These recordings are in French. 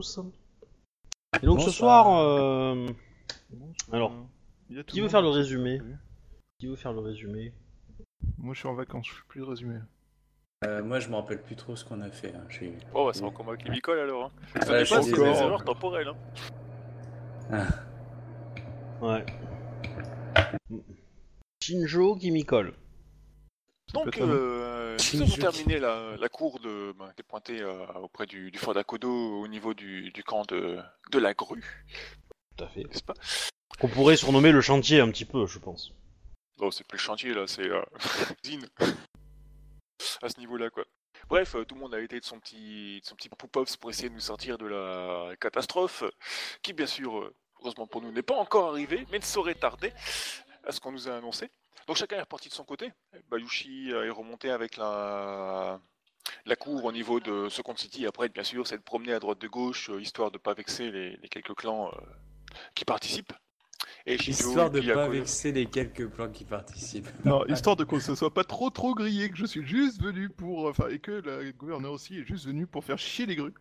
tous. Et donc ce soir, euh, Alors, qui veut faire le résumé qui veut faire le résumé Moi, je suis en vacances, je fais plus de résumé. Euh, moi, je me rappelle plus trop ce qu'on a fait. hein. J'ai- Oh, bah, c'est en combat avec les Nicole alors. Hein. Ça Ouais, je suis c'est des erreurs temporelles. Hein. Ouais. Shinjo qui m'y colle. Donc, un- euh, Si, nous avons terminé la, la cour de, ben, qui est pointée euh, auprès du, du fort d'Akodo au niveau du, du camp de, de la grue, Tout à fait. n'est-ce pas? Qu'on pourrait surnommer le chantier un petit peu, je pense. Oh, c'est plus le chantier là, c'est euh, l'usine. à ce niveau-là, quoi. Bref, euh, tout le monde a été de son petit, de son petit poop-ups pour essayer de nous sortir de la catastrophe, qui bien sûr, euh, heureusement pour nous, n'est pas encore arrivée, mais ne saurait tarder à ce qu'on nous a annoncé. Donc chacun est reparti de son côté. Bayushi euh, est remonté avec la, la cour au niveau de Second City. Après, bien sûr, c'est de promener à droite de gauche, euh, histoire de pas vexer les, les quelques clans euh, qui participent. Et Histoire de à pas vexer les quelques plans qui participent. Non, histoire de que ce soit pas trop trop grillé, que je suis juste venu pour. Enfin, et que le gouverneur aussi est juste venu pour faire chier les grues.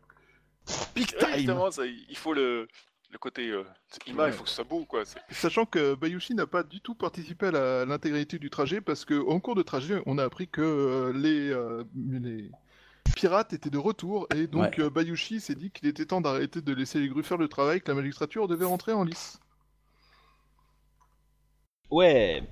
Big time ça, il faut le, le côté euh, Ima, Ouais. il faut que ce soit beau, quoi. Sachant que Bayushi n'a pas du tout participé à l'intégralité du trajet parce que en cours de trajet, on a appris que euh, les, euh, les pirates étaient de retour et donc euh, Bayushi s'est dit qu'il était temps d'arrêter de laisser les grues faire le travail, que la magistrature devait rentrer en lice. Ouais.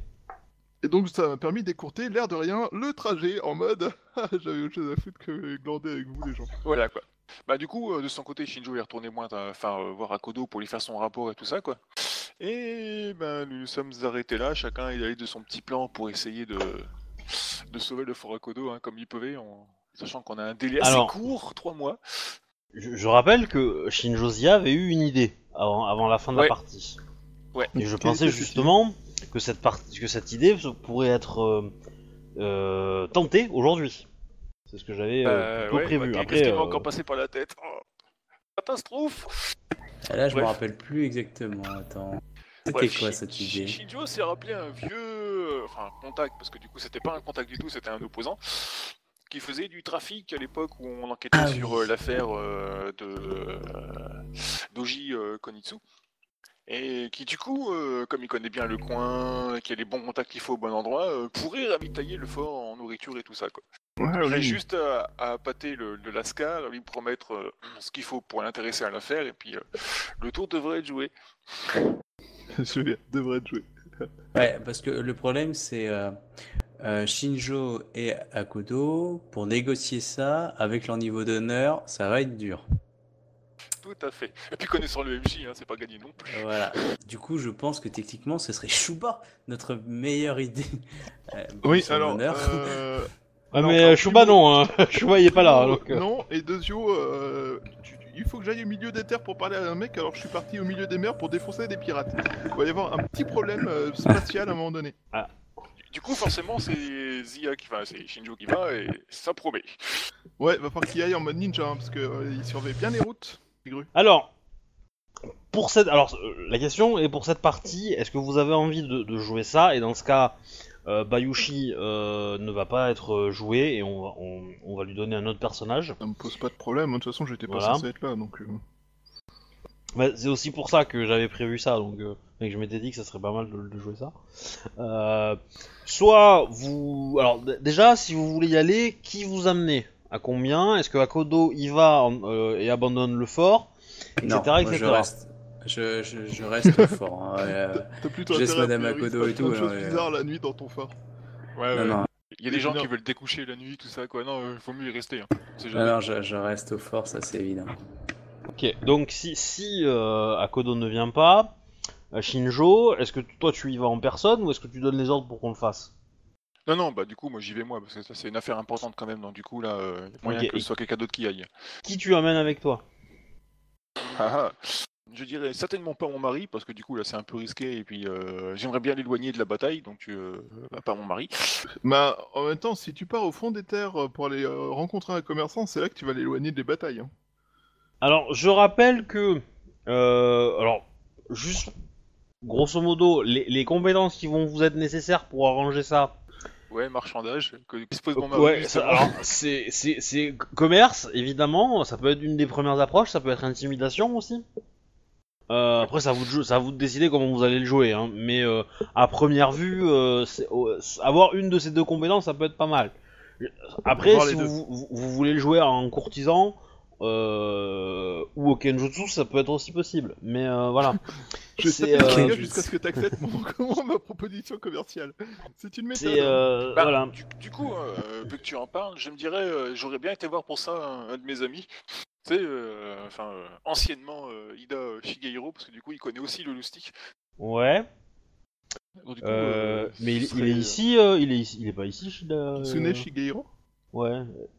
Et donc ça m'a permis d'écourter l'air de rien le trajet en mode Ah, j'avais autre chose à foutre que glander avec vous les gens. Voilà, quoi. Bah, du coup, euh, de son côté, Shinjo est retourné moins, à- enfin, euh, voir Akodo pour lui faire son rapport et tout ça, quoi. Et ben, nous nous sommes arrêtés là, chacun est allé de son petit plan pour essayer de, de sauver le fort Akodo, hein, comme il pouvait, en sachant qu'on a un délai assez Alors- court, trois mois. Je, je rappelle que Shinjo Zia avait eu une idée avant, avant la fin de Ouais. la partie. Ouais. Et je pensais justement que cette, partie, que cette idée pourrait être euh, euh, tentée aujourd'hui. C'est ce que j'avais euh, Euh, ouais, prévu. Après, Qu'est-ce qui m'a euh, encore passé par la tête Oh, Catastrophe Et là, je me rappelle plus exactement. Attends. C'était quoi cette idée Shinjo s'est rappelé un vieux, enfin un contact, parce que du coup c'était pas un contact du tout, c'était un opposant, qui faisait du trafic à l'époque où on enquêtait Ah sur oui. euh, l'affaire euh, de euh, d'Oji euh, Konitsu. Et qui du coup, euh, comme il connaît bien le coin, qui a les bons contacts qu'il faut au bon endroit, euh, pourrait ravitailler le fort en nourriture et tout ça quoi. Ouais, oui. juste à, à pâter le, le Lascar, lui promettre euh, ce qu'il faut pour l'intéresser à l'affaire, et puis euh, le tour devrait être joué. Je devrait être joué. Ouais, parce que le problème, c'est euh, Shinjo et Akodo. Pour négocier ça, avec leur niveau d'honneur, ça va être dur. Tout à fait. Et puis connaissant le MJ, hein, c'est pas gagné non plus. Voilà. Du coup, je pense que techniquement, ce serait Shuba, notre meilleure idée. Euh, Oui, alors. Ah, mais Primo- non, hein. Shuba il est pas là. Primo, donc, euh. Non, et Dezio, euh, tu- tu- il faut que j'aille au milieu des terres pour parler à un mec, alors je suis parti au milieu des mers pour défoncer des pirates. Il va y avoir un petit problème euh, spatial à un moment donné. Du coup, forcément, c'est Zia qui va, c'est Shinjo qui va, et ça promet. Ouais, va falloir qu'il aille en mode ninja, hein, parce qu'il surveille bien les routes. les grues. Alors, pour cette, alors euh, la question est pour cette partie, est-ce que vous avez envie de, de jouer ça? Et dans ce cas, euh, Bayushi euh, ne va pas être euh, joué et on va, on, on va lui donner un autre personnage. Ça me pose pas de problème, hein, de toute façon j'étais pas Voilà. censé être là, donc... euh, Bah, c'est aussi pour ça que j'avais prévu ça, donc euh, et que je m'étais dit que ça serait pas mal de, de jouer ça. Euh, soit vous, alors d- déjà, si vous voulez y aller, qui vous amenez? À combien? Est-ce que Akodo y va en- euh, et abandonne le fort etc., Non, moi, etc. je reste, je, je, je reste au fort. hein, euh, T'as plutôt Je laisse intérêt à Madame Akodo et tout, de alors, choses euh, bizarres la nuit dans ton phare. Ouais, non, ouais. non, Il y a des gens Non. qui veulent découcher la nuit, tout ça, quoi. Non, il faut mieux y rester. Hein. C'est non, je, je reste au fort, ça c'est évident. Ok, donc si, si euh, Akodo ne vient pas, euh, Shinjo, est-ce que toi tu y vas en personne ou est-ce que tu donnes les ordres pour qu'on le fasse? Non, non, bah du coup, moi j'y vais moi, parce que ça c'est une affaire importante quand même, donc du coup là, euh, y a moyen Ok, que ce soit quelqu'un d'autre qui aille. Qui tu amènes avec toi? Ah, ah. Je dirais certainement pas mon mari, parce que du coup là c'est un peu risqué, et puis euh, j'aimerais bien l'éloigner de la bataille, donc euh, bah, pas mon mari. Mais en même temps, si tu pars au fond des terres euh, pour aller euh, rencontrer un commerçant, c'est là que tu vas l'éloigner des batailles. hein. Alors, je rappelle que, euh, alors, juste grosso modo, les, les compétences qui vont vous être nécessaires pour arranger ça, Ouais, marchandage, que qui se pose dans ma Ouais, rue, ça- justement. alors c'est c'est c'est commerce évidemment, ça peut être une des premières approches, ça peut être intimidation aussi. Euh, après, ça vous de ça vous de décider comment vous allez le jouer, hein. mais euh, à première vue, euh, euh, avoir une de ces deux compétences, ça peut être pas mal. Après, si vous, vous, vous voulez le jouer en courtisan euh, ou au kenjutsu, ça peut être aussi possible. Mais euh, voilà. Je sais euh, jusqu'à ce que tu acceptes mon, ma proposition commerciale. C'est une méthode. Euh, Bah, voilà. du, du coup, euh, vu que tu en parles, je me dirais, euh, j'aurais bien été voir pour ça un, un de mes amis. Tu sais, euh, enfin, euh, anciennement euh, Ida Shigehiro, parce que du coup, il connaît aussi le loustic. Ouais. Donc, du coup, Euh, euh, mais il, il est ici, euh, il est ici, il est pas ici, Shida. euh, Tsune Shigehiro Ouais,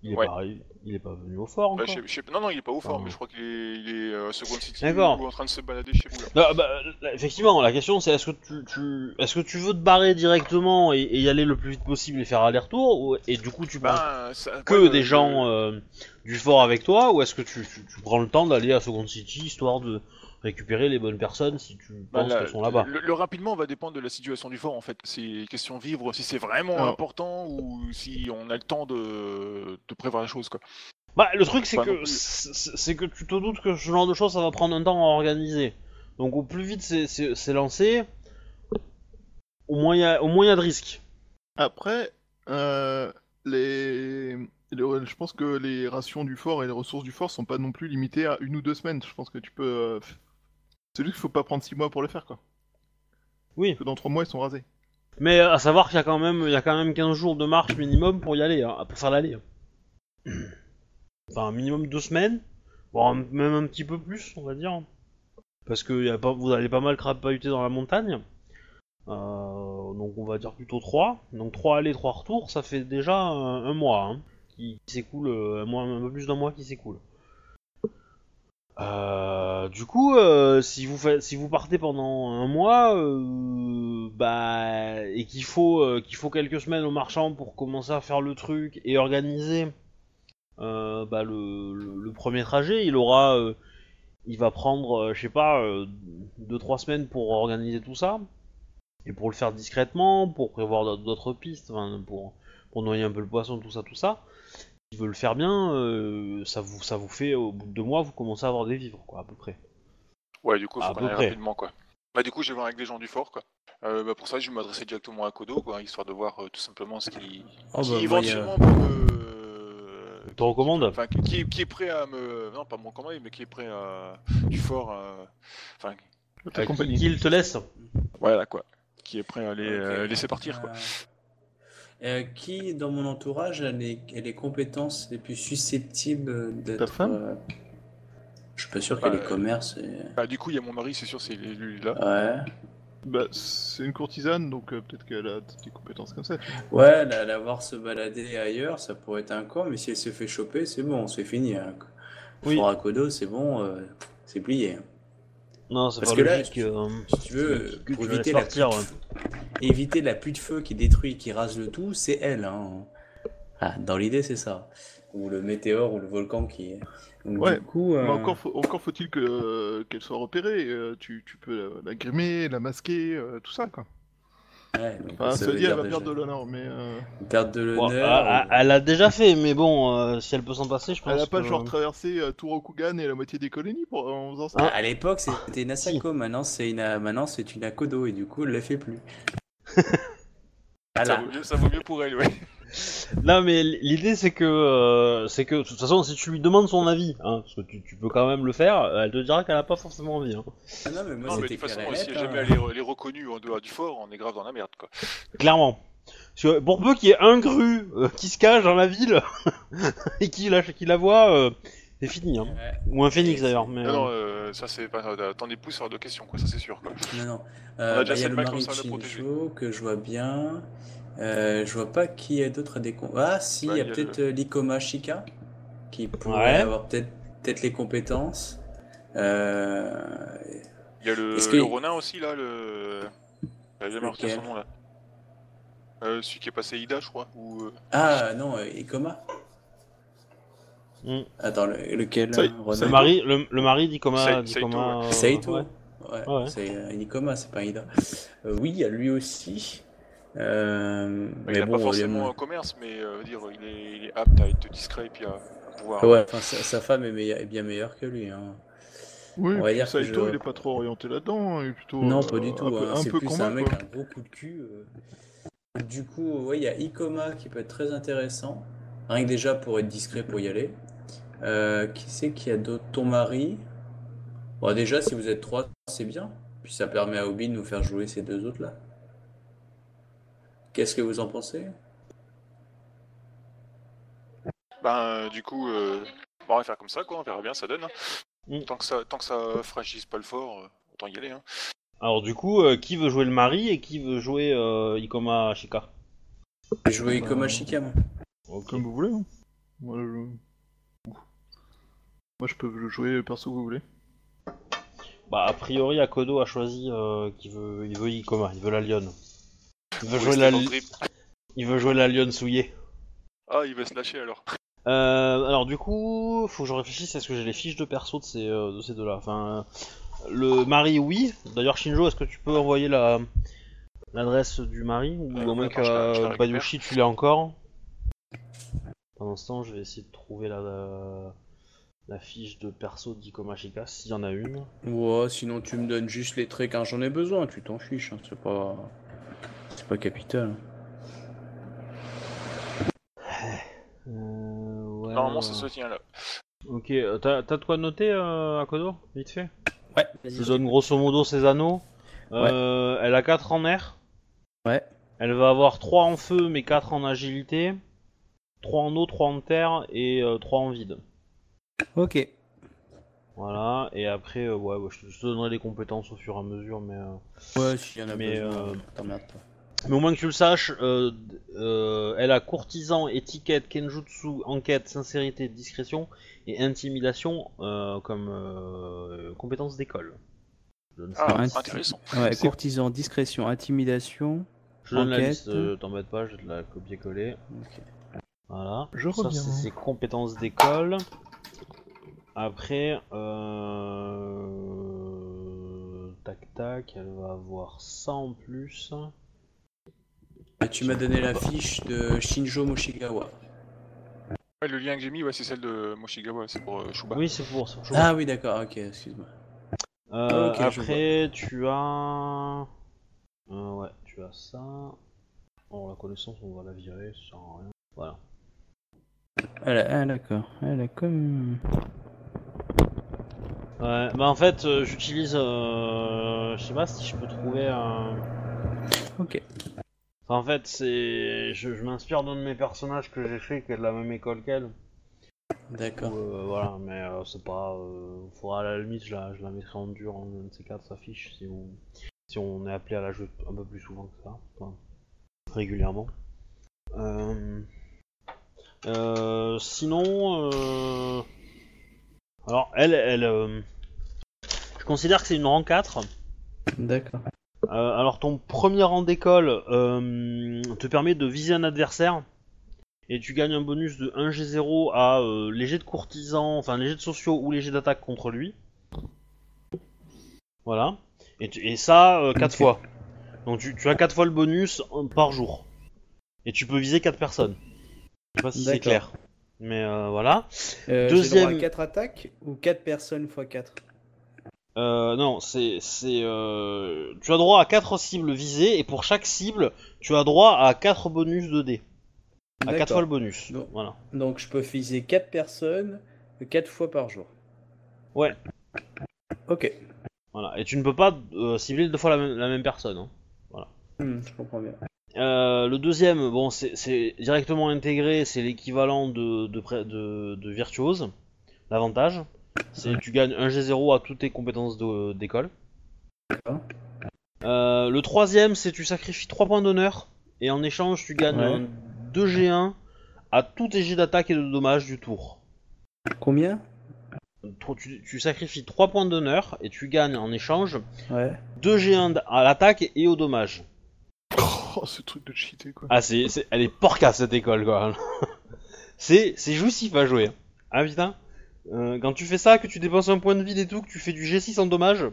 il est Ouais. pas il est pas venu au fort encore. je sais- je sais- non, non, il est pas au fort, mais je crois qu'il est, il est euh, Second City D'accord. ou en train de se balader chez vous là. Ah, bah, là, effectivement, la question c'est est-ce que tu, tu- est-ce que tu veux te barrer directement et, et y aller le plus vite possible et faire aller-retour ou- et du coup tu prends Ben, ça- que ouais, le- des gens euh, du fort avec toi ou est-ce que tu, tu- tu prends le temps d'aller à Second City histoire de récupérer les bonnes personnes si tu ben, penses qu'elles sont là-bas Le, le rapidement va dépendre de la situation du fort en fait. C'est question vivre, si c'est vraiment Alors. important ou si on a le temps de, de prévoir la chose quoi. Bah le truc c'est que c'est que tu te doutes que ce genre de choses ça va prendre un temps à organiser. Donc au plus vite c'est- lancé, au moins il y a au moins il y a de risques. Après, euh, les... les- je pense que les rations du fort et les ressources du fort sont pas non plus limitées à une ou deux semaines. Je pense que tu peux. C'est juste qu'il faut pas prendre six mois pour le faire, quoi. Oui. Parce que dans trois mois, ils sont rasés. Mais euh, à savoir qu'il y a quand même, il y a quand même 15 jours de marche minimum pour y aller, hein, pour faire l'aller. Enfin, minimum deux semaines, voire même un petit peu plus, on va dire. Parce que y a pas, vous allez pas mal crapahuter dans la montagne. Euh, donc on va dire plutôt 3. Donc 3 allers, 3 retours, ça fait déjà un, un mois hein, qui, qui s'écoule, euh, un, mois, un peu plus d'un mois qui s'écoule. Euh, du coup, euh, si vous partez pendant un mois, euh, bah, et qu'il faut, quelques semaines au marchand pour commencer à faire le truc et organiser, bah, le, premier trajet, il aura, il va prendre, je sais pas, 2-3 semaines pour organiser tout ça et pour le faire discrètement, pour prévoir d'autres- pistes, pour noyer un peu le poisson, tout ça, tout ça. Si veut le faire bien, euh, ça vous, ça vous fait au bout de deux mois, vous commencez à avoir des vivres, quoi, à peu près. Ouais, du coup, il À faut qu'on peu aille près. rapidement quoi. Bah du coup, je vais voir avec des gens du fort quoi. Euh, bah, pour ça, je vais m'adresser directement à Kodo quoi, histoire de voir euh, tout simplement ce qui, Oh, qui bah, y a- éventuellement peut me- te recommande Enfin, qui, qui est, qui est prêt à me. Non, pas me recommander, mais qui est prêt à. Du fort. à- Enfin, Euh, qui, qui te laisse voilà quoi. Qui est prêt à les euh, laisser partir quoi. Euh, euh, qui, dans mon entourage, a les, a les compétences les plus susceptibles d'être. Ta femme? euh, Je suis pas sûr Bah, qu'elle ait commerce. Et... Bah, du coup, il y a mon mari, c'est sûr, c'est lui là. Ouais. Bah, c'est une courtisane, donc euh, peut-être qu'elle a des compétences comme ça. Ouais, la, la voir se balader ailleurs, ça pourrait être un camp, mais si elle se fait choper, c'est bon, c'est fini. Hein. Oui. Fort à Kodo, c'est bon, euh, c'est plié. Non, c'est Parce pas que là, logique. euh, Si tu veux, Que pour tu éviter la, partir, pluie de feu- éviter la pluie de feu qui détruit, qui rase le tout, c'est elle. Hein. Ah, dans l'idée, c'est ça. Ou le météore ou le volcan qui est. Donc, Ouais, du coup, euh, Mais encore, faut- encore faut-il que, euh, qu'elle soit repérée. euh, tu, tu peux la, la grimer, la masquer, euh, tout ça, quoi. Ouais, donc dire, dire elle va déjà- perdre de l'honneur, mais euh, perte de bon, l'honneur. elle, ou- elle a déjà fait, mais bon, euh, si elle peut s'en passer, je pense. elle a pas que- genre traversé euh, tout Rokugan et la moitié des colonies pour, en faisant ça. Ah, à l'époque, c'était une Asako, maintenant c'est une, maintenant c'est une Akodo, et du coup, elle le fait plus. Ça, vaut mieux, ça vaut mieux pour elle, ouais. Non, mais l'idée c'est que, euh, c'est que, de toute façon, si tu lui demandes son avis, hein, parce que tu, tu peux quand même le faire, euh, elle te dira qu'elle a pas forcément envie. Hein. Ah non, mais moi, Non, mais de toute façon, si net, jamais hein. elle est, elle est reconnue en dehors du fort, on est grave dans la merde quoi. Clairement. Parce que pour peu qu'il y ait un gru euh, qui se cache dans la ville et qui la, qui la voit, euh, c'est fini. Hein. Ouais. Ou un phénix d'ailleurs. Mais, Non, non, ça c'est pas. T'en épouse hors de question quoi, ça c'est sûr quoi. Non, non. On a Euh, déjà bah, il y a le mari de. Shinjo que je vois bien. Euh, je vois pas qui est d'autre à des Ah, si, Bah, il y a il y a peut-être euh, l'Ikoma Shika qui pourrait Ouais. avoir peut-être peut-être les compétences. Euh... Il y a le, Est-ce que- le Ronin aussi là, le. J'ai jamais retenu son nom là. Euh, celui qui est passé Ida, je crois. Ou. euh, Ah, non, Ikoma Mm. Attends, le- lequel le mari, le, le mari d'Ikoma, Sai- d'Ikoma, euh, Saito ouais. Ouais, Ouais. c'est euh, Ikoma, c'est pas Ida. Euh, oui, il y a lui aussi. Euh, il mais a bon, pas il a forcément un commerce, mais euh, dire, il est, il est apte à être discret et puis à pouvoir. Ouais, enfin, sa, sa femme est, bien meilleure que lui. Hein. Oui, On va dire que Saito, je- il est pas trop orienté là-dedans, hein, il est plutôt. Non, euh, pas du tout. Un peu, hein, C'est plus commun, un mec quoi. un gros coup de cul. euh. Du coup, ouais, il y a Ikoma qui peut être très intéressant. Rien que déjà pour être discret pour y aller. Euh, qui c'est qu'il y a d'autres Ton mari. Bon, déjà, si vous êtes trois, c'est bien. Puis ça permet à Obi de nous faire jouer ces deux autres-là. Qu'est-ce que vous en pensez? Ben, euh, du coup, euh, on va faire comme ça, quoi. On verra bien, ça donne. hein. Mm. Tant que ça, tant que ça fragilise pas le fort, euh, autant y aller. Hein. Alors du coup, euh, qui veut jouer le mari et qui veut jouer euh, Ikoma Shika? Jouer Ikoma Shika, moi. Comme vous voulez. hein. Moi, je... Moi, je peux le jouer perso que vous voulez. Bah a priori Akodo a choisi euh, qu'il veut, il veut Ikoma, il veut la lionne. Il veut jouer la, il veut jouer la lionne souillée. Ah, il va se lâcher alors. Euh, alors du coup, faut que je réfléchisse est-ce que j'ai les fiches de perso de ces, euh, de ces deux-là. Enfin, euh, le mari, oui. D'ailleurs, Shinjo, est-ce que tu peux envoyer la l'adresse du mari ou au moins que. Bayushi tu l'as encore Pendant ce temps, je vais essayer de trouver la, la, la fiche de perso d'Ikoma Shika, s'il y en a une. Ouais, sinon tu me donnes juste les traits quand j'en ai besoin, tu t'en fiches, hein, c'est pas. C'est pas capital. Euh, ouais, Normalement, ça ouais. se tient là. Ok, euh, t'as t'as de quoi noter, euh, Akodo Vite fait? Ouais, Je donne grosso modo ses anneaux. Euh, Elle a 4 en air. Ouais. Elle va avoir 3 en feu, mais 4 en agilité. 3 en eau, 3 en terre et 3 en vide. Ok. Voilà, et après, euh, ouais, ouais, je, te, je te donnerai les compétences au fur et à mesure, mais, euh, Ouais, s'il y en a Mais, besoin, euh, t'emmerdes pas. Mais au moins que tu le saches, euh, euh, elle a courtisan, étiquette, kenjutsu, enquête, sincérité, discrétion et intimidation euh, comme euh, compétences d'école. Je donne ça. Ah, intéressant. Ouais, courtisan, discrétion, intimidation. Je donne la enquête. liste, euh, t'embête pas, je vais te la copier-coller. Ok. Voilà. Je Ça, reviens. c'est ses compétences d'école. Après, euh... tac tac, elle va avoir ça en plus. Et tu m'as donné la fiche de Shinjo Moshigawa. Ouais, le lien que j'ai mis, ouais, c'est celle de Moshigawa, c'est pour euh, Shuba. Oui, c'est pour ça. Ah oui, d'accord, ok, excuse-moi. Euh, après, tu as. Euh, ouais, tu as ça. Bon, la connaissance, on va la virer, ça sert à rien. Voilà. Ah, ah, d'accord, elle a comme. Ouais, bah en fait, euh, j'utilise. Euh... Je sais pas si je peux trouver un. Ok. Enfin, en fait, c'est. Je, je m'inspire d'un de mes personnages que j'ai fait qui est de la même école qu'elle. D'accord. Euh, voilà, mais euh, c'est pas. Euh... Faudra à la limite, je la, je la mettrai en dur en un de ces quatre affiches si on, si on est appelé à la jouer un peu plus souvent que ça. Enfin, régulièrement. Euh... Sinon. Alors, elle, elle. Je considère que c'est une rang 4. D'accord. Euh, alors ton premier rang d'école euh, te permet de viser un adversaire et tu gagnes un bonus de 1G0 à euh, léger de courtisan, enfin léger de sociaux ou léger d'attaque contre lui. Voilà. Et, tu- et ça 4 Ok. fois. Donc tu, tu as 4 fois le bonus euh, par jour. Et tu peux viser 4 personnes. Je sais pas si c'est clair. Mais euh, voilà. Euh, Deuxième- J'ai droit à 4 attaques ou 4 personnes x 4 Euh, non, c'est. c'est euh, Tu as droit à 4 cibles visées et pour chaque cible, tu as droit à 4 bonus de dés. À 4 fois le bonus. Donc- Voilà. Donc je peux viser 4 personnes 4 fois par jour. Ouais. Ok. Voilà. Et tu ne peux pas euh, cibler deux fois la même, la même personne. hein. Hmm, je comprends bien. Euh, le deuxième, bon, c'est c'est directement intégré, c'est l'équivalent de, de, de virtuose. L'avantage, c'est que tu gagnes 1 G0 à toutes tes compétences de- d'école. D'accord. Euh, le troisième, c'est tu sacrifies 3 points d'honneur et en échange, tu gagnes Ouais. un 2G1 à tous tes jets d'attaque et de dommages du tour. Combien? Tu, tu sacrifies 3 points d'honneur et tu gagnes en échange Ouais. 2G1 d- à l'attaque et au dommage. Oh, ce truc de cheater quoi. Ah, c'est, elle est porcasse cette école quoi. c'est, c'est jouissif à jouer. Ah putain. Euh, quand tu fais ça, que tu dépenses un point de vie et tout, que tu fais du G6 en dommage,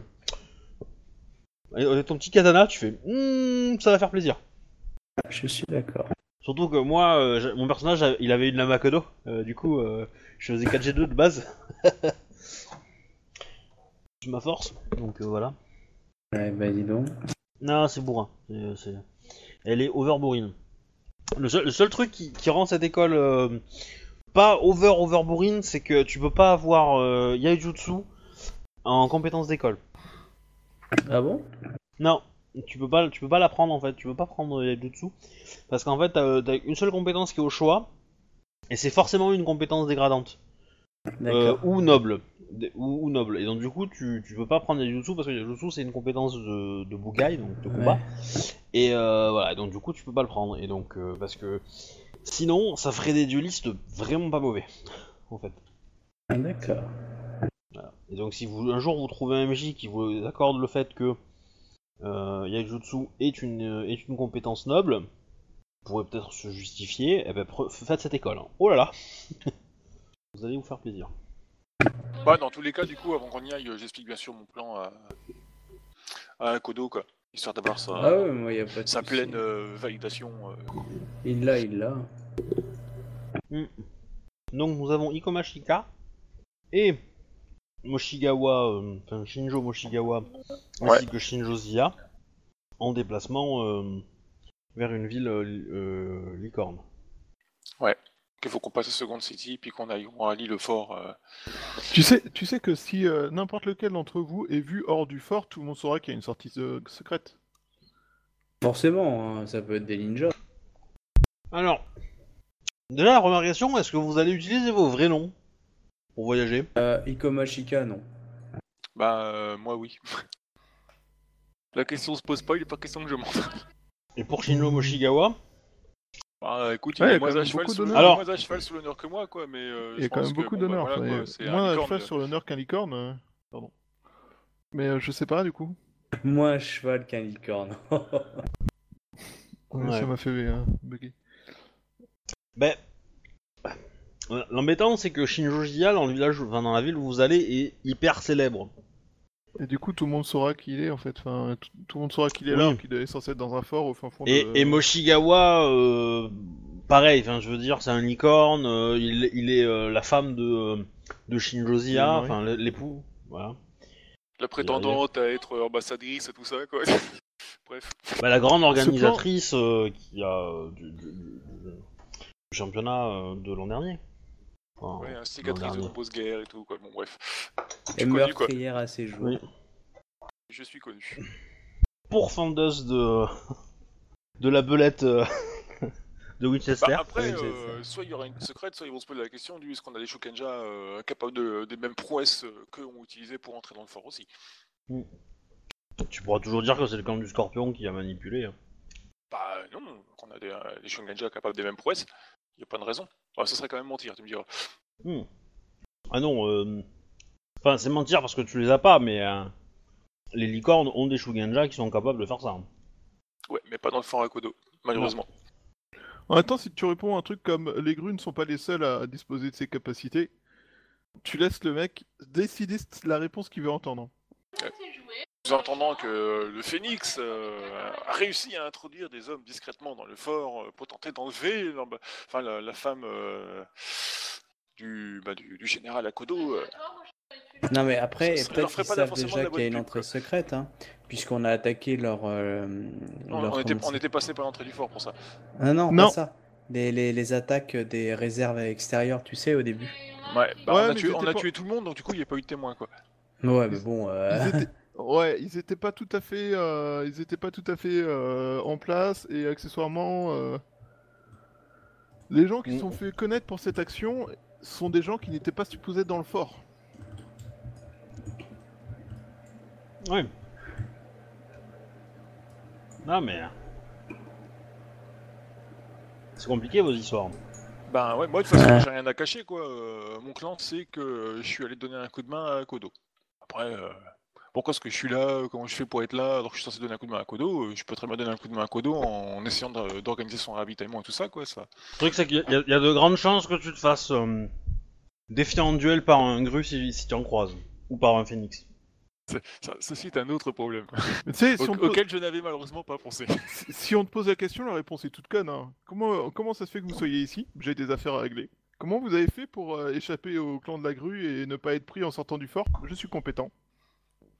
avec ton petit katana, tu fais, Hmm, ça va faire plaisir. Je suis d'accord. Surtout que moi, euh, mon personnage, il avait une à Kodo, euh, du coup, euh, je faisais 4G2 de base. C'est ma force, donc voilà. Ouais, bah dis donc. Non, c'est bourrin. C'est- Elle est over Le seul, le seul truc qui, qui rend cette école pas over over bourrine, c'est que tu peux pas avoir euh, Yaijutsu en compétence d'école. Ah bon? Non, tu peux pas, tu peux pas la prendre en fait. Tu peux pas prendre Yaijutsu parce qu'en fait t'as t'as une seule compétence qui est au choix et c'est forcément une compétence dégradante Euh, ou noble. Ou, ou noble. Et donc du coup tu, tu peux pas prendre Yaijutsu parce que Yaijutsu c'est une compétence de, de Bugai, donc de combat. Ouais. Et euh, voilà, donc du coup tu peux pas le prendre. Et donc euh, parce que sinon ça ferait des duelistes vraiment pas mauvais, en fait. Ah, D'accord. Voilà. Et donc si vous un jour vous trouvez un MJ qui vous accorde le fait que euh, Yaijutsu est une euh, est une compétence noble, pourrait peut-être se justifier, eh ben faites cette école. hein. Oh là là, vous allez vous faire plaisir. Bah, dans tous les cas, du coup, avant qu'on y aille, j'explique bien sûr mon plan à, à Kodo, quoi. Histoire d'avoir sa, Ah ouais, moi y a pas de sa souci. pleine euh, validation. euh. Il l'a, il l'a. Donc nous avons Ikomashika et Moshigawa, euh, enfin Shinjo Moshigawa ainsi Ouais. que Shinjo Zia en déplacement euh, vers une ville euh, li- euh, licorne. Qu'il faut qu'on passe à Second City, puis qu'on aille, on rallie le fort. euh. Tu sais, tu sais que si euh, n'importe lequel d'entre vous est vu hors du fort, tout le monde saura qu'il y a une sortie euh, secrète. Forcément, hein, ça peut être des ninjas. Alors, déjà la première question, est-ce que vous allez utiliser vos vrais noms pour voyager? Euh, Ikomashika, non. Bah, euh, moi, oui. La question se pose pas, il est pas question que je monte. Et pour Shinjo Moshigawa? Bah, écoute, il Ouais, est a quand moins à même cheval sous le-. Alors- moins à cheval sous l'honneur que moi, quoi, mais. euh, Il y a quand même beaucoup bon, bah, d'honneur. voilà, un moins à cheval sur l'honneur qu'un licorne. euh, Pardon. Mais euh, je sais pas du coup. Moins un cheval qu'un licorne. Ouais, Ouais. Ça m'a fait euh, bugger. Ben, l'embêtant c'est que Shinjo Zia dans le village, enfin dans la ville où vous allez, est hyper célèbre. Et du coup, tout le monde saura qui il est en fait. Enfin, tout, tout le monde saura qu'il est Oui. là, qu'il est censé être dans un fort au fin fond Et, de. et Moshigawa, euh, pareil, enfin je veux dire, c'est un licorne, euh, il, il est euh, la femme de, euh, de Shinjo Zia, Le mari. enfin l'époux, voilà. La prétendante à être ambassadrice et tout ça, quoi. Bref. Bah, la grande organisatrice euh, qui a euh, du, du- du- du championnat euh, de l'an dernier. Ouais, l'an instigatrice de nombreuses guerres et tout, quoi. Bon, bref. Et meurtrière à ses jours. Oui. Je suis connu. Pour fendeuse de, de la belette euh, de Winchester. Bah, après, euh, soit il y aura une secrète, soit ils vont se poser la question du est-ce qu'on a des Shokenja euh, capables de, des mêmes prouesses euh, qu'eux ont utilisées pour entrer dans le fort aussi. Tu pourras toujours dire que c'est le camp du scorpion qui a manipulé. hein. Bah non, qu'on a des, euh, des Shokenja capables des mêmes prouesses, il n'y a pas de raison. Ça serait quand même mentir, tu me diras. Hmm. Ah non, euh... enfin c'est mentir parce que tu les as pas, mais euh, les licornes ont des Shugenja qui sont capables de faire ça. hein. Ouais, mais pas dans le fort à Kodo, malheureusement. En même temps, si tu réponds à un truc comme les grues ne sont pas les seuls à disposer de ces capacités, tu laisses le mec décider la réponse qu'il veut entendre. Entendons que le Phénix euh, a réussi à introduire des hommes discrètement dans le fort euh, pour tenter d'enlever enfin, la, la femme euh, du, bah, du, du général Akodo. euh. Non mais après, peut-être qu'ils savent déjà qu'il y a une entrée secrète, hein, puisqu'on a attaqué leur... euh, On, leur on était, on était passé par l'entrée du fort pour ça. Ah non, Non. pas ça. Les, les, les attaques des réserves extérieures, tu sais, au début. Ouais, bah, Ouais, on, a tué, on a tout le monde, donc du coup il n'y a pas eu de témoin quoi. Ouais, mais bon... euh, Ils étaient... Ouais, ils étaient pas tout à fait, euh, ils étaient pas tout à fait euh, en place et accessoirement, euh, les gens qui se Mm. sont fait connaître pour cette action sont des gens qui n'étaient pas supposés être dans le fort. Ouais. Non mais c'est compliqué vos histoires. Ben ouais, moi de toute façon j'ai rien à cacher quoi. Euh, mon clan sait que je suis allé donner un coup de main à Kodo. Après, euh, pourquoi est-ce que je suis là Comment je fais pour être là alors que je suis censé donner un coup de main à Kodo Euh, Je peux très bien donner un coup de main à Kodo en, essayant d'organiser son ravitaillement et tout ça quoi. Ça. Le truc c'est qu'il y, a- il y a de grandes chances que tu te fasses euh, défier en duel par un gru si, si tu en croises ou par un phénix. Ça- ceci est un autre problème Mais tu sais, si, au- on te pose- auquel je n'avais malheureusement pas pensé. si- si on te pose la question, la réponse est toute conne. hein. Comment, comment ça se fait que vous soyez ici? J'ai des affaires à régler. Comment vous avez fait pour euh, échapper au clan de la grue et ne pas être pris en sortant du fort? Je suis compétent.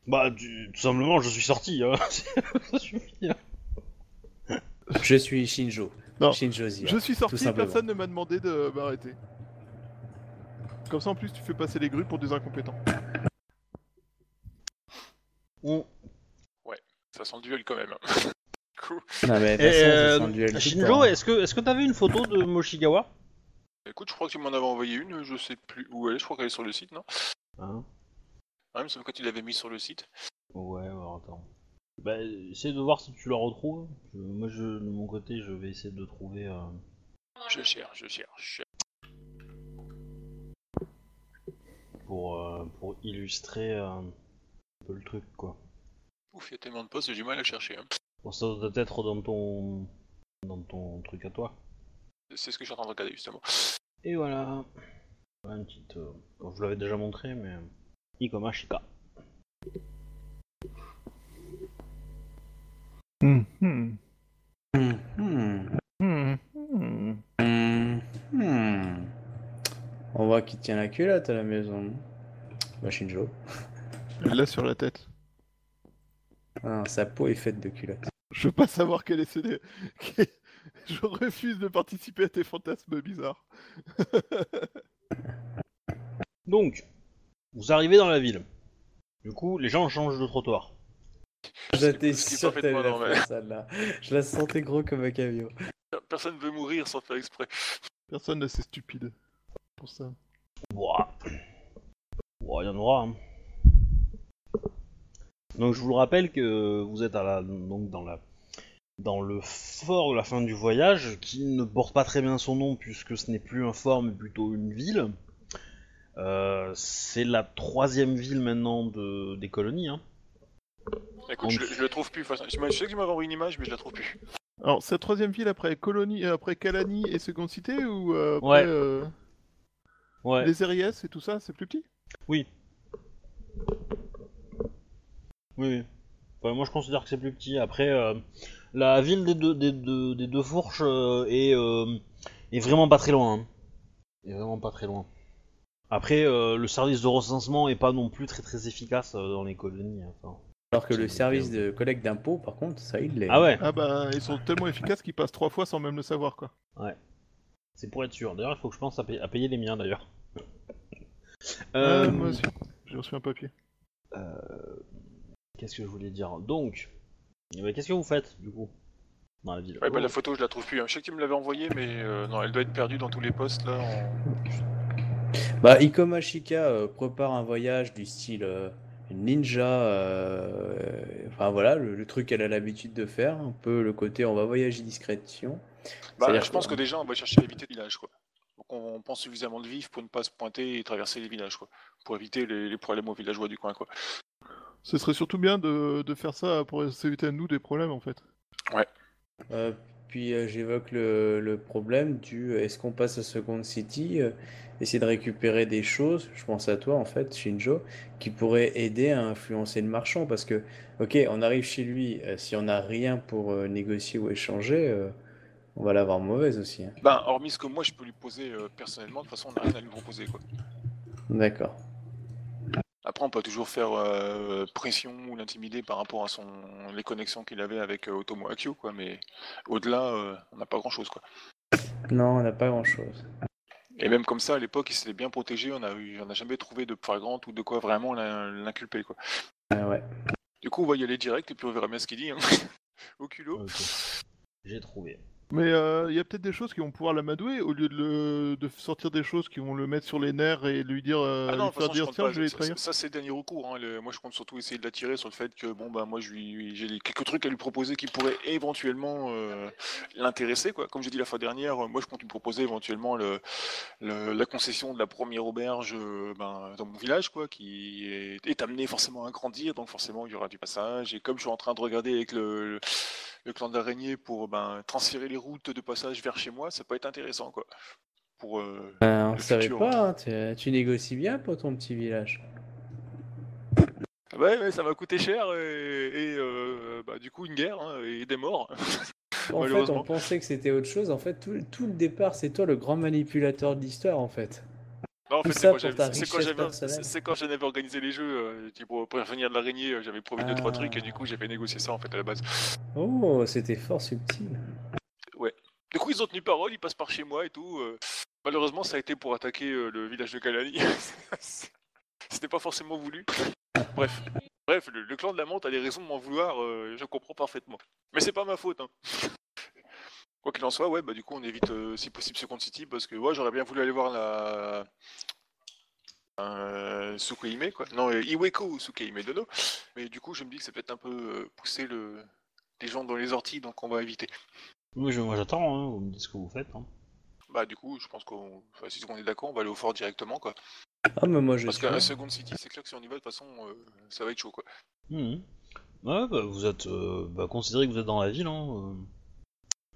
Bah, du- tout simplement, je suis sorti. Hein. ça suffit. hein. Je suis Shinjo. Non. Shinjo Zia. Je suis sorti, simplement. personne ne m'a demandé de m'arrêter. Comme ça, en plus, tu fais passer les grues pour des incompétents. On- Ça sent le duel quand même. Cool. Non, mais Et, ça euh, sent le duel tout le Shinjo, est-ce que est-ce que t'avais une photo de Moshigawa? Écoute, je crois que tu m'en avais envoyé une, je sais plus où elle est, je crois qu'elle est sur le site, non? Hein? Ah, il me semble que tu l'avais mis sur le site. Ouais, alors attends. Bah, essaye de voir si tu la retrouves. Je- moi, je, de mon côté, je vais essayer de trouver. euh, Je cherche, je cherche. pour, euh, pour illustrer euh, un peu le truc, quoi. Ouf, il y a tellement de postes, j'ai du mal à chercher. hein. Bon, ça doit être dans ton, dans ton truc à toi. C'est ce que je suis en train de regarder justement. Et voilà. Une petite. euh, bon, je vous l'avais déjà montré, mais. Ikoma Shika. Hum, hum, Hmm, hmm, hum, hum. hmm, hmm. On voit qui tient la culotte à la maison. Bah, Shinjo. Là sur la tête. Ah, sa peau est faite de culotte. Je veux pas savoir quel est ce. dé- Je refuse de participer à tes fantasmes bizarres. Donc, vous arrivez dans la ville. Du coup, les gens changent de trottoir. J'étais sûr que t'allais parfaitement la normal. faire, celle-là. Je la sentais gros comme un camion. Personne veut mourir sans faire exprès. Personne n'est assez stupide pour ça. Ouah. Ouah, il y en aura. hein. Donc je vous le rappelle que vous êtes à la, donc dans la dans le fort de la fin du voyage, qui ne porte pas très bien son nom puisque ce n'est plus un fort mais plutôt une ville. Euh, c'est la troisième ville maintenant de, des colonies. Hein. Écoute, je, le- je le trouve plus. Je, sais que tu m'avais envoyé une image, mais je la trouve plus. Alors, c'est la troisième ville après Colonie, euh, après Kalani et Seconde Cité ou euh, après Ouais. euh, Ouais. les Eriès et tout ça, c'est plus petit? Oui. Oui, oui. Enfin, moi je considère que c'est plus petit. Après, euh, la ville des deux, des deux, des deux fourches euh, est, euh, est vraiment pas très loin. hein. Est vraiment pas très loin. Après, euh, le service de recensement est pas non plus très très efficace euh, dans les colonies. Enfin, Alors que le service de collecte d'impôts, par contre, ça il l'est. Ah ouais, Ah bah, ils sont tellement efficaces qu'ils passent trois fois sans même le savoir, quoi. c'est pour être sûr. D'ailleurs, il faut que je pense à, payer- à payer les miens d'ailleurs. Ouais, Euh, moi aussi, j'ai reçu un papier. Qu'est-ce que je voulais dire? Donc, eh ben, qu'est-ce que vous faites du coup? Dans la ville Ouais, bah la photo, je la trouve plus. hein. Je sais que tu me l'avais envoyée, mais euh, non, elle doit être perdue dans tous les postes là. en- Bah, Ikoma Shika euh, prépare un voyage du style euh, ninja. euh, Enfin voilà, le, le truc qu'elle a l'habitude de faire. Un peu le côté on va voyager discrétion. Bah, C'est-à-dire je pense que- déjà, on va chercher à éviter les villages, quoi. Donc on, on pense suffisamment de vifs pour ne pas se pointer et traverser les villages, quoi. Pour éviter les, les problèmes aux villageois du coin, quoi. Ce serait surtout bien de, de faire ça pour s'éviter à nous des problèmes, en fait. Euh, puis euh, j'évoque le, le problème du euh, est-ce qu'on passe à Second City, euh, essayer de récupérer des choses, je pense à toi en fait, Shinjo, qui pourraient aider à influencer le marchand. Parce que, ok, on arrive chez lui, euh, si on n'a rien pour négocier ou échanger, on va l'avoir mauvaise aussi. hein. Ben, hormis ce que moi je peux lui poser personnellement, de toute façon, on n'a rien à lui proposer. D'accord. Après, on peut toujours faire euh, pression ou l'intimider par rapport à son les connexions qu'il avait avec euh, Otomo Akio, quoi. Mais au-delà, euh, on n'a pas grand-chose, quoi. Non, on n'a pas grand-chose. Et même comme ça, à l'époque, il s'était bien protégé. On a eu, on n'a jamais trouvé de flagrante ou de quoi vraiment l'in- l'inculper, quoi. Ah ouais. Du coup, on va y aller direct et puis on verra bien ce qu'il dit. hein. Au culot. J'ai trouvé. Mais euh, il y a peut-être des choses qui vont pouvoir l'amadouer, au lieu de, le... de sortir des choses qui vont le mettre sur les nerfs et lui dire, euh, Ah non, lui faire façon, dire, tiens, pas. je vais les Ça- trahir. Ça, c'est le dernier recours. hein. Le- Moi, je compte surtout essayer de l'attirer sur le fait que, bon, bah, moi, lui- j'ai quelques trucs à lui proposer qui pourraient éventuellement euh, l'intéresser, quoi. Comme j'ai dit la fois dernière, moi, je compte lui proposer éventuellement le, le- la concession de la première auberge ben, dans mon village, quoi, qui est, est amené forcément à grandir, donc forcément, il y aura du passage. Et comme je suis en train de regarder avec le, le, clan d'araignée pour ben, transférer les routes de passage vers chez moi, ça peut être intéressant, quoi. Pour, euh, Euh, on Le savait futur, pas, hein, tu, tu négocies bien pour ton petit village. Ouais, ouais, ça m'a coûté cher et, et, euh, bah, du coup une guerre hein, et des morts. En fait, on pensait que c'était autre chose. En fait, tout, tout le départ, c'est toi le grand manipulateur de l'histoire, en fait. Non, en fait, c'est quand j'avais- j'avais organisé les jeux. euh, pour prévenir de l'araignée, euh, j'avais promis deux trois Ah. trucs et du coup j'ai fait négocier ça en fait à la base. Oh, c'était fort subtil. Du coup ils ont tenu parole, ils passent par chez moi et tout. euh. Malheureusement ça a été pour attaquer le village de Kalani. C'était pas forcément voulu. Bref, bref, le, le clan de la menthe a des raisons de m'en vouloir, euh, je comprends parfaitement. Mais c'est pas ma faute. Hein. Quoi qu'il en soit, ouais, bah du coup on évite euh, si possible Second City parce que ouais, j'aurais bien voulu aller voir la euh, Sukuhime quoi. Non, euh, Iweko Sukuhime Dono. Mais du coup je me dis que c'est peut-être un peu euh, pousser le... les gens dans les orties donc on va éviter. Oui, je- moi j'attends, hein, vous me dites ce que vous faites. hein. Bah du coup je pense qu'on, enfin, si on est d'accord, on va aller au fort directement quoi. Ah, mais moi, je Parce qu'à Second City c'est clair que si on y va de toute façon euh, ça va être chaud quoi. Mhm. Ouais, bah, vous êtes. euh, bah, considérez que vous êtes dans la ville. Hein, euh.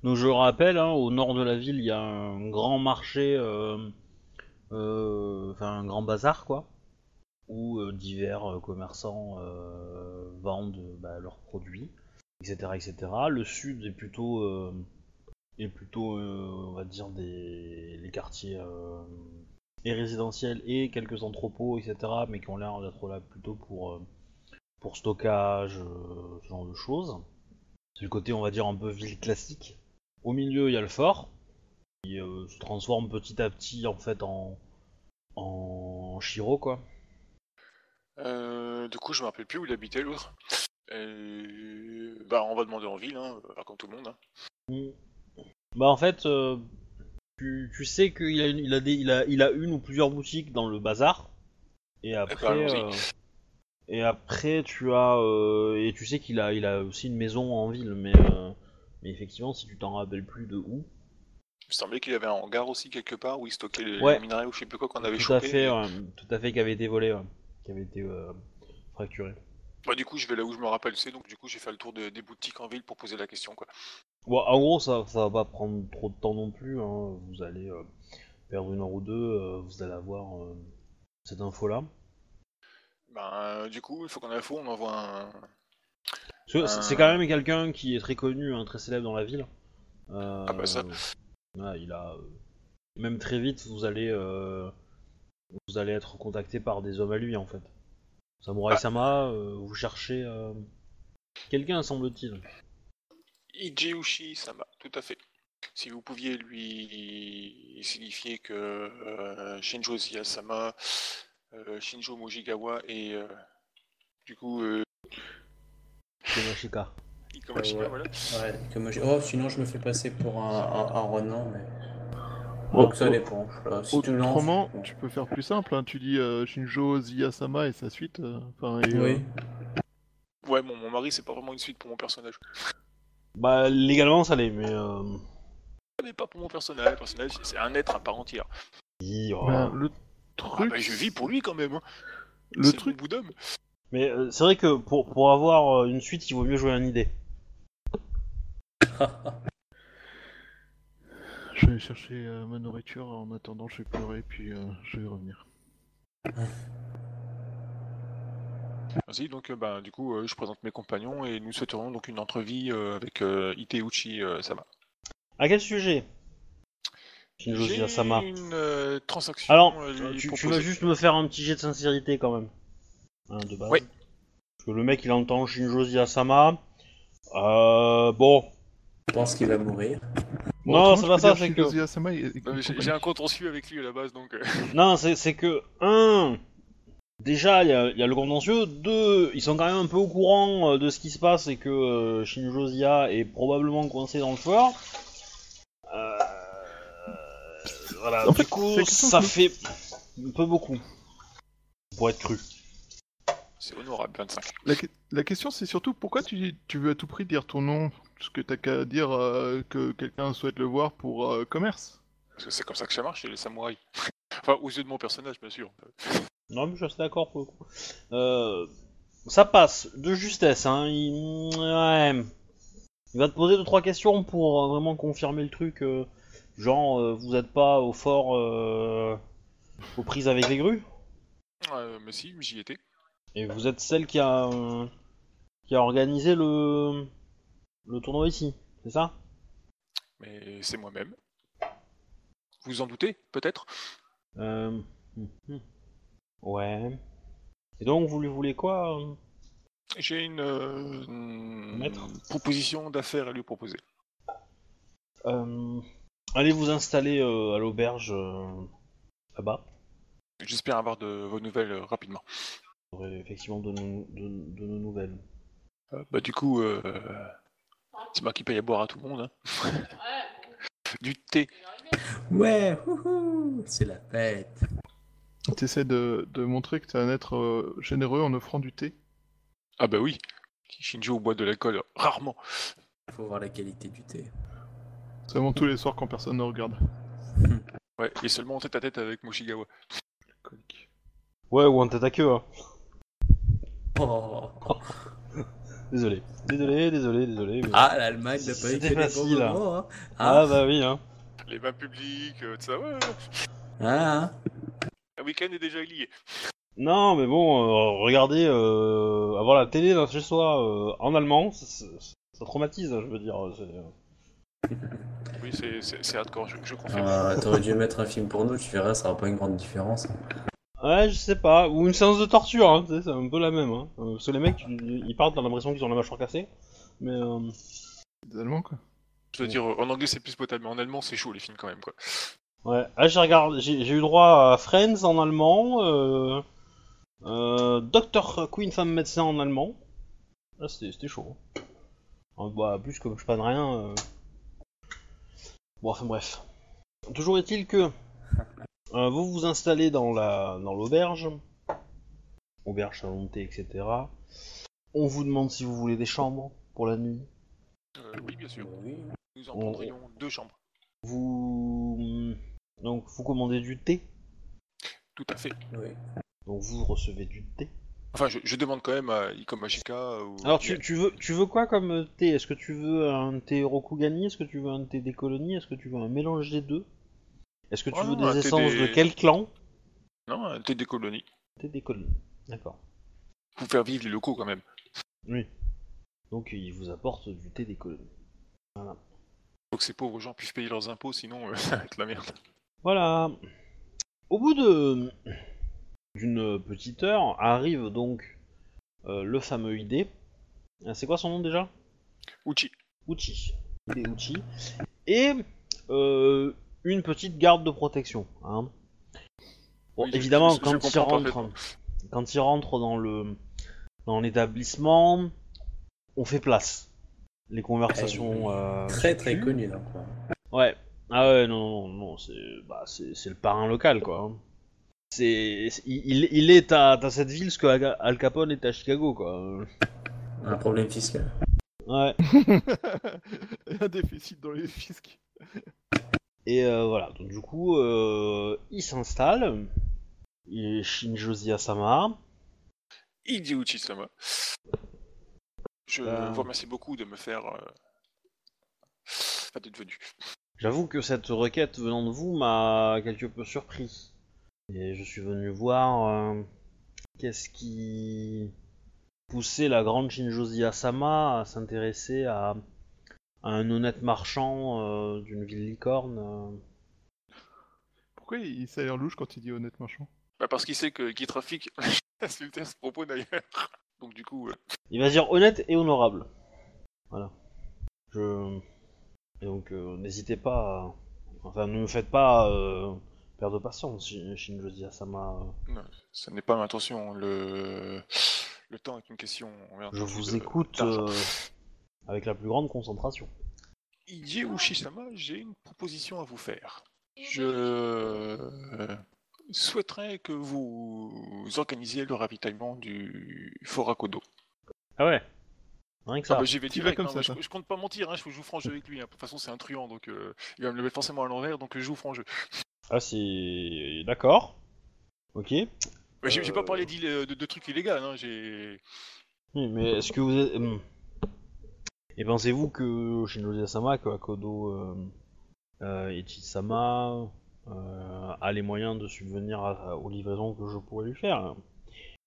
Donc je rappelle, hein, au nord de la ville, il y a un grand marché, euh, euh, enfin un grand bazar, quoi, où euh, divers commerçants vendent bah, leurs produits, etc., etc. Le sud est plutôt, on va dire, des les quartiers et résidentiels et quelques entrepôts, etc., mais qui ont l'air d'être là plutôt pour stockage, ce genre de choses. C'est le côté, on va dire, un peu ville classique. Au milieu, il y a le fort, qui euh, se transforme petit à petit, en fait, en, en Shiro, quoi. Euh, du coup, je me rappelle plus où il habitait l'autre. Euh, Bah, on va demander en ville, hein, comme tout le monde. hein. Mm. Bah, en fait, euh, tu, tu sais qu'il a, une- il a, des, il, a, il a une ou plusieurs boutiques dans le bazar. Et après, allons-y. euh, et après tu as, et tu sais qu'il a, il a aussi une maison en ville, mais, euh, mais effectivement, si tu t'en rappelles plus de où, Il me semblait qu'il y avait un hangar aussi quelque part où il stockait les, Ouais. minerais ou je sais plus quoi qu'on avait tout à chopé. fait, mais- ouais, tout à fait, qui avait été volé, ouais, qui avait été euh, fracturé. Bah, du coup, je vais là où je me rappelle, c'est donc du coup, j'ai fait le tour de- des boutiques en ville pour poser la question, quoi. Bon, en gros, ça, ça va pas prendre trop de temps non plus. hein. Vous allez euh, perdre une heure ou deux, euh, vous allez avoir cette info-là. Ben, du coup, il faut qu'on ait l'info, on envoie un. C'est- quand même quelqu'un qui est très connu, hein, très célèbre dans la ville. Euh, Ah bah ça. il a. euh, Même très vite, vous allez, euh, vous allez être contacté par des hommes à lui en fait. Samurai Sama, euh, vous cherchez euh, quelqu'un semble-t-il. Ijeushi Sama, tout à fait. Si vous pouviez lui signifier que euh, Shinjo Sama, euh, Shinjo Mojigawa et euh, du coup euh, Ouais. voilà. Ouais, Oh, sinon, je me fais passer pour un, un, un Ronin, mais. Donc ça dépend. Si tu lances- Autrement, tu peux faire plus simple. hein. Tu dis euh, Shinjo Ziyasama et sa suite. euh, Enfin, et, euh, Oui. Ouais, bon, mon mari, c'est pas vraiment une suite pour mon personnage. Bah légalement ça l'est, mais. Euh... Mais pas pour mon personnage. Le personnage, c'est un être à part entière. oh. ben, le Ah, truc, bah, je vis pour lui quand même. hein. le truc, bout d'homme. Mais euh, c'est vrai que pour, pour avoir euh, une suite, il vaut mieux jouer un idée. je vais chercher euh, ma nourriture. En attendant, je vais pleurer puis euh, je vais revenir. Ainsi, donc, euh, bah, du coup, euh, je présente mes compagnons et nous souhaiterons donc une entrevie euh, avec euh, Iteuchi euh, Sama. À quel sujet? Sama. une euh, transaction. Alors, lui tu, tu vas juste me faire un petit jet de sincérité quand même. Hein, de base. Oui. Parce que le mec il entend Shinjo Sama. Euh. Bon. Je pense qu'il va mourir. Non, c'est pas ça, c'est que-. J'ai un contentieux avec lui à la base, donc. euh, Non, c'est c'est que, un. Déjà, il y, a- il y a le contentieux. Deux, ils sont quand même un peu au courant euh, de ce qui se passe et que euh, est probablement coincé dans le fort. Euh, voilà, En du fait, coup, ça fait un peu beaucoup. Pour être cru. C'est honorable, 25. La, que- la question, c'est surtout pourquoi tu, tu veux à tout prix dire ton nom Parce que t'as qu'à dire euh, que quelqu'un souhaite le voir pour euh, commerce? Parce que c'est comme ça que ça marche chez les samouraïs. enfin, aux yeux de mon personnage, bien sûr. Non, mais je suis assez d'accord pour le coup. Euh, ça passe de justesse, hein. Il... Ouais. Il va te poser deux trois questions pour euh, vraiment confirmer le truc. euh, genre, euh, vous êtes pas au fort euh, aux prises avec les grues? Euh, mais si, j'y étais. Et vous êtes celle qui a euh, qui a organisé le le tournoi ici, c'est ça? Mais c'est moi-même. Vous en doutez, peut-être? Euh... mhm. Ouais. Et donc vous lui voulez quoi euh? J'ai une euh, Maître? proposition d'affaires à lui proposer. Euh, Allez vous installer euh, à l'auberge là-bas. J'espère avoir de vos nouvelles rapidement. Effectivement de, nos- de- de nos nouvelles. Euh, bah du coup, euh, c'est moi qui paye à boire à tout le monde. hein. du thé. Ouais, wouhou, c'est la fête. T'essaies de, de montrer que t'es un être euh, généreux en offrant du thé? Ah bah oui. Shinjo boit de l'alcool rarement. Faut voir la qualité du thé. Seulement tous les soirs quand personne ne regarde. Ouais, et seulement en tête à tête avec Moshigawa. Ouais, ou en tête à queue. Hein. Oh. Désolé, désolé, désolé, désolé. mais- Ah, l'Allemagne n'a pas C'était été facile, hein. moments, hein. Ah Ah, bah oui, hein. Les bains publics, euh, tout ça, ouais. ouais. ah, Un week-end est déjà lié. Non, mais bon, euh, regardez, euh, avoir la télé dans chez soi euh, en allemand, ça, ça- ça traumatise, je veux dire. c'est- Oui, c'est- c'est c'est hardcore, je, je confirme. Ah, T'aurais dû mettre un film porno, tu verras, ça aura pas une grande différence. Ouais, je sais pas, ou une séance de torture, hein, tu sais, c'est un peu la même. Hein. Euh, Parce que les mecs, ils ils partent dans l'impression qu'ils ont la mâchoire cassée, mais... Euh... Des Allemands, quoi. Je veux dire, en anglais c'est plus potable, mais en allemand c'est chaud les films quand même, quoi. Ouais, ah, j'ai regardé, j'ai eu droit à Friends en allemand, euh, euh, Dr Queen femme médecin en allemand. Là, c'était c'était chaud. Ah, bah, plus comme je panne rien. euh. Bon, enfin bref. Toujours est-il que vous vous installez dans la dans l'auberge, auberge, salon de thé, etc. On vous demande si vous voulez des chambres pour la nuit. Euh, oui, bien sûr. Oui. Nous en On- prendrions deux chambres. Vous donc vous commandez du thé, Tout à fait. Oui. donc vous recevez du thé. Enfin, je, je demande quand même à Ikomashika ou... Alors tu, tu veux tu veux quoi comme euh, thé? Est-ce que tu veux un thé Rokugani Est-ce que tu veux un thé des colonies? Est-ce que tu veux un mélange des deux? Est-ce que tu veux des essences de quel clan? Non, un thé des colonies. Thé des colonies. D'accord. Pour faire vivre les locaux quand même. Oui. Donc il vous apporte du thé des colonies. Faut que ces pauvres gens puissent payer leurs impôts, sinon euh, ça va être la merde. Voilà. Au bout de d'une petite heure arrive donc euh, le fameux ID. Euh, C'est quoi son nom déjà? Uchi. Uchi. Uchi. Et euh, une petite garde de protection. Hein. Bon, Oui, évidemment, je- je quand il rentre, quand il rentre dans le dans l'établissement, on fait place. Les conversations. euh, Très très fluent. connu, donc. quoi. Ouais. Ah ouais, non, non, non, c'est bah, c'est c'est le parrain local, quoi. hein. C'est, il, il est à, à cette ville ce que Al Al Capone est à Chicago, quoi. Un problème fiscal. Ouais. un déficit dans les fiscs. Et euh, voilà, donc du coup, euh, il s'installe. Il est Shinjozi Asama. Idi Uchi-sama. Je Euh. vous remercie beaucoup de me faire... Enfin, d'être venu. J'avoue que cette requête venant de vous m'a quelque peu surpris. Et je suis venu voir qu'est-ce qui poussait la grande Shinjozi Asama à s'intéresser à, à un honnête marchand euh, d'une ville licorne. euh. Pourquoi il s'est l'air louche quand il dit honnête marchand? Bah, parce qu'il sait que qui trafique insulté à ce propos d'ailleurs. Donc du coup, euh, Il va dire honnête et honorable. Voilà. Je. Et donc, euh, n'hésitez pas. à- Enfin, ne me faites pas euh, perdre patience, Shin- Shinjozi Asama. non, ce n'est pas ma intention. Le... le temps est une question. Je vous de- écoute euh, avec la plus grande concentration. Iji Uchi-sama, j'ai une proposition à vous faire. Je euh, souhaiterais que vous organisiez le ravitaillement du Fort Akodo. Ah ouais Rien que ça. Ah bah, j'y vais Tu direct, vas comme hein, ça, je, je compte pas mentir, hein, je joue franc jeu avec lui. hein. De toute façon, c'est un truand, donc euh, il va me le mettre forcément à l'envers, donc je joue franc jeu. Ah, c'est. D'accord. Ok. Mais j'ai j'ai Euh. pas parlé d'il- de, de trucs illégaux, hein, j'ai. Oui, mais est-ce que vous êtes. Et pensez-vous que Shinjozi Asama, que Akodo euh, euh, Ichi-sama euh, a les moyens de subvenir à- aux livraisons que je pourrais lui faire?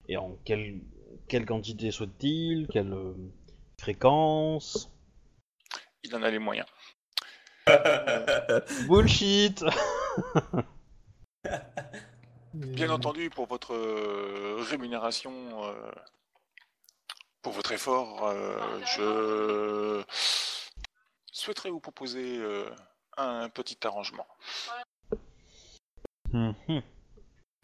Et en quel. quelle quantité souhaite-t-il? Quelle euh, fréquence? Il en a les moyens. Bullshit Bien entendu, pour votre rémunération, euh, pour votre effort, euh, je souhaiterais vous proposer euh, un petit arrangement. Mhm.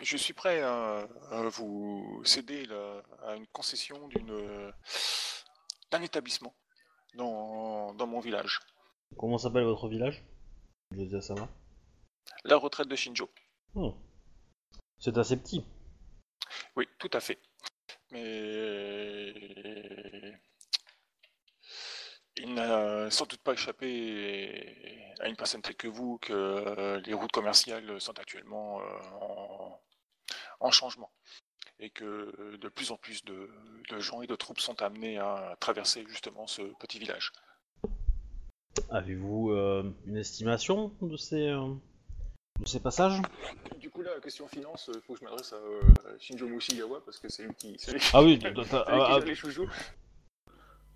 Je suis prêt à, à vous céder la- à une concession d'une d'un établissement dans, dans mon village. Comment s'appelle votre village? Ça va. La retraite de Shinjo. Oh. C'est assez petit. Oui, tout à fait. Mais il n'a sans doute pas échappé à une personne telle que vous que euh, les routes commerciales sont actuellement euh, en, en changement et que de plus en plus de, de gens et de troupes sont amenés à traverser justement ce petit village. Avez-vous euh, une estimation de ces, euh, de ces passages? Du coup là, la question finance, il faut que je m'adresse à Shinjo Mushigawa parce que c'est lui qui, lui Ah oui, qui ah, les.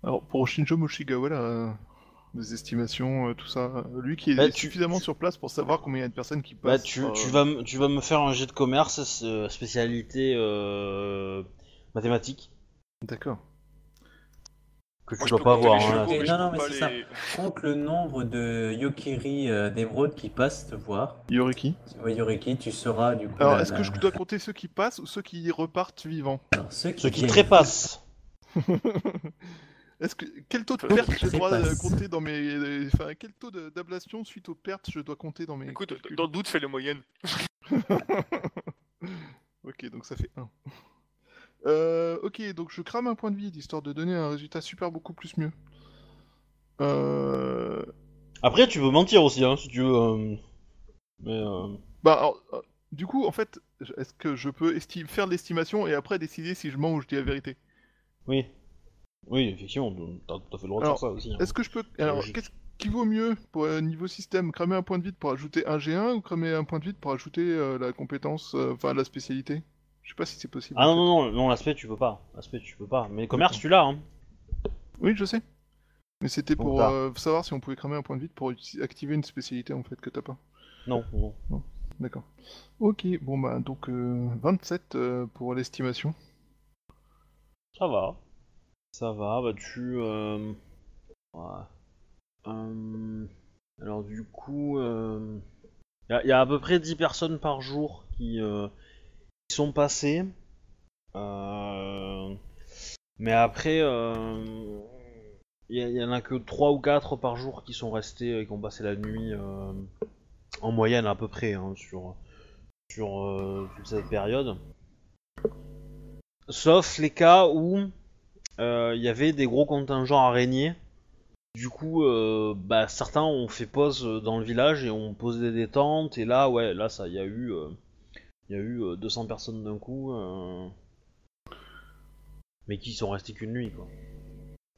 Alors, pour Shinjo Moshigawa, là, euh, des estimations, euh, tout ça, euh, lui qui est Bah, tu- suffisamment sur place pour savoir combien il y a de personnes qui Bah, passent. tu, euh, tu, vas, me- tu vas me faire un jet de commerce, euh, spécialité euh, mathématiques, D'accord. que tu Moi, dois peux pas avoir. hein, chevaux, Non, non, mais c'est ça. Compte le nombre de Yokiri euh, d'émeraudes qui passent te voir. Yoriki. Ouais, Yoriki, tu sauras du coup. Alors, est-ce que je dois compter ceux qui passent ou ceux qui repartent vivants? Alors, ceux qui, Ceux qui trépassent. Est-ce que quel taux de perte le droit de trépassent. compter dans mes, enfin quel taux d'ablation suite aux pertes je dois compter dans mes. Écoute, calculs? dans le doute, fais la moyenne. ok, donc ça fait 1. Euh, ok, donc je crame un point de vide histoire de donner un résultat super beaucoup plus mieux. Euh... Après, tu peux mentir aussi, hein, si tu veux. euh, Mais euh, Bah, alors, euh, du coup, en fait, je- est-ce que je peux esti- faire de l'estimation et après décider si je mens ou je dis la vérité? Oui. Oui, effectivement, t'as tout à fait le droit de Alors, faire ça aussi. hein. Est-ce que je peux. Alors, qu'est-ce qui vaut mieux pour euh, niveau système Cramer un point de vide pour ajouter un G1 ou cramer un point de vide pour ajouter euh, la compétence, euh, enfin la spécialité? Je sais pas si c'est possible. Ah non, non, non, non l'aspect tu peux pas. L'aspect tu peux pas. Mais le commerce tu l'as, hein. Oui, je sais. Mais c'était pour euh, savoir si on pouvait cramer un point de vide pour activer une spécialité en fait que t'as pas. Non, non. D'accord. Ok, bon bah donc euh, 27 euh, pour l'estimation. Ça va. Ça va, bah tu... Euh... Euh, Alors du coup... Il y, a- y a à peu près 10 personnes par jour qui, euh, sont passées. Euh, Mais après... euh, Il y, en a que 3 ou 4 par jour qui sont restés et qui ont passé la nuit euh, en moyenne à peu près hein, sur, sur euh, toute cette période. Sauf les cas où euh, il y avait des gros contingents araignées. Du coup, euh, bah, certains ont fait pause dans le village et ont posé des tentes. Et là, ouais, là, ça, il y a eu, euh, il y a eu euh, 200 personnes d'un coup, euh, mais qui sont restés qu'une nuit, quoi.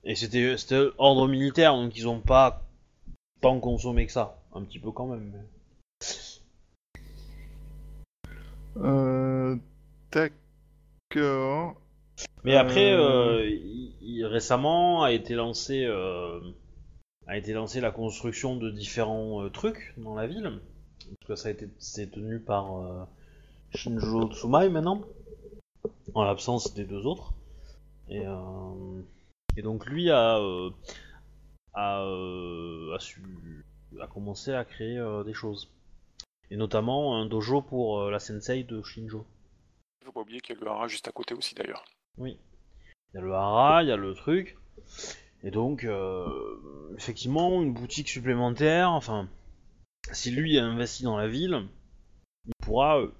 Et c'était, ordre militaire, donc ils ont pas tant consommé que ça, un petit peu quand même. Euh, D'accord. Mais après, Euh. euh, il- il- récemment a été lancé, euh, a été lancé la construction de différents euh, trucs dans la ville. Parce que ça a été, c'est tenu par euh, Shinjo Tsumae maintenant, en l'absence des deux autres. Et, euh, et donc lui a, euh, a, euh, a su, a commencé à créer euh, des choses. Et notamment un dojo pour euh, la sensei de Shinjo. Faut pas oublier qu'il y a le hara juste à côté aussi d'ailleurs. Oui. Il y a le hara, il y a le truc. Et donc, euh, effectivement, une boutique supplémentaire. Enfin, si lui a investi dans la ville, il pourra euh,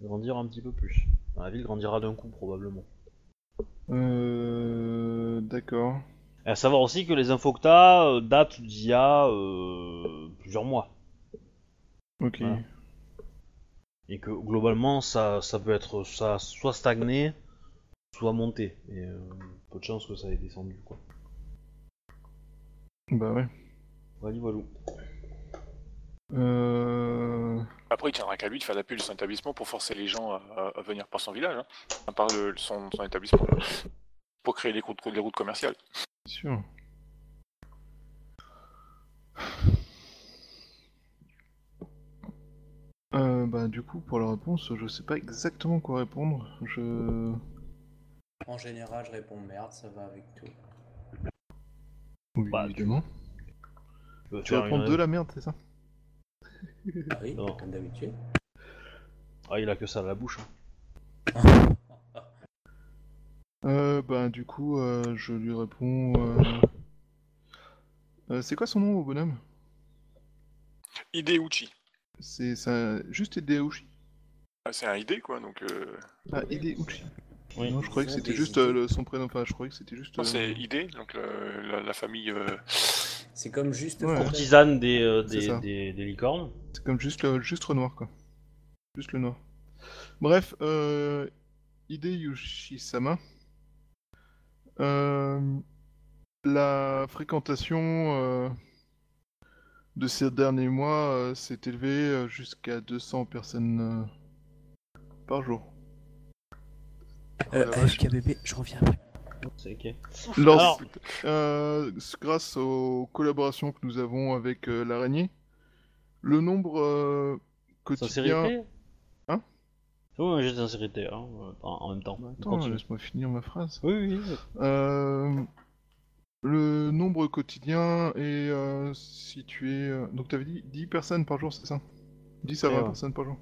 grandir un petit peu plus. La ville grandira d'un coup, probablement. Euh, D'accord. Et à savoir aussi que les infos que t'as euh, datent d'il y a euh, plusieurs mois. Ok. Voilà. Et que globalement, ça, ça peut être ça, soit stagné, soit monté. Et euh, peu de chance que ça ait descendu, quoi. Bah ouais. Voilà, voilà. Euh... Après, il tiendra qu'à lui de faire l'appel de son établissement pour forcer les gens à, à venir par son village, hein, à part le- son, son établissement, pour créer les routes, les routes commerciales. Bien sûr. Euh, bah, du coup, pour la réponse, je sais pas exactement quoi répondre. Je. En général, je réponds merde, ça va avec tout. Oui, Bah, évidemment. Tu vas Tu réponds de la merde, c'est ça? Ah oui, Non. comme d'habitude. Ah, il a que ça à la bouche. hein. Euh, bah, du coup, euh, je lui réponds. euh, euh, c'est quoi son nom au bonhomme? Hideuchi. C'est ça, juste Hideuchi? Ah, C'est un idée, quoi, donc... Euh... Ah, Hideuchi. Oui. Non, je croyais que c'était juste euh, le- son prénom. Enfin, je croyais que c'était juste. euh, c'est idée, donc le- la, la famille... euh, C'est comme juste. Ouais. Courtisane des, euh, C'est des, ça. des, des licornes. C'est comme juste le, juste le noir, quoi. Juste le noir. Bref, euh, Hideyushi-sama. Euh, la fréquentation euh, de ces derniers mois euh, s'est élevée euh, jusqu'à 200 personnes euh, par jour. Euh, Oh. FKBB, je reviens après. C'est ok. Lors- Alors- euh, grâce aux collaborations que nous avons avec euh, l'araignée, le nombre euh, quotidien... Sincérité Hein Oui, j'ai sincérité hein, en, en même temps. Bah, Attends, laisse-moi finir ma phrase. Oui, oui, oui. Euh, le nombre quotidien est euh, situé. euh, donc, t'avais dit 10 personnes par jour, c'est ça? 10 à Ouais, 20 ouais. personnes par jour.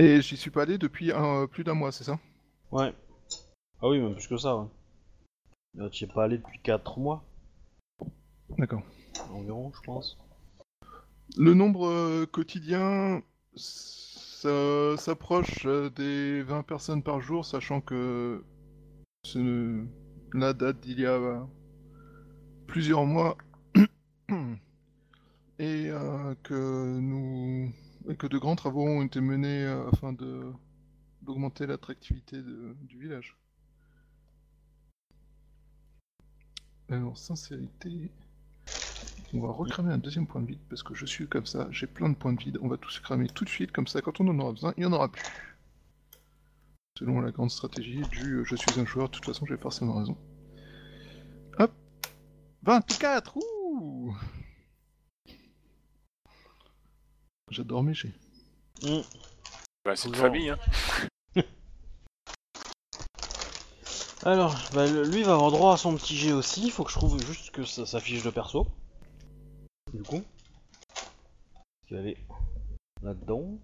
Et j'y suis pas allé depuis un- plus d'un mois, c'est ça? Ouais. Ah oui, même plus que ça. Ouais. Euh, Tu y es pas allé depuis 4 mois D'accord. environ, je pense. Le nombre euh, quotidien ça- s'approche euh, des 20 personnes par jour, sachant que ce- la date d'il y a plusieurs mois et euh, que nous et que de grands travaux ont été menés euh, afin d'augmenter l'attractivité du village. Alors, sincérité. On va recramer un deuxième point de vide parce que je suis comme ça, j'ai plein de points de vide. On va tous cramer tout de suite, comme ça, quand on en aura besoin, il n'y en aura plus. Selon la grande stratégie du euh, je suis un joueur, de toute façon j'ai forcément raison. Hop 24 Ouh J'adore mes jets. Hmm. bah, c'est une famille, hein. Alors, bah, le- lui va avoir droit à son petit G aussi. Il faut que je trouve juste que ça, sa fiche de perso. Du coup. Qu'elle est là-dedans.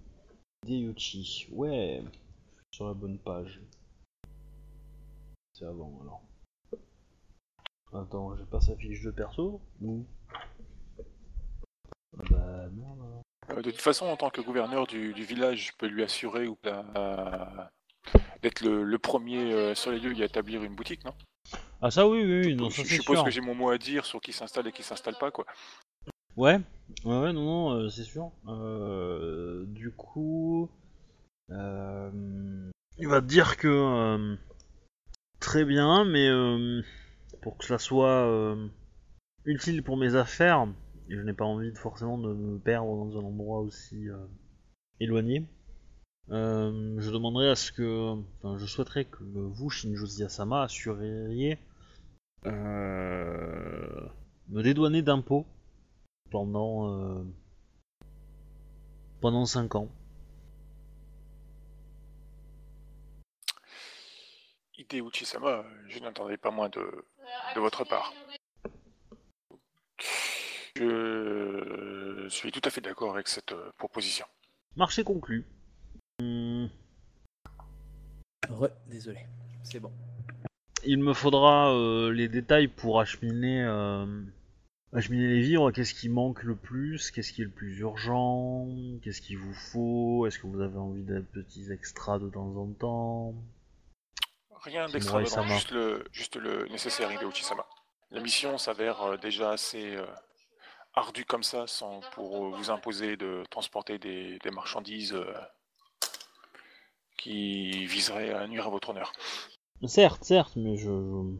Deyuchi. Ouais. Sur la bonne page. C'est avant alors. Attends, j'ai pas sa fiche de perso Ou Ah Bah merde. alors. Euh, de toute façon, en tant que gouverneur du, du village, je peux lui assurer ou euh, d'être le, le premier euh, sur les lieux à établir une boutique, non? Ah ça oui, oui, oui, non, Je ça suppose sûr. que j'ai mon mot à dire sur qui s'installe et qui s'installe pas, quoi. Ouais, ouais, ouais, non, non, euh, c'est sûr. Euh, du coup, euh, il va te dire que très bien, mais pour que ça soit utile pour mes affaires, je n'ai pas envie de forcément de me perdre dans un endroit aussi euh, éloigné. euh, je demanderais à ce que, enfin, je souhaiterais que vous, Shinjuzi Asama, assuriez euh, me dédouaner d'impôts pendant pendant 5 ans. Hideuchi-sama, euh, je n'attendais pas moins de, de votre part. Je suis tout à fait d'accord avec cette euh, proposition. Marché conclu. Hmm, Re, désolé. C'est bon. il me faudra euh, les détails pour acheminer euh, acheminer les vivres. Qu'est-ce qui manque le plus? Qu'est-ce qui est le plus urgent? Qu'est-ce qu'il vous faut? Est-ce que vous avez envie d'un petits extras de temps en temps? Rien d'extravagant, Sama. juste le, juste le nécessaire, Hideuchi-sama. La mission s'avère euh, déjà assez euh, ardue comme ça, sans pour euh, vous imposer de transporter des, des marchandises euh, qui viseraient à nuire à votre honneur. Certes, certes, mais je, je-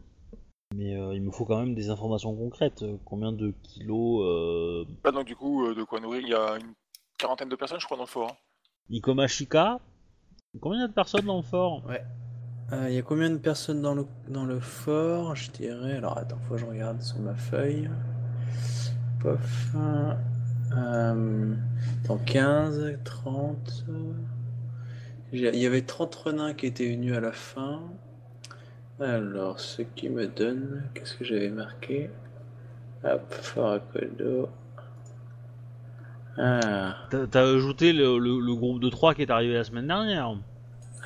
Mais euh, il me faut quand même des informations concrètes. Combien de kilos euh, Bah, donc, du coup, euh, de quoi nourrir? Il y a une quarantaine de personnes, je crois, dans le fort. hein. Ikomashika? Combien il y a de personnes dans le fort? Il y a combien de personnes dans le, dans le fort Je dirais? Alors attends, faut que je regarde sur ma feuille. Pof. Euh, attends, 15, 30. euh, j'ai- Il y avait 30 renins qui étaient venus à la fin. Alors, ce qui me donne. Qu'est-ce que j'avais marqué? Hop, Kodo. Ah. T'as t'as ajouté le, le- le groupe de 3 qui est arrivé la semaine dernière.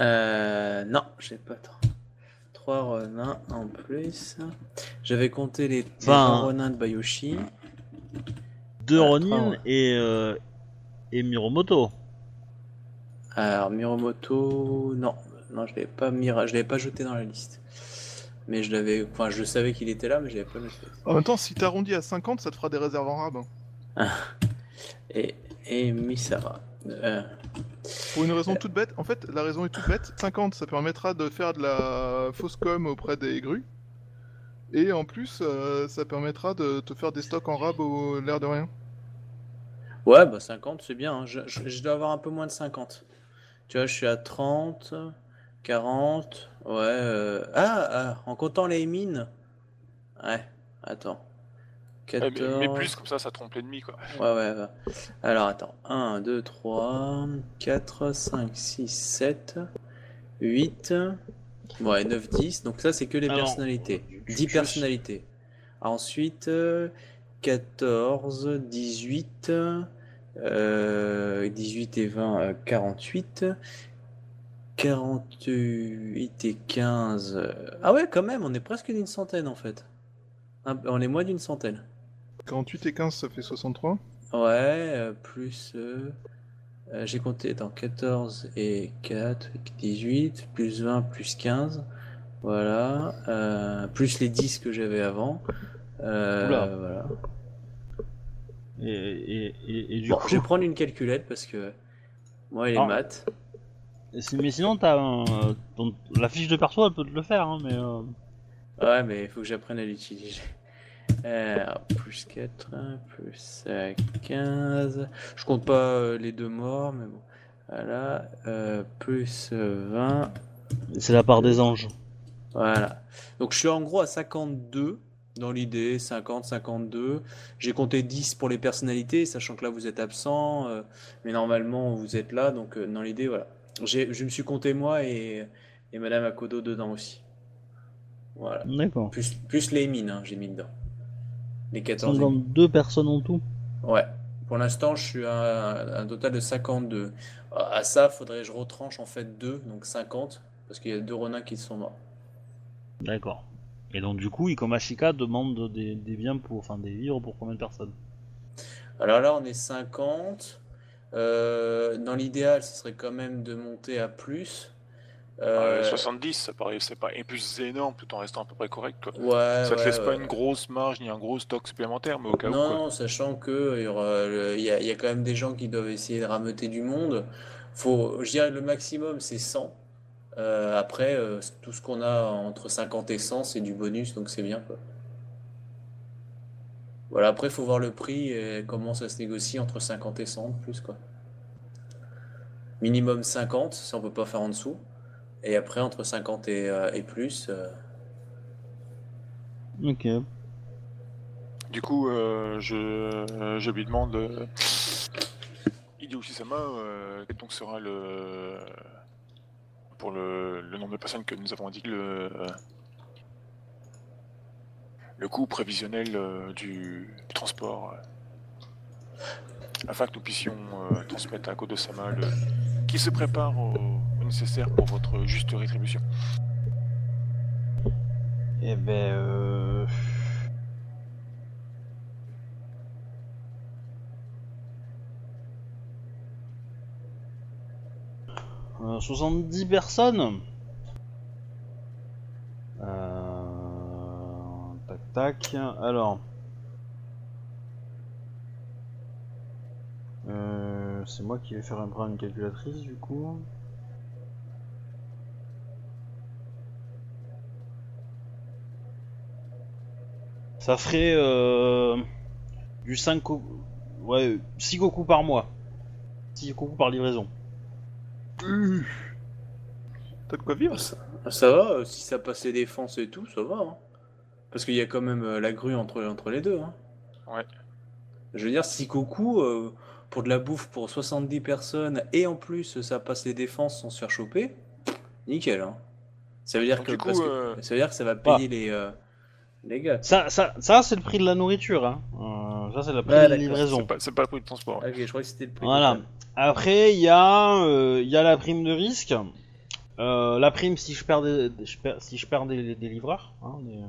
Euh, non, j'ai pas trop. Trois renins en plus. J'avais compté les, les Enfin, trois renins de Bayoshi. Ouais, Ronin trois, ouais. et, euh, et Miromoto. Alors, Miromoto, non, non, je l'avais pas mis, je l'avais pas jeté dans la liste. Mais je l'avais, enfin, je savais qu'il était là, mais je l'avais pas noté. En même temps, si t'arrondis à 50, ça te fera des réserves en rab. hein. Et, et Misara. Euh, Pour une raison toute bête, en fait, la raison est toute bête. 50, ça permettra de faire de la fausse com auprès des grues. Et en plus, euh, ça permettra de te faire des stocks en rab au l'air de rien. Ouais, bah 50, c'est bien. hein. Je, je- je dois avoir un peu moins de 50. Tu vois, je suis à 30, 40. Ouais. euh, Ah, ah, en comptant les mines. Ouais, attends. Eh, 14. mais, mais plus, comme ça, ça trompe l'ennemi, quoi. Ouais, ouais, ouais. Alors, attends. 1, 2, 3, 4, 5, 6, 7, 8. Ouais, 9, 10. Donc, ça, c'est que les Alors, personnalités. je- 10 je- personnalités. Ensuite, euh, 14, 18, euh, 18 et 20, euh, 48. 48 et 15. euh, Ah ouais, quand même, on est presque d'une centaine en fait. On est moins d'une centaine. 48 et 15, ça fait 63. Ouais, euh, plus. euh, euh, J'ai compté dans 14 et 4, 18, plus 20, plus 15. Voilà. euh, plus les 10 que j'avais avant. Euh, voilà. Et, et, et, et du Bon, coup. je vais prendre une calculette parce que moi et les Ah. maths. Mais sinon, t'as un, la fiche de perso, elle peut te le faire. Hein, mais, euh, Ouais, mais il faut que j'apprenne à l'utiliser. Euh, plus 4, plus euh, 15. Je compte pas euh, les deux morts, mais bon. Voilà. euh, plus euh, 20. c'est la part des anges. Voilà. Donc je suis en gros à 52 dans l'idée, 50, 52. J'ai compté 10 pour les personnalités, sachant que là vous êtes absent, euh, mais normalement vous êtes là, donc euh, dans l'idée, voilà. Je me suis compté moi et, et Madame Akodo dedans aussi. Voilà. D'accord. Plus, plus les mines, hein, j'ai mis dedans. Les 14 et- 52 personnes en tout. Ouais. Pour l'instant, je suis à un total de 52. À à ça, faudrait que je retranche en fait 2, donc 50, parce qu'il y a deux renins qui sont morts. D'accord. Et donc, du coup, Ikomashika demande des, des biens pour. Enfin, des vivres pour combien de personnes? Alors là, on est 50. Euh, dans l'idéal, ce serait quand même de monter à plus. Euh, Euh, 70, ça paraît, c'est pas et plus énorme tout en restant à peu près correct, quoi. ouais, ça te ouais, laisse pas une grosse marge ni un gros stock supplémentaire, mais au cas où, Non, quoi. non, sachant que y, y il y a quand même des gens qui doivent essayer de rameuter du monde. Faut, je dirais le maximum, c'est 100. Euh, après, euh, tout ce qu'on a entre 50 et 100, c'est du bonus, donc c'est bien, quoi. Voilà, après, il faut voir le prix et comment ça se négocie entre 50 et 100 de plus, quoi. Minimum 50, ça on peut pas faire en dessous. Et après, entre 50 et, euh, et plus, euh, Ok. Du coup, euh, je, je lui demande. Euh, Hideo Sama, euh, quel donc sera le. Pour le, le nombre de personnes que nous avons indiqué, le. Le coût prévisionnel euh, du, du transport. euh, afin que nous puissions euh, transmettre à Kodo-sama le. qui se prépare au, au nécessaire pour votre juste rétribution. Eh ben. Euh... euh, 70 personnes. Euh... Tac tac. Alors. Euh, c'est moi qui vais faire un prendre une calculatrice du coup. Ça ferait euh, du 5 co- ouais, 6 Goku par mois. 6 Goku par livraison. Euh, T'as de quoi vivre Ça, ça va, euh, si ça passe les défenses et tout, ça va. hein. Parce qu'il y a quand même euh, la grue entre, entre les deux. hein. Ouais. Je veux dire, si Goku, euh, pour de la bouffe pour 70 personnes, et en plus ça passe les défenses sans se faire choper, nickel. hein. Ça veut dire Donc, que, du coup, parce que- euh, ça veut dire que ça va payer les, euh, les gars. Ça, ça, ça c'est le prix de la nourriture. Hein. Euh, ça, c'est le prix Ouais, de la livraison. C'est pas, le prix de transport. Ok, je crois que c'était le prix. Voilà. Après, il y, a, euh, il y a la prime de risque. Euh, la prime si je perds des, des- je perds- si je perds des, des livreurs, hein, des,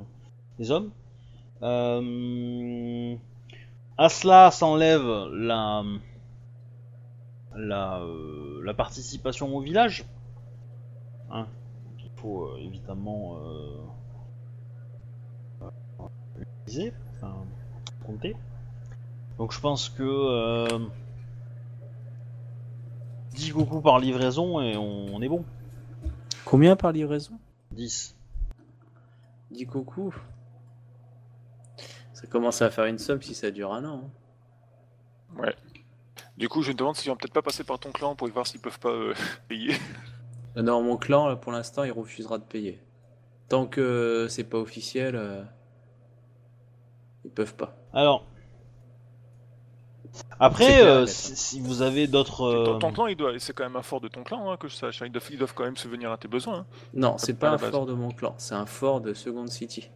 des hommes. Euh, à cela s'enlève la, la, euh, la participation au village. Hein, qu'il faut euh, évidemment euh, utiliser, enfin, compter. Donc je pense que euh, 10 Goku par livraison et on, on est bon. Combien par livraison? 10. 10 Goku. Ça commence à faire une somme si ça dure un an. hein. Du coup, je me demande s'ils vont peut-être pas passer par ton clan pour voir s'ils peuvent pas euh, payer. Euh, Non, mon clan, là, pour l'instant, il refusera de payer. Tant que c'est pas officiel, euh, ils peuvent pas. Alors. Après, clair, euh, si, si vous avez d'autres. Ton, euh, ton clan, il doit, c'est quand même un fort de ton clan, hein, que je sache. Ils doivent, ils doivent quand même se venir à tes besoins. hein. Non, c'est pas la un base. fort de mon clan, c'est un fort de Second City.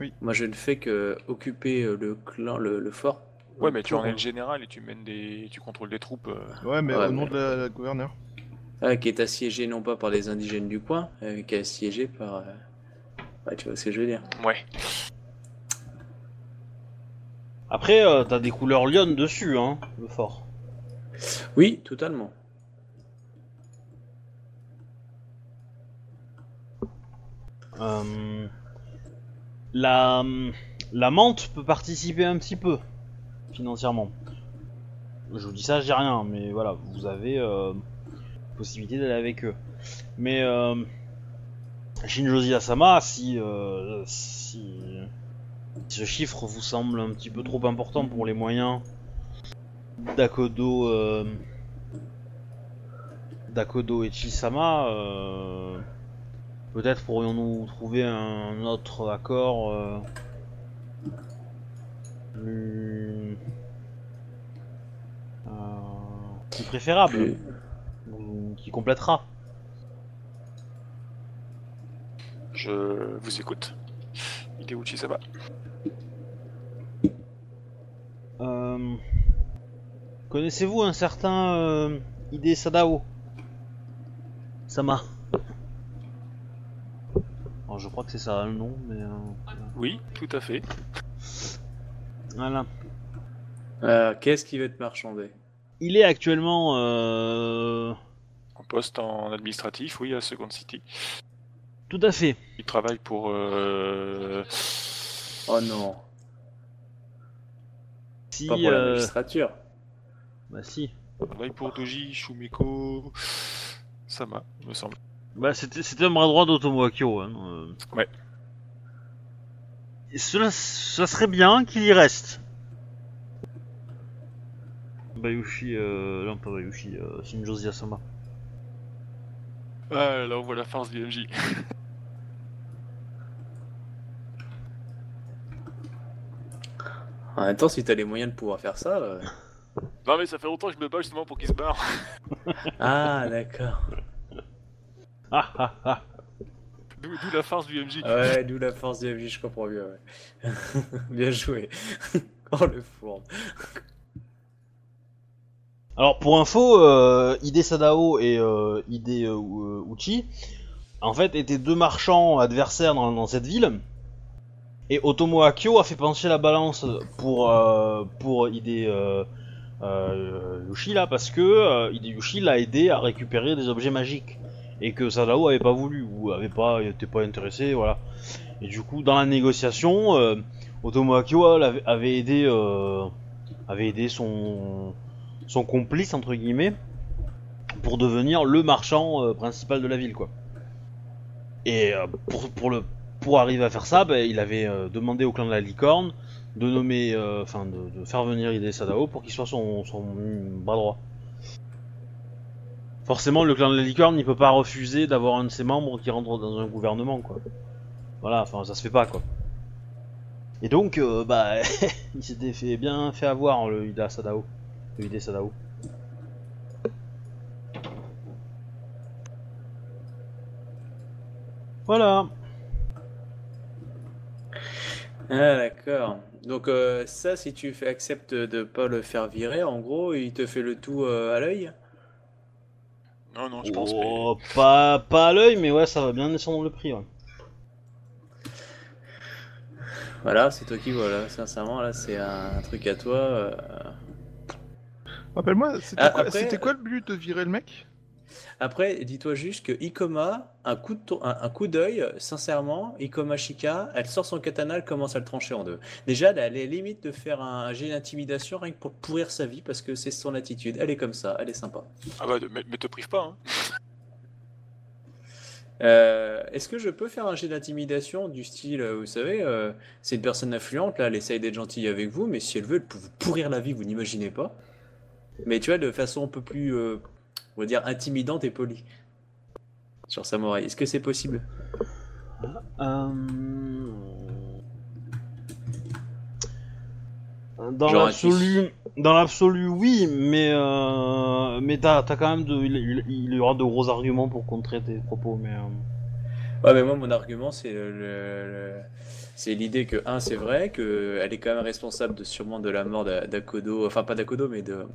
Oui. Moi, je ne fais que occuper euh, le clan, le, le fort. Ouais, mais tu en es le général et tu mènes des, tu contrôles des troupes. euh. Ouais, mais Ouais, au nom mais- de la, la gouverneure. Ah, qui est assiégé non pas par les indigènes du coin, euh, qui est assiégé par. euh, Ouais, tu vois ce que je veux dire. Ouais. Après, euh, t'as des couleurs Lyon dessus, hein, le fort. Oui, totalement. Euh, la, la menthe peut participer un petit peu financièrement. Je vous dis ça, dis rien, mais voilà, vous avez euh, possibilité d'aller avec eux. Mais euh, Shinjozi Asama, euh, si, si ce chiffre vous semble un petit peu trop important pour les moyens d'Akodo, euh, d'Akodo et Chisama, euh, peut-être pourrions-nous trouver un autre accord euh, plus, plus préférable, Plus- ou qui complétera. Je vous écoute. Hideuchi Sama. Euh, Connaissez-vous un certain euh, Ide Sadao? Sama Alors, Je crois que c'est ça le nom, mais euh, Oui, tout à fait. voilà. Euh, Qu'est-ce qui va te marchander? Il est actuellement euh, En poste en administratif, oui, à Second City. tout à fait. Il travaille pour. euh, Oh non, Si, pas pour la euh, magistrature. bah si. Travaille pour Doji Shumiko Sama, me semble. Bah c'était c'était un bras droit d'Otomo Akio. Hein, euh. Ouais. Et cela, ça serait bien qu'il y reste. Bayushi, euh, non pas Bayushi, euh, Shinjozi Asama. Ah, là on voit la farce du MJ. En même temps, si t'as les moyens de pouvoir faire ça. euh, Non, mais ça fait longtemps que je me bats justement pour qu'il se barre. Ah, d'accord. Ah ah ah D'où d'où la farce du MJ. Ouais, d'où la force du MJ, je comprends mieux. Ouais. Bien joué. oh le fourbe. Alors pour info, euh, Ide Sadao et euh, Ide euh, Uchi, en fait, étaient deux marchands adversaires dans, dans cette ville. Et Otomo Akio a fait pencher la balance pour euh, pour Ide euh, euh, Yushi là parce que euh, Ide Yushi l'a aidé à récupérer des objets magiques et que Sadao avait pas voulu ou avait pas était pas intéressé voilà. Et du coup dans la négociation, euh, Otomo Akio l'avait- avait aidé avait aidé son son complice entre guillemets pour devenir le marchand principal de la ville quoi. Et pour, pour le pour arriver à faire ça, bah, il avait euh, demandé au clan de la licorne de nommer, euh, enfin de, faire venir Ide Sadao pour qu'il soit son, bras droit. Forcément, le clan de la licorne, il peut pas refuser d'avoir un de ses membres qui rentre dans un gouvernement, quoi. Voilà, enfin, ça se fait pas, quoi. Et donc, euh, bah, il s'était fait bien fait avoir, le Ida Sadao. Le Ide Sadao. Voilà. Ah, d'accord. Donc, euh, ça, si tu fais, acceptes de pas le faire virer, en gros, il te fait le tout euh, à l'œil? Non, non, je pense Oh, pas, pas à l'œil, mais ouais, ça va bien descendre le prix, ouais. Voilà, c'est toi qui vois, là. Sincèrement, là, c'est un, truc à toi. euh. Rappelle-moi, c'était Ah, quoi, après- c'était quoi le but de virer le mec? Après, dis-toi juste que Ikoma, un coup de tour- un, un coup d'œil, sincèrement, Ikoma Shika, elle sort son katana, elle commence à le trancher en deux. Déjà, elle a les limites de faire un, jet d'intimidation rien que pour pourrir sa vie parce que c'est son attitude. Elle est comme ça, elle est sympa. Ah bah, mais, mais te prive pas, hein. Euh, Est-ce que je peux faire un jet d'intimidation du style, euh, vous savez, euh, c'est une personne influente, là, elle essaye d'être gentille avec vous, mais si elle veut, elle peut vous pourrir la vie, vous n'imaginez pas. Mais tu vois, de façon un peu plus, euh, on va dire, intimidante et polie. Sur Samouraï. Est-ce que c'est possible? Euh... Dans l'absolu, dans l'absolu, oui, mais euh, mais t'as t'as quand même de, il, y aura de gros arguments pour contrer tes propos, mais euh, Ouais, mais moi, mon argument, c'est le, le- le- c'est l'idée que, un, c'est vrai, qu'elle est quand même responsable de, sûrement de la mort d'A- d'Akodo, enfin pas d'Akodo, mais de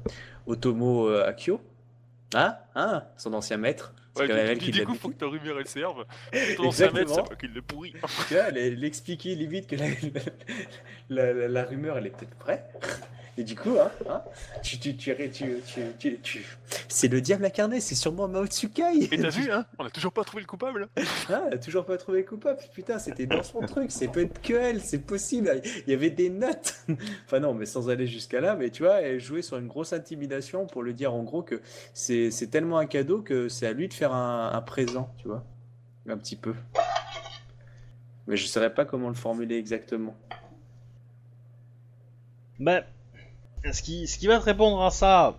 Otomo Akio. Hein Hein Son ancien maître. Ouais, quand même du, du, coup, faut que ta rumeur elle serve. Ton ancien maître, c'est Exactement. toi qui le pourrit. Tu vois, expliquait limite que la, la, la- la rumeur, elle est peut-être vraie. Et du coup, hein, hein, tu, tu, tu, tu, tu, tu- tu- c'est le diable incarné, c'est sûrement Mao Tsukai. Et t'as vu, hein On a toujours pas trouvé le coupable. Ah, elle a toujours pas trouvé coupable. Putain, c'était dans son truc. C'est peut-être que elle, c'est possible. Il y avait des notes. enfin, non, mais sans aller jusqu'à là. Mais tu vois, elle jouait sur une grosse intimidation pour lui dire en gros que c'est c'est tellement un cadeau que c'est à lui de faire un, un présent, tu vois. Un petit peu. Mais je saurais pas comment le formuler exactement. ben, ce qui ce qui va te répondre à ça,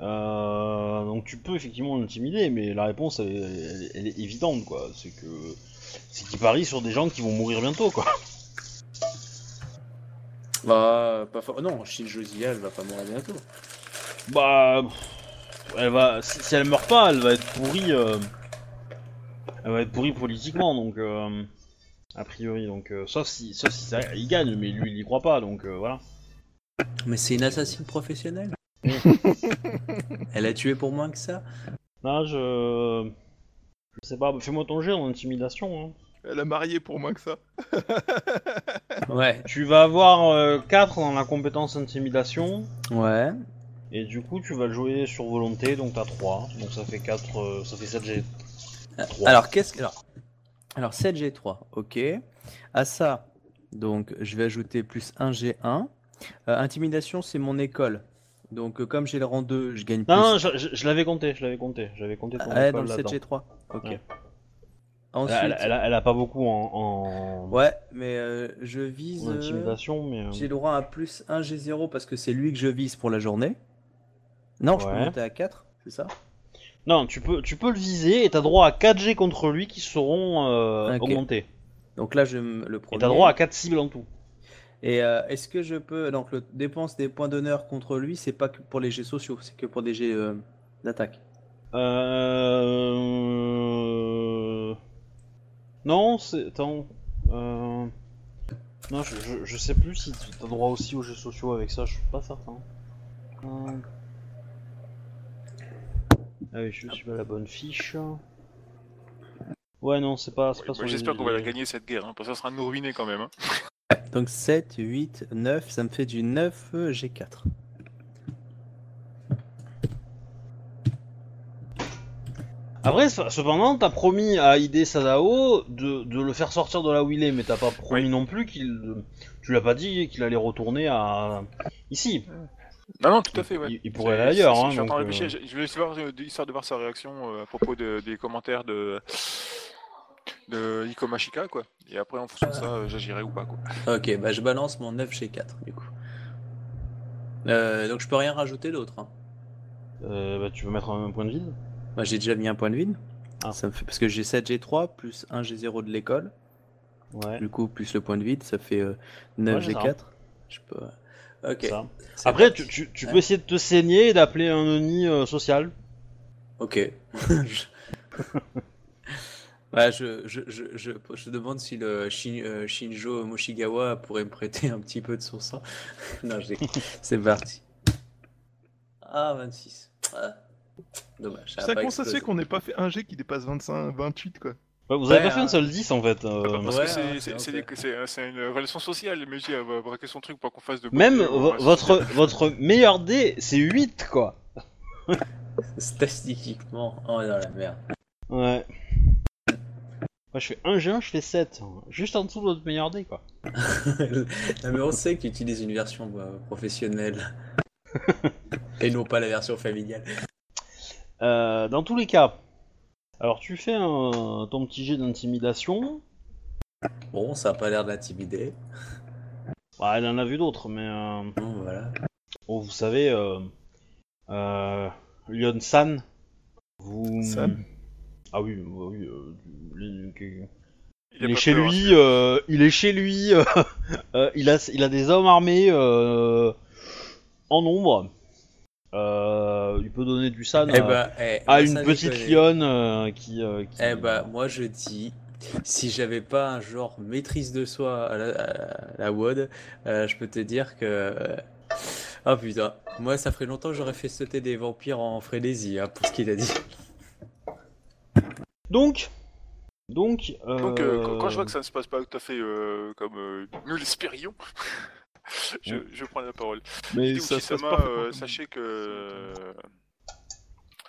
euh, donc tu peux effectivement l'intimider, mais la réponse elle, elle- elle est évidente quoi, c'est que c'est qu'il parie sur des gens qui vont mourir bientôt quoi. Bah, pas for- Non, Shinjozia, elle va pas mourir bientôt. Bah, elle va, si, si elle meurt pas, elle va être pourrie. euh, elle va être pourrie politiquement, donc euh, a priori, donc euh, sauf si, sauf si ça, il gagne, mais lui il y croit pas, donc voilà. Mais c'est une assassine professionnelle. elle a tué pour moins que ça. Là, je, je sais pas, fais-moi ton jet en intimidation. Hein. Elle a marié pour moins que ça. Ouais. Tu vas avoir 4 dans la compétence intimidation, Ouais. et du coup tu vas le jouer sur volonté, donc t'as 3, donc ça fait 4, ça fait 7 G. Trois. Alors, qu'est-ce que. Alors, alors 7G3, ok. À ça, donc, je vais ajouter plus 1G1. Euh, intimidation, c'est mon école. Donc, euh, comme j'ai le rang 2, je gagne plus. Non, non, je, je- je l'avais compté, je l'avais compté, j'avais compté ton Ah, école dans le là-dedans. 7G3. Ok. Ouais. Ensuite, Elle, elle a, elle a pas beaucoup en, en, ouais, mais euh, je vise. en euh, intimidation, mais. euh, J'ai le droit à plus 1G0 parce que c'est lui que je vise pour la journée. Non, je peux Ouais. monter à 4, c'est ça? Non, tu peux, tu peux le viser et t'as droit à 4 G contre lui qui seront euh, Ok. augmentés. Donc là, je me- le Et premier. t'as droit à 4 cibles en tout. Et euh, est-ce que je peux. Donc, le dépense des points d'honneur contre lui, c'est pas que pour les jets sociaux, c'est que pour des jets euh, d'attaque. Euh... Non, c'est. Attends. Euh... Non, je, je, je sais plus si t'as droit aussi aux jeux sociaux avec ça, je suis pas certain. Euh... Ah oui, je suis pas la bonne fiche. Ouais, non, c'est pas, J'espère qu'on va la gagner cette guerre, hein, parce que ça sera nous ruiner quand même. Hein. Donc 7, 8, 9, ça me fait du 9 euh, G4. Après, ce- cependant, t'as promis à Ide Sadao de, de le faire sortir de là où il est, mais t'as pas promis Oui. non plus qu'il. Tu l'as pas dit qu'il allait retourner à. ici. Non, non, tout à fait, ouais. Il, il pourrait aller ailleurs. Hein, je donc, euh, je- voulais voir, euh, histoire de voir sa réaction euh, à propos de- des commentaires de de Ikomashika, quoi. Et après, en fonction de ça, euh, j'agirai ou pas, quoi. Ok, bah je balance mon 9G4 du coup. Euh, donc je peux rien rajouter d'autre. Hein. Euh, bah, tu veux mettre un point de vide? Moi j'ai déjà mis un point de vide. Ah. Ça me fait... Parce que j'ai 7G3 plus 1G0 de l'école. Ouais. Du coup, plus le point de vide, ça fait euh, Ouais, c'est 9G4. Je peux. Ok. ça. c'est Après, parti. tu, tu, tu Ouais. peux essayer de te saigner et d'appeler un ONI euh, social. Ok. Je- Ouais, je, je, je, je, je demande si le Shin- euh, Shinjo Moshigawa pourrait me prêter un petit peu de son sang. non. C'est parti. Ah, 26. Ah, Dommage. ça comment se fait qu'on n'ait pas fait un G qui dépasse 25, 28 quoi Ouais, vous avez Ouais, pas fait hein. un seul 10 en fait. euh, Ah bah, parce que c'est- ouais, c'est une relation sociale, mais j'ai va braquer son truc pour qu'on fasse de Même euh, votre, votre meilleur dé, c'est 8 quoi. Statistiquement, oh dans la merde. Ouais. Moi je fais 1 G1, je fais 7. Juste en dessous de votre meilleur dé quoi. Non, mais on sait que tu utilises une version euh, professionnelle. Et non pas la version familiale. Euh, dans tous les cas, alors tu fais un, ton petit jet d'intimidation. Bon, ça a pas l'air d'intimider. Ouais, elle en a vu d'autres, mais euh, Bon, voilà. bon, vous savez, euh, euh, Lyon San, vous. San Ah oui, bah oui. euh, il- Il, est chez lui, euh, il est chez lui. euh, euh, il a, il a des hommes armés euh, en nombre. Euh, il peut donner du San Eh à, bah, eh, à bah, une petite lionne euh, qui, euh, qui- Eh bah, moi je dis, si j'avais pas un genre maîtrise de soi à la, à la WOD, euh, je peux te dire que. Ah putain, moi ça ferait longtemps que j'aurais fait sauter des vampires en frénésie, hein, pour ce qu'il a dit. Donc, donc, euh, Donc, euh, quand- je vois que ça ne se passe pas tout à fait euh, comme euh, nous l'espérions, je, je prends la parole. Mais ça pas. euh, sachez que euh,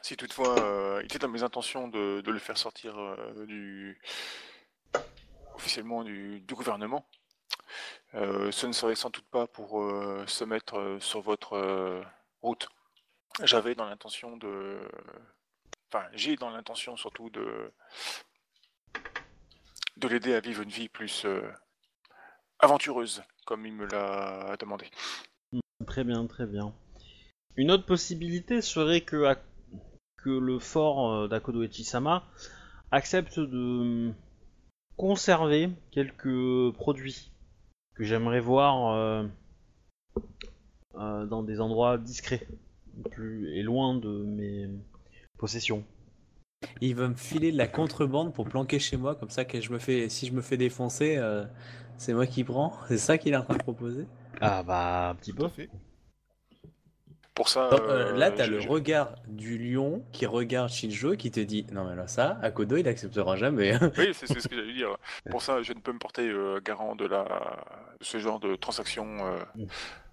si toutefois euh, il était dans mes intentions de, de le faire sortir euh, du officiellement du, du gouvernement, euh, ce ne serait sans doute pas pour euh, se mettre euh, sur votre euh, route. J'avais dans l'intention de, enfin j'ai dans l'intention surtout de de l'aider à vivre une vie plus euh, aventureuse, comme il me l'a demandé. Très bien, très bien. Une autre possibilité serait que, le fort euh, d'Akodo Echisama accepte de conserver quelques produits que j'aimerais voir euh, dans des endroits discrets et loin de mes possessions. Il va me filer de la contrebande pour planquer chez moi, comme ça que je me fais, si je me fais défoncer, euh, c'est moi qui prends. C'est ça qu'il est en train de proposer. Ah bah un petit peu. fait. Pour ça, Donc, euh, là, euh, t'as le regard du lion qui regarde Shinjo qui te dit Non, mais là, ça, Akodo, il acceptera jamais. Oui, c'est ce que j'allais dire. Pour ça, je ne peux me porter euh, garant de, la... de ce genre de transaction euh, Mm.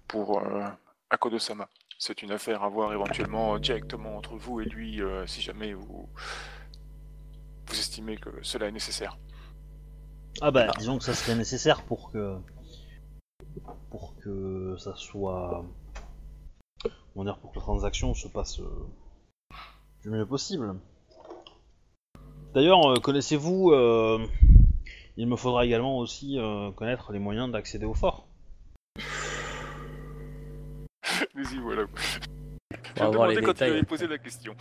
pour euh, Akodo-sama. C'est une affaire à voir éventuellement euh, directement entre vous et lui euh, si jamais vous... vous estimez que cela est nécessaire. Ah bah disons que ça serait nécessaire pour que pour que ça soit on dire pour que la transaction se passe euh, du mieux possible. D'ailleurs, euh, connaissez-vous il me faudra également aussi connaître les moyens d'accéder au fort. Mais y voilà. Je On va voir les quand tu détails. avais posé la question.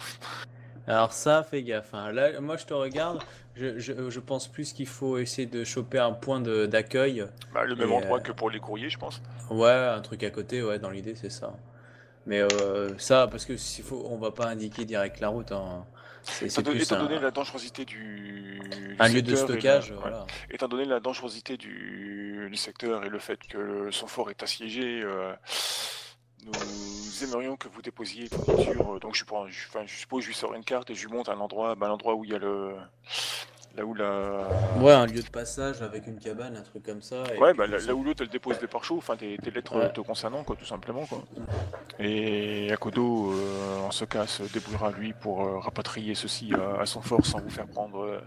Alors, ça, fais gaffe. hein. Là, moi, je te regarde. Je, je, je pense plus qu'il faut essayer de choper un point d'accueil. Bah, le même Et, endroit euh, que pour les courriers, je pense. Ouais, un truc à côté, ouais, dans l'idée, c'est ça. Mais euh, ça, parce que s'il faut, on va pas indiquer direct la route. Hein. C'est Étant, donné- plus étant un, donné la dangerosité du, du un lieu de secteur et stockage. voilà. Étant donné la dangerosité du, du secteur et le fait que le- son fort est assiégé, euh, nous aimerions que vous déposiez une fourniture. euh, Donc je, prends, je, enfin, je suppose je lui sors une carte et je lui montre un endroit, bah, l'endroit où il y a le, là où la, Ouais, un lieu de passage avec une cabane, un truc comme ça. et ouais, bah, là, où l'autre elle dépose des pare-choux, enfin des, des lettres Ouais. te concernant, quoi, tout simplement, quoi. Et Akodo, euh, en ce cas, se débrouillera lui pour euh, rapatrier ceci à, à son fort sans vous faire prendre euh,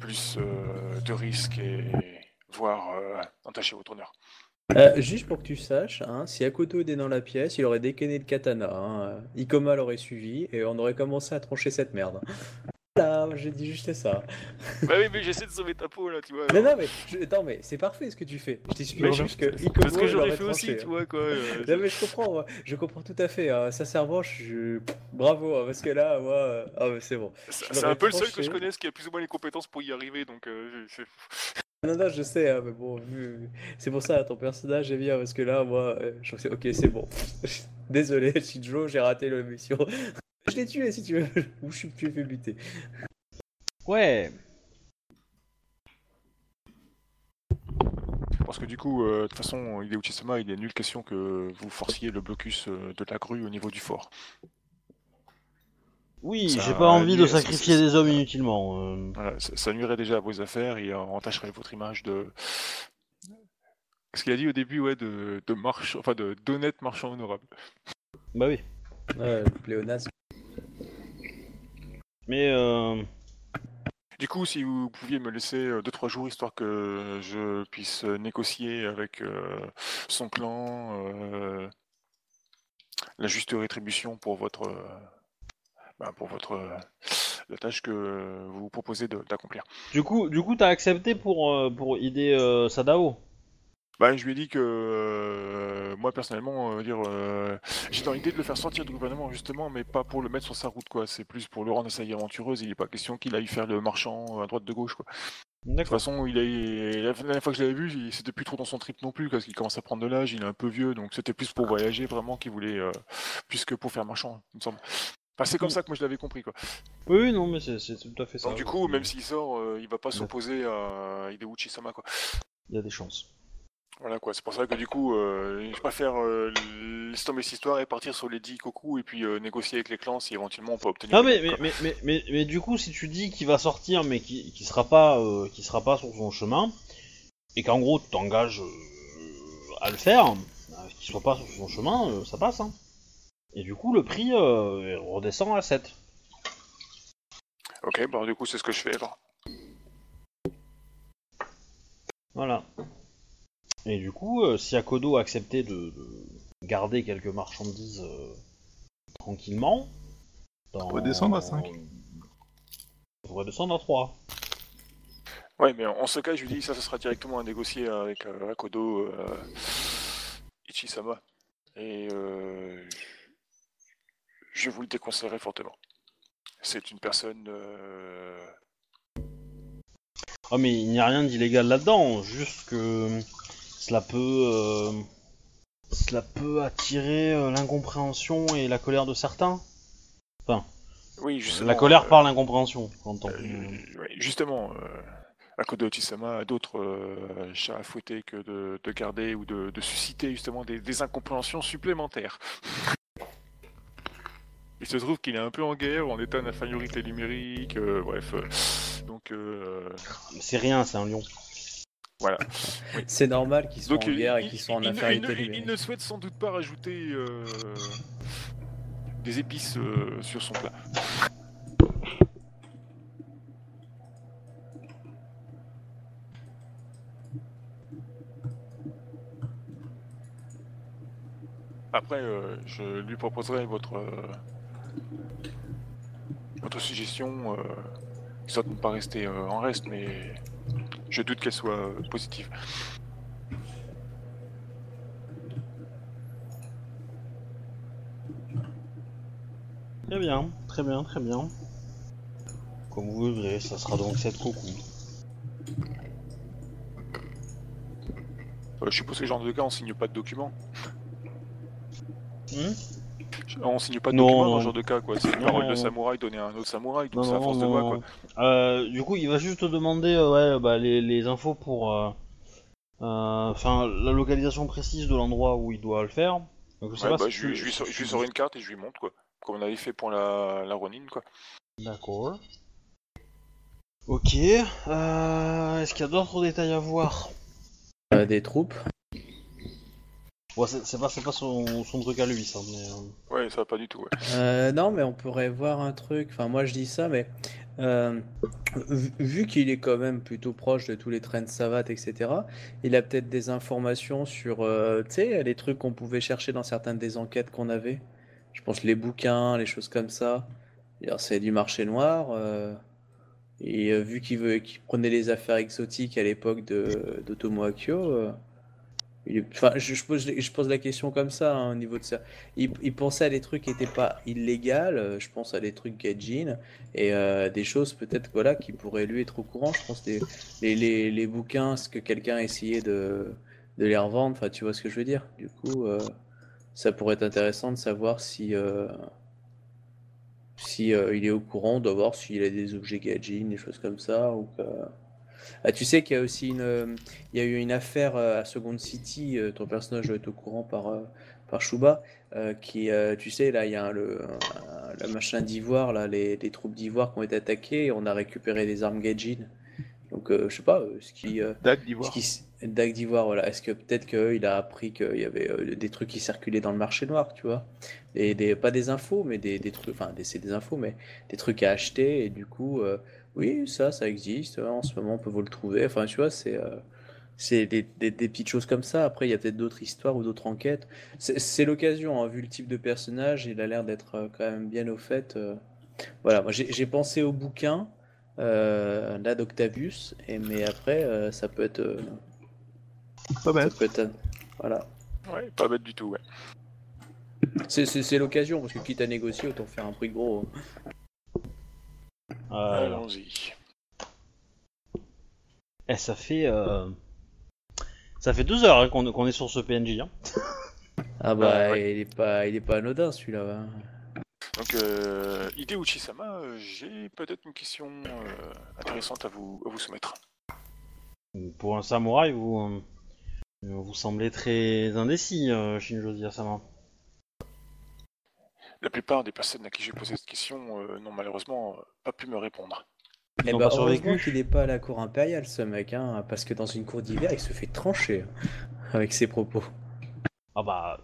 plus de risques et voire euh, entacher votre honneur. Euh, juste pour que tu saches, hein, si Akodo était dans la pièce, il aurait décainé le katana. Hein. Ikoma l'aurait suivi et on aurait commencé à trancher cette merde. Là, j'ai dit juste ça. bah oui, mais j'essaie de sauver ta peau là, tu vois. Non, non, mais, je... Mais c'est parfait ce que tu fais. Je t'explique juste que C'est Ikomo ce que j'aurais fait aussi, tu vois quoi. euh, Non, mais je comprends, moi. je comprends tout à fait. hein. Sincèrement, je... bravo, hein, parce que là, moi, euh, ah, mais c'est bon. C'est un peu le seul que je connaisse qui a plus ou moins les compétences pour y arriver, donc euh, Non, non, je sais, hein, mais bon, vu- c'est pour ça, ton personnage est bien, parce que là, moi, euh, je sais, ok, c'est bon. Désolé, Shinjo, j'ai raté la mission. Je l'ai tué, si tu veux, ou je suis fait buter. Ouais. Parce que du coup, euh, de toute façon, Hideo Sama, il est nulle question que vous forciez le blocus euh, de la grue au niveau du fort. Oui, j'ai pas envie de sacrifier des hommes inutilement. euh. Voilà, ça, ça nuirait déjà à vos affaires et euh, entacherait votre image de. Ce qu'il a dit au début, ouais, de, de marchand, enfin de d'honnête marchand honorable. Bah oui. Ouais, pléonasme. Mais euh... Du coup, si vous pouviez me laisser 2-3 jours histoire que je puisse euh, négocier avec euh, son clan euh, la juste rétribution pour votre, euh, bah, pour votre euh, la tâche que vous vous proposez d'accomplir. du coup, du coup, t'as accepté pour euh, pour idée euh, Sadao? Bah, je lui ai dit que euh, moi personnellement, euh, dire, euh, j'ai dans l'idée de le faire sortir du gouvernement justement, mais pas pour le mettre sur sa route quoi. C'est plus pour le rendre à sa vie aventureuse. Il n'est pas question qu'il aille faire le marchand à droite de gauche quoi. De toute façon, il est... la dernière fois que je l'avais vu, il- c'était plus trop dans son trip non plus, parce qu'il commence à prendre de l'âge, il est un peu vieux, donc c'était plus pour voyager vraiment qu'il voulait, plus que pour faire marchand, il me semble. Enfin, c'est comme ça que moi je l'avais compris quoi. Oui, oui, non, mais c'est tout à fait ça. Donc du coup, même s'il sort, euh, il va pas s'opposer à Hideo Sama quoi. il y a des chances. Voilà quoi, c'est pour ça que du coup, euh, je préfère euh, laisser tomber cette histoire et partir sur les 10 Koku et puis euh, négocier avec les clans si éventuellement on peut obtenir. Non, des mais mais, mais, mais, mais, mais du coup, si tu dis qu'il va sortir, mais qu'il qu'il sera pas euh, qu'il sera pas sur son chemin, et qu'en gros tu t'engages euh, à le faire, qu'il soit pas sur son chemin, ça passe. Hein. Et du coup, le prix euh, redescend à 7. Ok, bah du coup c'est ce que je fais alors. Voilà. Et du coup, euh, si Akodo a accepté de, de garder quelques marchandises euh, tranquillement, dans... On pourrait descendre à cinq. On pourrait descendre à 3. Ouais, mais en, en ce cas, je lui dis ça, ce sera directement à négocier avec euh, Akodo euh, Ichisama. Et euh, je vous le déconseillerais fortement. C'est une personne. euh, Ah mais il n'y a rien d'illégal là-dedans, juste que cela peut, euh, cela peut attirer euh, l'incompréhension et la colère de certains. Oui, justement. La colère par l'incompréhension, j'entends. justement, euh, Akodo Ichisama a d'autres euh, chats à fouetter que de, de garder ou de, de susciter justement des, des incompréhensions supplémentaires. Il se trouve qu'il est un peu en guerre, en état d'infériorité numérique, euh, bref. euh, donc, euh, C'est rien, c'est un lion. voilà. C'est normal qu'ils soient Donc, en il- guerre et il- qu'ils soient en infériorité il, ne, il numérique. ne souhaite sans doute pas rajouter euh, des épices euh, sur son plat. Après, euh, je lui proposerai votre euh, votre suggestion, euh, histoire de ne pas rester euh, en reste, mais je doute qu'elle soit euh, positive. Très bien, très bien, très bien. Comme vous voudrez, ça sera donc 7 coucou. Euh, je suppose que ce genre de cas, on signe pas de document. Hmm? On signe pas de Non, document dans ce genre de cas, quoi. C'est une Non, parole non, de samouraï donnée à un autre samouraï, donc Non, c'est à non, force de non. quoi. Euh, du coup, il va juste te demander euh, ouais, bah, les, les infos pour. euh, euh, Enfin, la localisation précise de l'endroit où il doit le faire. Donc, je sais Ouais, pas bah, si je, tu- lui- je lui sors, je lui sors une carte et je lui montre, quoi. Comme on avait fait pour la, la Ronin, quoi. D'accord. Ok. Euh, Est-ce qu'il y a d'autres détails à voir? Euh, des troupes. Ouais, c'est pas, c'est pas son, son truc à lui, ça. Mais, euh, Ouais, ça va pas du tout, ouais. Euh, non, mais on pourrait voir un truc. Enfin, moi je dis ça, mais euh, vu, qu'il est quand même plutôt proche de tous les trains de savate, etc., il a peut-être des informations sur, euh, tu sais, les trucs qu'on pouvait chercher dans certaines des enquêtes qu'on avait. Je pense les bouquins, les choses comme ça. D'ailleurs, C'est du marché noir. euh, et euh, vu qu'il veut, qu'il prenait les affaires exotiques à l'époque de d'Otomo Akio, euh, il enfin, je, pose, je pose la question comme ça hein, au niveau de ça. Il, il pensait à des trucs qui n'étaient pas illégaux, euh, je pense à des trucs gaijin et euh, des choses peut-être voilà, qui pourraient lui être au courant. Je pense des, les, les, les bouquins, ce que quelqu'un a essayé de, de les revendre, enfin tu vois ce que je veux dire. Du coup, euh, ça pourrait être intéressant de savoir si, si il est au courant, de voir s'il a des objets gaijin, des choses comme ça. Ou que... Ah, tu sais qu'il y a aussi une, euh, il y a eu une affaire euh, à Second City, euh, ton personnage doit être au courant par, par Shuba, euh, qui, euh, tu sais, là, il y a le, un- le machin d'Ivoire, là, les, les troupes d'Ivoire qui ont été attaquées, et on a récupéré des armes gaijin. Donc, euh, je sais pas, ce qui, Dag ce d'Ivoire. Dag d'Ivoire, voilà. Est-ce que peut-être qu'il a appris qu'il y avait des trucs qui circulaient dans le marché noir, tu vois? Et des, pas des infos, mais des, des trucs, enfin, des, c'est des infos, mais des trucs à acheter, et du coup, oui, ça, ça existe, hein, en ce moment, on peut vous le trouver. Enfin, tu vois, c'est euh, c'est des, des- des petites choses comme ça. Après, il y a peut-être d'autres histoires ou d'autres enquêtes. C'est c'est l'occasion, hein, vu le type de personnage, il a l'air d'être euh, quand même bien au fait. euh. Voilà, moi j'ai j'ai pensé au bouquin, euh, là d'Octavius, et mais après, euh, ça peut être. euh, Pas ça bête. peut être. Voilà. Ouais, pas bête du tout, ouais. C'est c'est- c'est l'occasion, parce que quitte à négocier, autant faire un prix gros. Euh, Allons-y. eh, ça fait. euh, Ça fait deux heures hein, qu'on est sur ce PNJ. Hein. Ah bah, Ah, ouais. il est pas, il est pas anodin celui-là. hein. Donc, euh, euh, j'ai peut-être une question euh, intéressante à vous, à vous soumettre. Pour un samouraï, vous. euh, Vous semblez très indécis, euh, Shinjo Asama. La plupart des personnes à qui j'ai posé cette question euh, n'ont malheureusement euh, pas pu me répondre. Eh bah, heureusement qu'il n'est pas à la cour impériale, ce mec, hein, parce que dans une cour d'hiver, il se fait trancher hein, avec ses propos. Ah bah.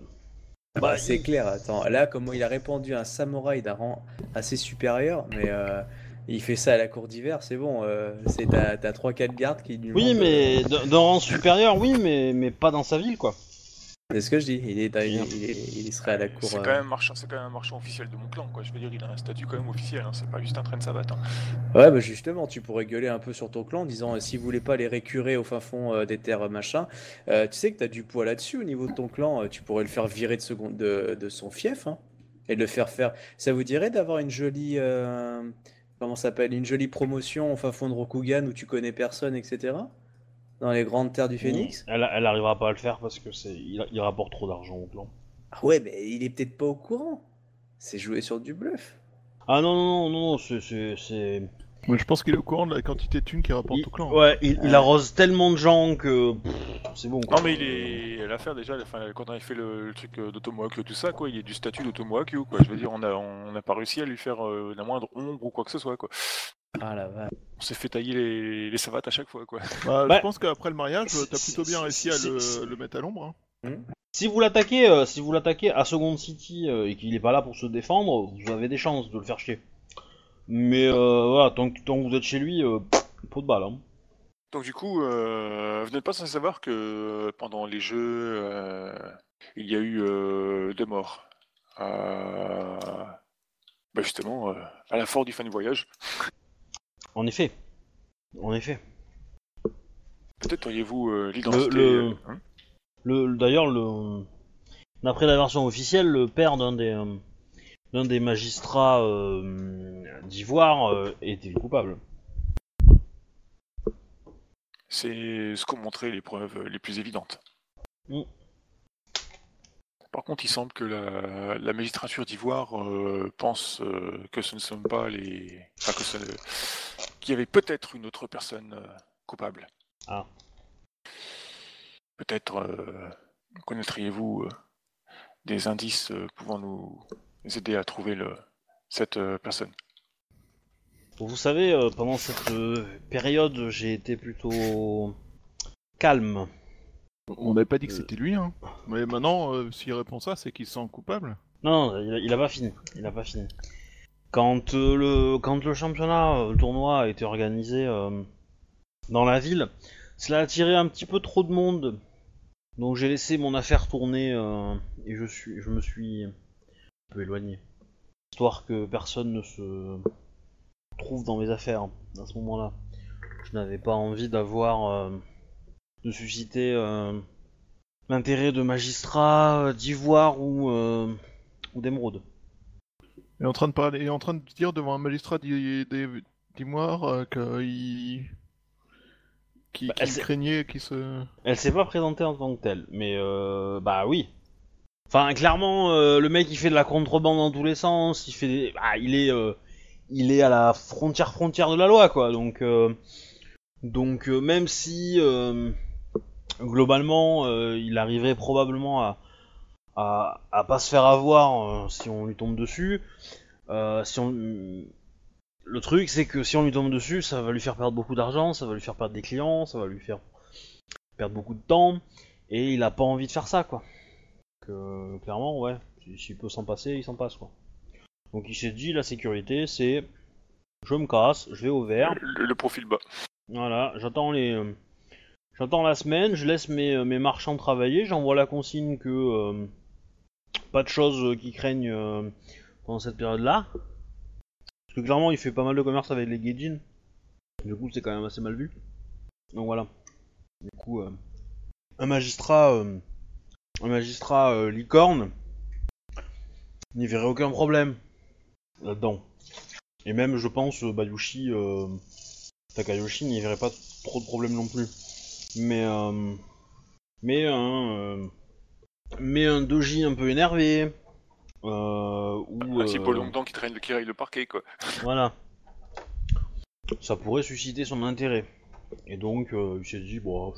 Bah, c'est il- clair, attends, là, comment il a répondu à un samouraï d'un rang assez supérieur, mais euh, il fait ça à la cour d'hiver, c'est bon, euh, c'est t'as t'as 3-4 gardes qui lui Oui, mais d'un d'un rang supérieur, oui, mais, mais pas dans sa ville, quoi. C'est ce que je dis, il, est, il, il, est- il serait à la cour. C'est euh, quand même un marchand, quand même un marchand officiel de mon clan, quoi. Je veux dire, il a un statut quand même officiel. Hein. C'est pas juste un train de savate. Hein. Ouais, bah justement, tu pourrais gueuler un peu sur ton clan en disant euh, si vous voulez pas les récurer au fin fond euh, des terres machin, euh, tu sais que t'as du poids là-dessus au niveau de ton clan, tu pourrais le faire virer de, second, de, de son fief hein, et de le faire faire. Ça vous dirait d'avoir une jolie. comment s'appelle Une jolie promotion au fin fond de Rokugan où tu connais personne, etc. Dans les grandes terres du Phénix Elle, elle arrivera pas à le faire parce que c'est il, il rapporte trop d'argent au clan. Ah ouais, mais il est peut-être pas au courant. C'est jouer sur du bluff. Ah non, non, non, non, c'est. c'est- je pense qu'il est au courant de la quantité de thunes qu'il rapporte Il, au clan. ouais, il, il arrose tellement de gens que. pff, C'est bon, quoi. Non, mais il est à l'affaire déjà. Enfin, quand on a fait le, le truc euh, d'Otomo Akio, tout ça, quoi. Il est du statut d'Otomo Akio, quoi. Je veux dire, on a, on n'a pas réussi à lui faire euh, la moindre ombre ou quoi que ce soit, quoi. Ah la vache. On s'est fait tailler les, les savates à chaque fois, quoi. Bah, Bah, je pense qu'après le mariage, t'as plutôt bien réussi à le, mettre à l'ombre. hein. Si vous l'attaquez, euh, si vous l'attaquez à Second City euh, et qu'il est pas là pour se défendre, vous avez des chances de le faire chier. Mais euh, voilà, tant que, tant que vous êtes chez lui, euh, pot de balle. Hein. Donc du coup, euh, vous n'êtes pas sans savoir que pendant les jeux, euh, il y a eu euh, deux morts. Euh, bah justement, euh, à la fin du fin du voyage. En effet. En effet. Peut-être auriez-vous euh, l'identité. le- euh, hein Le, le- D'ailleurs, le... d'après la version officielle, le père d'un des, euh, d'un des magistrats euh, d'Ivoire était le coupable. C'est ce qu'ont montré les preuves les plus évidentes. Mm. Par contre, il semble que la, la magistrature d'Ivoire euh, pense euh, que ce ne sont pas les. Enfin, que ce... qu'il y avait peut-être une autre personne euh, coupable. Ah. Peut-être connaîtriez-vous des indices pouvant nous aider à trouver le... cette personne? Vous savez, pendant cette période, j'ai été plutôt calme. On n'avait pas dit que c'était lui, hein. Mais maintenant, euh, s'il répond ça, c'est qu'il se sent coupable. Non, non, il a, il a pas fini. Il a pas fini. Quand euh, le quand le championnat, euh, le tournoi a été organisé euh, dans la ville, cela a attiré un petit peu trop de monde. Donc j'ai laissé mon affaire tourner euh, et je suis je me suis un peu éloigné. histoire que personne ne se trouve dans mes affaires à ce moment-là. Je n'avais pas envie d'avoir euh, de susciter euh, l'intérêt de magistrats euh, d'ivoire ou, euh, ou d'émeraude. Il est en train de parler, il est en train de dire devant un magistrat d'i- d'i- d'Imoire qu'il qui, Bah, craignait qu'il se. Elle s'est pas présentée en tant que telle, mais euh, bah oui. Enfin, clairement, euh, le mec il fait de la contrebande dans tous les sens, il fait, des- bah, il est, euh, il est à la frontière frontière de la loi, quoi. Donc, donc même si globalement euh, il arriverait probablement à, à, à pas se faire avoir euh, si on lui tombe dessus, euh, si on, le truc c'est que si on lui tombe dessus, ça va lui faire perdre beaucoup d'argent, ça va lui faire perdre des clients, ça va lui faire perdre beaucoup de temps et il a pas envie de faire ça quoi. Donc, clairement ouais, si- s'il peut s'en passer, il s'en passe quoi. Donc il s'est dit la sécurité c'est je me casse, je vais au vert, Le, le profil bas. voilà, j'attends les j'attends la semaine, je laisse mes, euh, mes marchands travailler, j'envoie la consigne que euh, pas de choses qui craignent euh, pendant cette période-là. Parce que clairement il fait pas mal de commerce avec les Gaijin. Du coup c'est quand même assez mal vu. Donc voilà. Du coup un magistrat un magistrat licorne n'y verrait aucun problème là-dedans. Et même je pense Bayushi Takayoshi n'y verrait pas trop de problème non plus. Mais euh, mais un euh, mais un doji un peu énervé euh, ou Un type euh, au long dents qui traîne le qui le parquet, quoi. voilà. Ça pourrait susciter son intérêt. Et donc, il s'est dit, bon,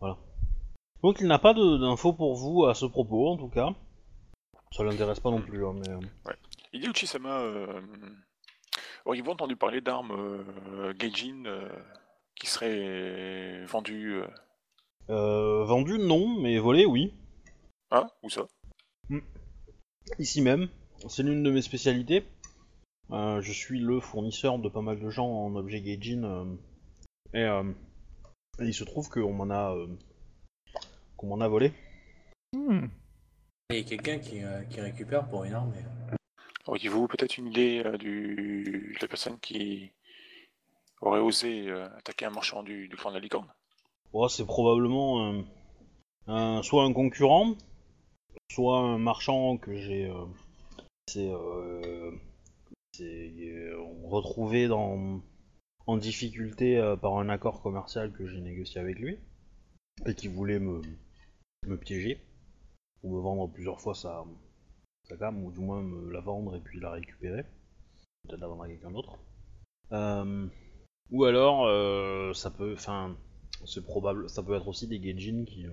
voilà. Donc, il n'a pas d'infos pour vous à ce propos, en tout cas. Ça l'intéresse pas non plus, hein, mais... euh, Hideo Sama, euh, auriez-vous entendu parler d'armes euh, Gaijin euh, qui seraient vendues euh, Euh, vendu, non, mais volé, oui. Ah, où ça? Ici même. C'est l'une de mes spécialités. Euh, je suis le fournisseur de pas mal de gens en objets Gaijin. euh, et, euh, et il se trouve qu'on m'en a... euh, qu'on m'en a volé. Hmm. Il y a quelqu'un qui, euh, qui récupère pour une arme. et- Auriez-vous peut-être une idée euh, du... de la personne qui aurait osé euh, attaquer un marchand du, du clan de la licorne Ouais, c'est probablement euh, un- soit un concurrent, soit un marchand que j'ai euh, retrouvé dans, en difficulté par un accord commercial que j'ai négocié avec lui et qui voulait me, piéger pour me vendre plusieurs fois sa, gamme ou du moins me la vendre et puis la récupérer, peut-être la vendre à quelqu'un d'autre. Ou alors euh, ça peut, enfin c'est probable, ça peut être aussi des Gaijin qui euh,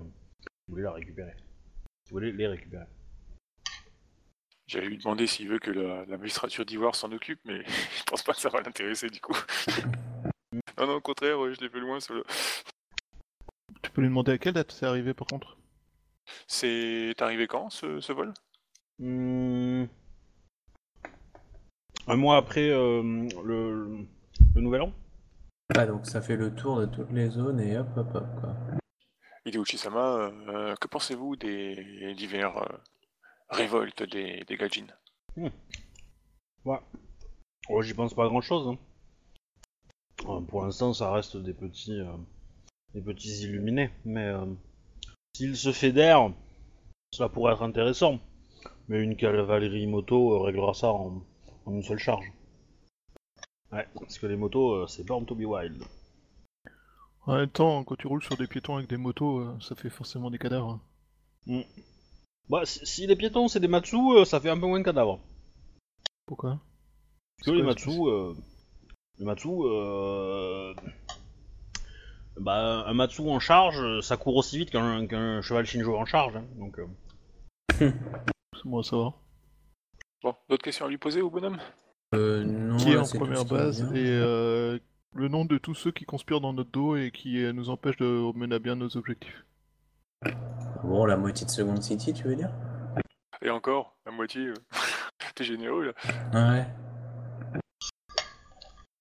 voulaient la récupérer. Qui voulaient les récupérer. J'allais lui demander s'il veut que la, la magistrature d'Ivoire s'en occupe, mais je pense pas que ça va l'intéresser du coup. non, non, au contraire, je l'ai fait loin. Tu peux lui demander à quelle date c'est arrivé par contre? C'est arrivé quand ce, ce vol? Hmm. Un mois après euh, le, le nouvel an? Ah, donc ça fait le tour de toutes les zones et hop, hop, hop, quoi. Hideo Sama, euh, que pensez-vous des divers euh, révoltes des, des Gaijin Ouais. Oh, j'y pense pas grand chose. pour l'instant, ça reste des petits, euh, des petits illuminés. Mais euh, s'ils se fédèrent, cela pourrait être intéressant. Mais une cavalerie moto euh, réglera ça en, en une seule charge. Ouais, parce que les motos, euh, c'est Born to be Wild. En même temps, quand tu roules sur des piétons avec des motos, euh, ça fait forcément des cadavres. Bah, si, si les piétons c'est des Matsu, euh, ça fait un peu moins de cadavres. Pourquoi? Parce que les Matsu, euh, les Matsu, euh, bah, un Matsu en charge, ça court aussi vite qu'un qu'un cheval Shinjo en charge. hein, donc, euh, C'est bon à savoir. Bon, d'autres questions à lui poser au bonhomme? Euh, non, qui est là, en première base et euh, le nom de tous ceux qui conspirent dans notre dos et qui euh, nous empêchent de mener à bien nos objectifs. Bon, la moitié de Second City, tu veux dire? Et encore, la moitié. euh, T'es généreux là. Ouais.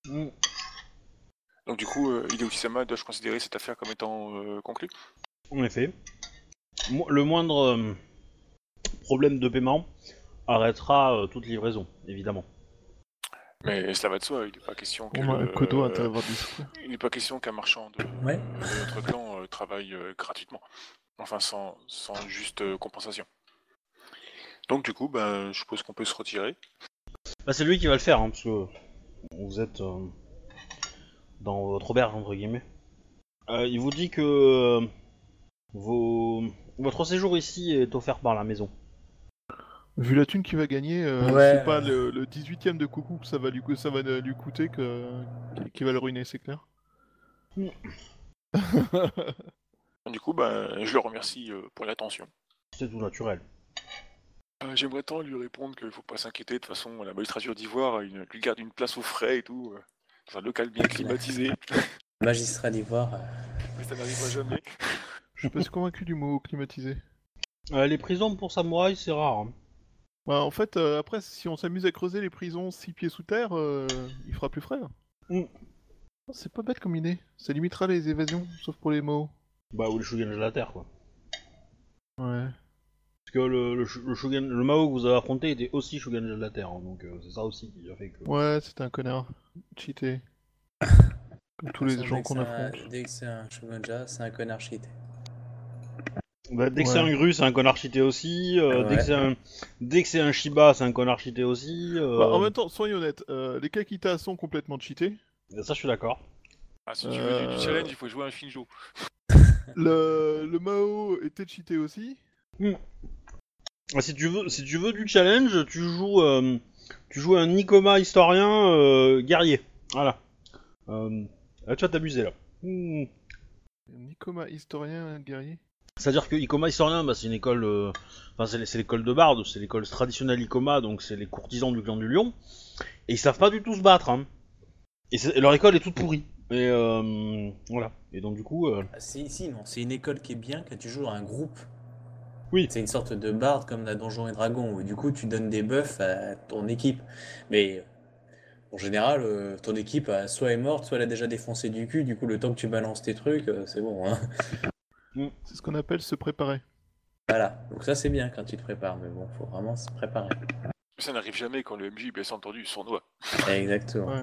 mm, Donc du coup, euh, Hideo Sama dois-je considérer cette affaire comme étant euh, conclue? En effet, Mo- le moindre euh, problème de paiement arrêtera euh, toute livraison, évidemment. Mais cela va de soi, il n'est pas question que. Le- des Il n'est pas question qu'un marchand de, Ouais. de notre clan euh, travaille euh, gratuitement. Enfin, sans, sans juste euh, compensation. Donc, du coup, ben, je suppose qu'on peut se retirer. Bah, c'est lui qui va le faire, hein, parce que vous êtes euh, dans votre auberge, entre guillemets. Euh, il vous dit que euh, vos... votre séjour ici est offert par la maison. Vu la thune qu'il va gagner, euh, Ouais. c'est pas le, le 18ème de coucou que ça va lui, ça va lui coûter que, qui va le ruiner, c'est clair. Du coup, ben, je le remercie euh, pour l'attention. C'est tout naturel. Euh, J'aimerais tant lui répondre qu'il faut pas s'inquiéter. De toute façon, la magistrature d'Ivoire une- lui garde une place au frais et tout, euh, dans un local bien climatisé. Magistrat d'Ivoire. euh, Mais ça n'arrivera jamais. Je suis pas si convaincu du mot climatisé. Euh, les prisons pour samouraïs, c'est rare. hein. Bah, en fait, euh, après, si on s'amuse à creuser les prisons 6 pieds sous terre, euh, il fera plus frais. hein. Mm. Oh, C'est pas bête comme idée. Ça limitera les évasions, sauf pour les mots. Bah, ou les shogun de la terre, quoi. Ouais. Parce que le, le, sh- le shogun, le Mao que vous avez affronté était aussi shogun de la terre, hein, donc euh, c'est ça aussi qui a fait que... Ouais, c'était un connard. Cheaté. Comme tous les gens qu'on affronte. Dès que c'est un shogunja, c'est un connard cheaté. Bah, dès que Ouais. c'est un Gru, c'est un connard cheaté aussi. euh, Dès Ouais. que c'est un, dès que c'est un Shiba, c'est un connard cheaté aussi. euh, Bah, en même temps, soyons honnêtes, euh, les Kakita sont complètement cheatés. Ça, je suis d'accord. Ah, si tu veux du- challenge, il faut jouer un Shinjo. Le, le Mao était cheaté aussi. Ah, Si tu veux, si tu veux du challenge, tu joues, euh, tu joues un Nikoma historien euh, guerrier. Voilà. Euh, là, tu vas t'amuser là. Hmm. Nikoma, historien, guerrier. C'est-à-dire que Ikoma historien, bah, c'est une école, euh, enfin c'est c'est l'école de Bard, c'est l'école traditionnelle Ikoma, donc c'est les courtisans du clan du Lion, et ils savent pas du tout se battre. Hein. Et, c'est- et leur école est toute pourrie. Et euh, voilà. Et donc du coup, euh, Ah, si, si, non, c'est une école qui est bien quand tu joues dans un groupe. Oui. C'est une sorte de barde comme dans Donjons et Dragons, où du coup tu donnes des buffs à ton équipe. Mais en général, euh, ton équipe soit est morte, soit elle a déjà défoncé du cul, du coup le temps que tu balances tes trucs, euh, c'est bon. Hein. C'est ce qu'on appelle se préparer. Voilà, donc ça c'est bien quand tu te prépares, mais bon, faut vraiment se préparer. Ça n'arrive jamais quand le MJ, bien entendu, sournois. Exactement. Ouais.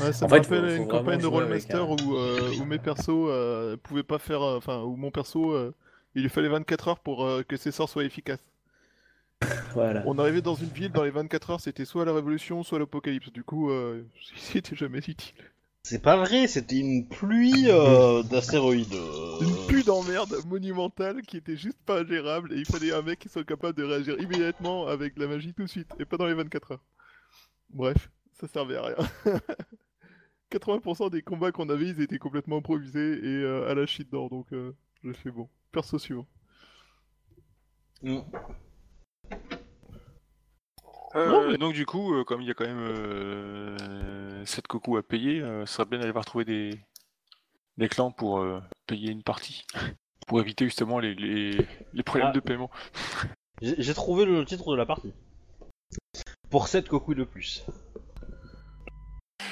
Ouais, ça En me fait, faut- rappelle faut une campagne de Rollmaster un- où, euh, où mes persos euh, pouvaient pas faire. euh, Enfin, où mon perso, euh, il lui fallait 24 heures pour euh, que ses sorts soient efficaces. Voilà. On arrivait dans une ville, dans les 24 heures, c'était soit la révolution, soit l'apocalypse. Du coup, euh, c'était jamais utile. C'est pas vrai, c'était une pluie euh, d'astéroïdes. euh. Une pluie d'emmerde monumentale qui était juste pas gérable et il fallait un mec qui soit capable de réagir immédiatement avec de la magie tout de suite et pas dans les 24 heures. Bref, ça servait à rien. 80% des combats qu'on avait, ils étaient complètement improvisés et euh, à la shit d'or, donc euh, je fais bon. Perso suivant. Mm. Euh, mais- Donc du coup, euh, comme il y a quand même euh, 7 cocos à payer, euh, ce serait bien d'aller voir trouver des, des clans pour euh, payer une partie. Pour éviter justement les, les, les problèmes Ah. de paiement. J'ai trouvé le titre de la partie. Pour 7 cocouilles de plus.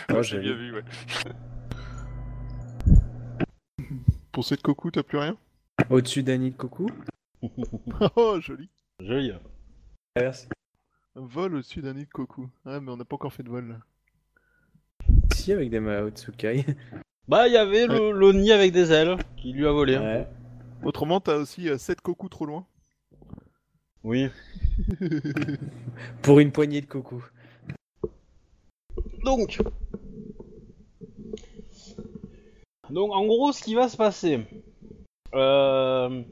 Oh, Ouais, j'ai bien vu. ouais. Pour cette coco, t'as plus rien? Au-dessus d'Annie de Coucou. Oh, joli. Joli. Merci. Vol au-dessus d'un nid de coco. Ah, mais on n'a pas encore fait de vol là. Si, avec des Mao Tsukai. Bah, il y avait le, le nid avec des ailes qui lui a volé. Ouais. Autrement, t'as aussi 7 cocos trop loin. Oui. Pour une poignée de coucou. Donc. Donc, en gros, ce qui va se passer. Euh.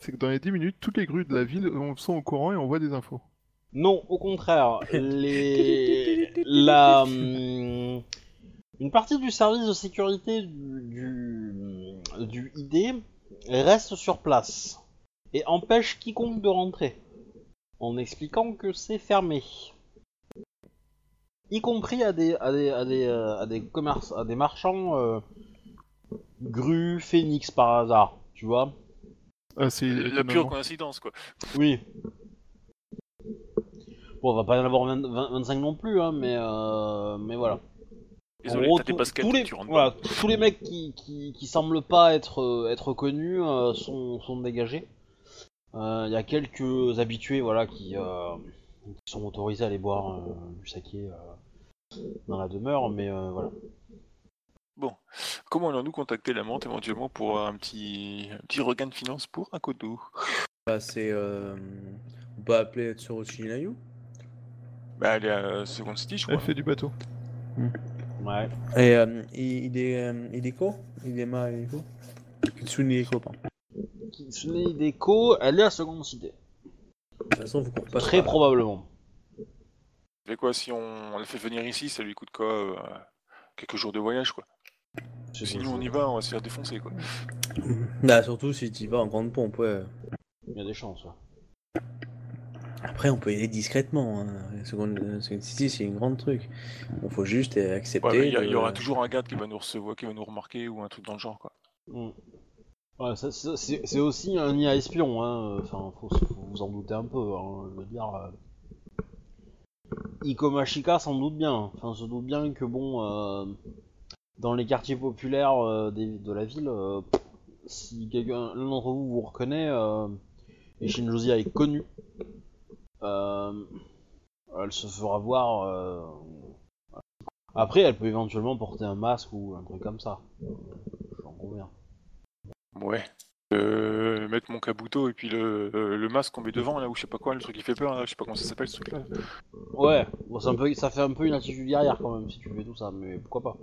C'est que dans les 10 minutes, toutes les grues de la ville on- sont au courant et on voit des infos. Non, au contraire, les... la, hum, une partie du service de sécurité du, du, du ID reste sur place et empêche quiconque de rentrer, en expliquant que c'est fermé. Y compris à des, à des, à des, euh, à des commerces, à des marchands euh, Gru, Phoenix par hasard, tu vois Ah, c'est La pure coïncidence, quoi. Oui. Bon, on va pas en avoir 20 20 25 non plus, hein, mais, euh, mais voilà. Désolé, En gros, t'as des tous- baskets, tous les, tu rentres voilà, tous les mecs qui, qui, qui semblent pas être, euh, être connus euh, sont, sont dégagés. Il y a quelques habitués voilà, qui, euh, qui sont autorisés à aller boire euh, du saké euh, dans la demeure, mais euh, voilà. Comment allons-nous contacter la menthe éventuellement pour un petit, un petit regain de finances pour un Kodo Bah, c'est. euh, On peut appeler Tsurushi Nayu Bah, elle est à Second City, je crois. Elle fait du bateau. Ouais. Et euh, il il est. euh, Il est quoi Il est ma. Il est quoi Kitsune Eko, pardon. Kitsune elle est à seconde cité. De toute façon, vous courez pas. Très probablement. Mais quoi, si on, on la fait venir ici, ça lui coûte quoi euh, Quelques jours de voyage, quoi? Sinon, on y va, on va se faire défoncer, quoi. Bah, surtout si tu vas en grande pompe, ouais. Il y a des chances. ouais. Après, on peut y aller discrètement. Hein. Second, Second City, c'est un grand truc. Bon, faut juste euh, accepter. Ouais, il y, il aura toujours un gars qui va nous recevoir, qui va nous remarquer ou un truc dans le genre, quoi. Mm. Ouais, c'est aussi un IA espion, hein. Enfin, faut, faut vous en douter un peu. Hein. Je veux dire, euh... Ikomashika s'en doute bien. Enfin, se doute bien que bon, euh, dans les quartiers populaires euh, des- de la ville, euh, si quelqu'un, l'un d'entre vous vous reconnaît, euh, et Shinjozia est connue, euh, elle se fera voir. euh, Après, elle peut éventuellement porter un masque ou un truc comme ça. Euh, J'en conviens. Ouais. Euh, mettre mon kabuto et puis le, euh, le masque qu'on met devant, là, ou je sais pas quoi, le truc qui fait peur, là, je sais pas comment ça s'appelle ce truc-là. Ouais, bon, c'est un peu, ça fait un peu une attitude guerrière quand même si tu fais tout ça, mais pourquoi pas.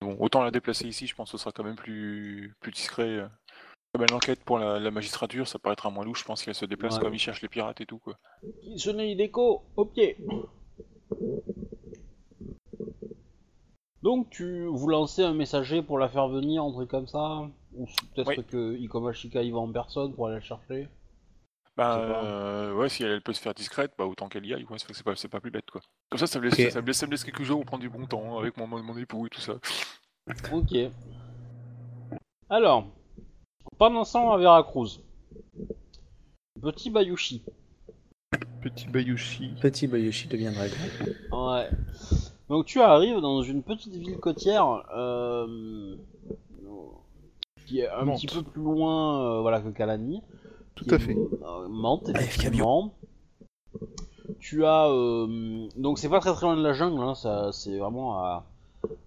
Bon, autant la déplacer ici, je pense que ce sera quand même plus, plus discret. Euh. Comme elle enquête pour la, la magistrature, ça paraîtra moins louche, je pense qu'elle se déplace Ouais. comme il cherche les pirates et tout, quoi. Kitsune Hideko, au pied Donc tu vous lancez un messager pour la faire venir, un truc comme ça? Ou peut-être Oui. que Ikomashika y va en personne pour aller la chercher? Bah, euh, ouais, si elle, elle peut se faire discrète, bah autant qu'elle y aille, ouais, c'est c'est pas, c'est pas plus bête, quoi. Comme ça, ça me, laisse, ça, me laisse, ça me laisse quelques jours pour prendre du bon temps avec mon, mon, mon époux et tout ça. Ok. Alors, pendant ce temps à Veracruz, petit Bayushi. Petit Bayushi. Petit Bayoshi deviendra grand. Ouais. Donc tu arrives dans une petite ville côtière euh, qui est un petit peu plus loin euh, voilà, que Kalani. Tout à est, fait. euh, Mantes, Avec effectivement. Tu as... euh, donc c'est pas très très loin de la jungle, hein, c'est vraiment à,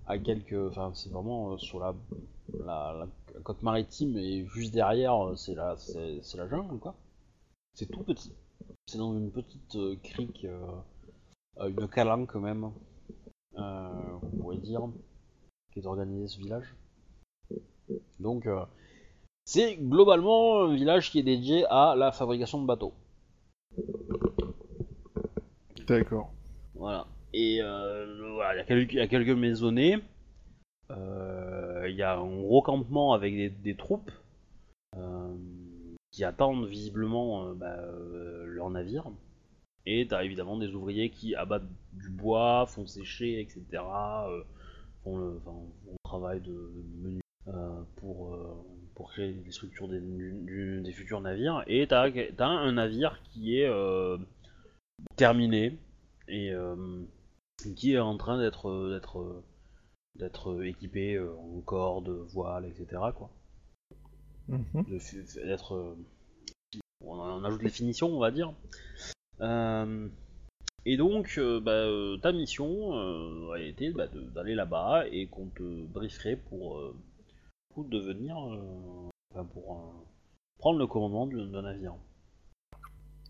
à quelques... Enfin c'est vraiment euh, sur la, la, la côte maritime et juste derrière euh, c'est la, c'est, la jungle quoi. C'est tout petit. C'est dans une petite euh, crique, euh, euh, une calanque quand même, on pourrait dire, qui est organisé ce village. Donc c'est globalement un village qui est dédié à la fabrication de bateaux. D'accord. Voilà. Et voilà, il y a quelques, il y a quelques maisonnées. Euh, Il y a un gros campement avec des, troupes euh, qui attendent visiblement euh, bah, euh, leur navire. Et t'as évidemment des ouvriers qui abattent du bois, font sécher, etc. euh, font, le, travail de, menu euh, pour, euh, pour créer les structures des, futurs navires. Et t'as as un navire qui est euh, terminé et euh, qui est en train d'être euh, d'être euh, d'être équipé euh, en cordes, voiles, etc. quoi. Mhm. D'être euh, on, on ajoute les finitions, on va dire. Euh, et donc, euh, bah, euh, ta mission euh, a été bah, d'aller là-bas et qu'on te brieferait pour, euh, pour devenir, euh, enfin, pour euh, prendre le commandement du- d'un navire.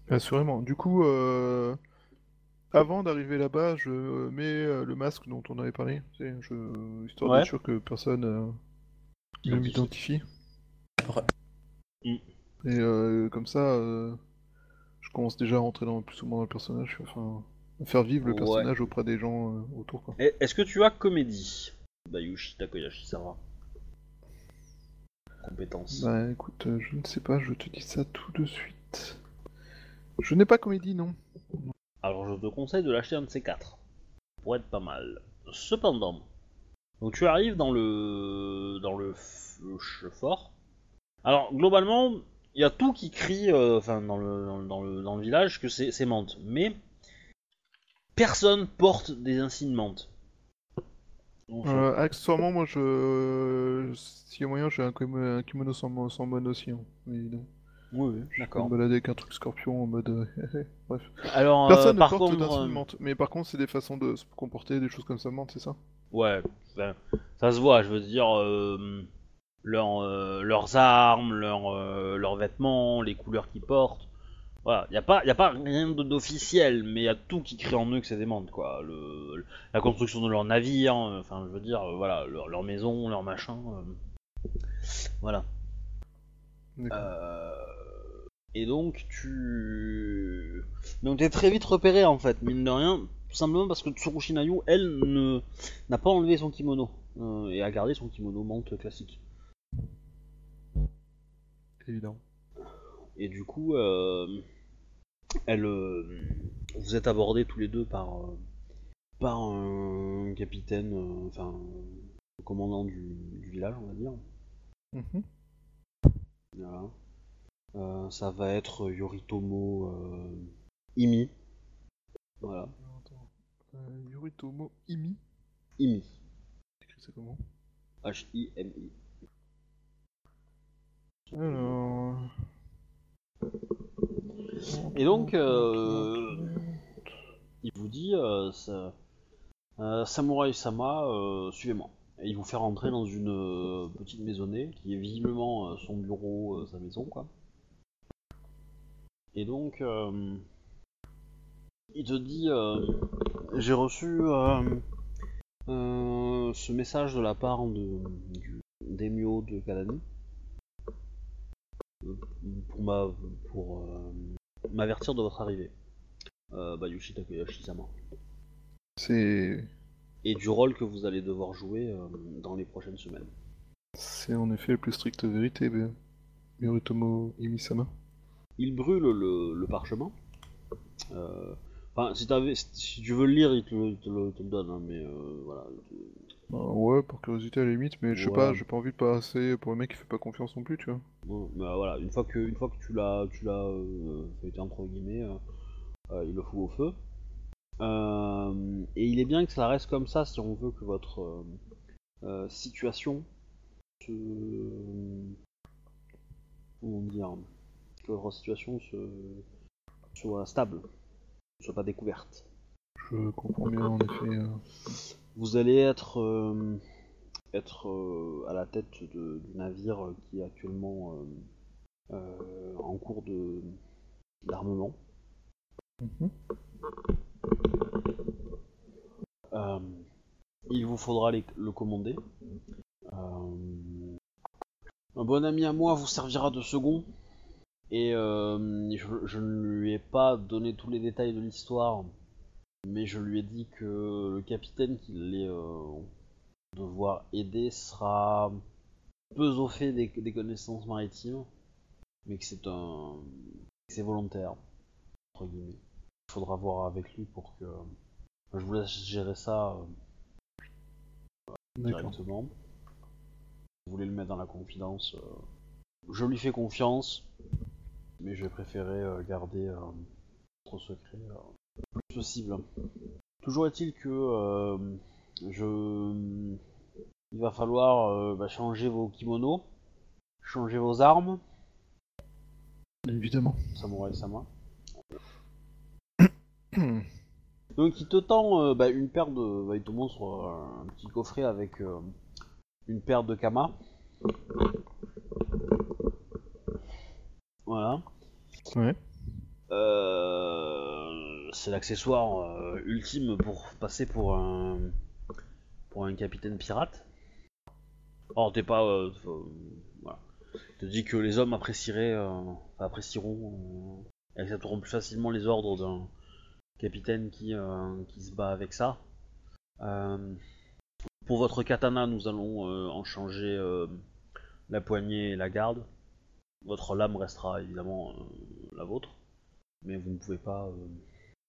Assurément. Du coup, euh, avant d'arriver là-bas, je mets euh, le masque dont on avait parlé, je... histoire Ouais. d'être sûr que personne euh, ne m'identifie. Ouais. Mm. Et euh, comme ça, euh, je commence déjà à rentrer dans, plus ou moins dans le personnage, enfin, à faire vivre le Ouais. personnage auprès des gens euh, autour. Quoi. Et- Est-ce que tu as comédie? Bayushi Takoyashi Sara. Compétence. Bah écoute, euh, je ne sais pas, je te dis ça tout de suite. Je n'ai pas comédie, non. Alors je te conseille de l'acheter un de ces quatre. Pour être pas mal. Cependant, donc tu arrives dans le dans le, le fort. Alors globalement, il y a tout qui crie, euh, enfin dans le dans, le- dans le village que c'est menthe, mais personne porte des insignes menthe. Euh, accessoirement, moi, je... S'il y a moyen, j'ai un, kimo- un kimono sans, sans mono aussi, hein, évidemment. Oui, oui, d'accord. me balader avec un truc scorpion en mode. euh, Bref. Alors, euh, Personne ne par porte contre, euh, mais par contre, c'est des façons de se comporter, des choses comme ça, menthe, c'est ça? Ouais, ça, ça se voit, je veux dire, euh, leurs, euh, leurs armes, leurs, euh, leurs vêtements, les couleurs qu'ils portent. Voilà, y a pas, y a pas rien d'officiel, mais y a tout qui crée en eux que c'est des mondes, quoi. Le, la construction de leur navire, euh, enfin, je veux dire, euh, voilà, leur, leur maison, leur machin. euh, voilà. D'accord. Euh, et donc tu donc t'es très vite repéré en fait mine de rien tout simplement parce que Tsurushinayu elle ne n'a pas enlevé son kimono euh, et a gardé son kimono menthe classique Évidemment. et du coup euh, elle euh, vous êtes abordés tous les deux par par un capitaine enfin commandant du, du village on va dire Mhm. Voilà. Euh, ça va être Yoritomo euh, Imi. Voilà. Euh, Yoritomo Imi. Imi. Ça comment? H-I-M-I. Alors. Et donc, euh, Il vous dit euh, ça- euh, Samurai Sama, suivez-moi. Et il vous fait rentrer dans une petite maisonnée qui est visiblement son bureau, sa maison, quoi. Et donc, euh, il te dit euh, J'ai reçu euh, ce message de la part de, du Daimyo de Kalani pour ma- pour m'avertir de votre arrivée. Bayushi Takayashi-sama. C'est. Et du rôle que vous allez devoir jouer dans les prochaines semaines. C'est en effet la plus stricte vérité. Yoritomo Imi-sama. Il brûle le, le parchemin. Euh, Enfin, si, si tu veux le lire, il te le, te le- te le donne, hein, mais euh, voilà. Ah, ouais, pour curiosité à la limite, mais je sais Ouais. pas, j'ai pas envie de passer pour le mec qui fait pas confiance non plus, tu vois. Bon, bah, voilà, une fois que, une fois que tu l'as, tu l'as euh, feuilleté entre guillemets, euh, euh, il le fout au feu. Euh, et il est bien que ça reste comme ça si on veut que votre euh, euh, situation se, comment dire, que votre situation se, soit stable, ne soit pas découverte. Je comprends bien, en effet. euh, Vous allez être, euh, être euh, à la tête de- du navire qui est actuellement euh, en cours de d'armement. mhm. Il vous faudra les- le commander. Un bon ami à moi vous servira de second. Et euh, je, je ne lui ai pas donné tous les détails de l'histoire, mais je lui ai dit que le capitaine qui allait euh, devoir aider sera peu au fait des, des connaissances maritimes, mais que c'est un, que c'est volontaire entre guillemets. Il faudra voir avec lui pour que Enfin, je vous laisse gérer ça euh, directement. Vous voulez le mettre dans la confidence. euh, Je lui fais confiance, mais je vais préférer euh, garder euh, notre secret euh, le plus possible. Toujours est-il que je, il va falloir euh, bah, changer vos kimonos, changer vos armes, Évidemment. samouraï sama. Donc il te tend euh, bah, une paire de. Bah, il te montre euh, un petit coffret avec une paire de kamas. Voilà. Ouais. Euh, c'est l'accessoire euh, ultime pour passer pour un pour un capitaine pirate. Alors t'es pas. euh, voilà. Il te dit que les hommes apprécieraient, apprécieront, et accepteront plus facilement les ordres d'un capitaine qui, qui se bat avec ça. Pour votre katana, nous allons en changer la poignée et la garde. Votre lame restera évidemment euh, la vôtre, mais vous ne pouvez pas euh,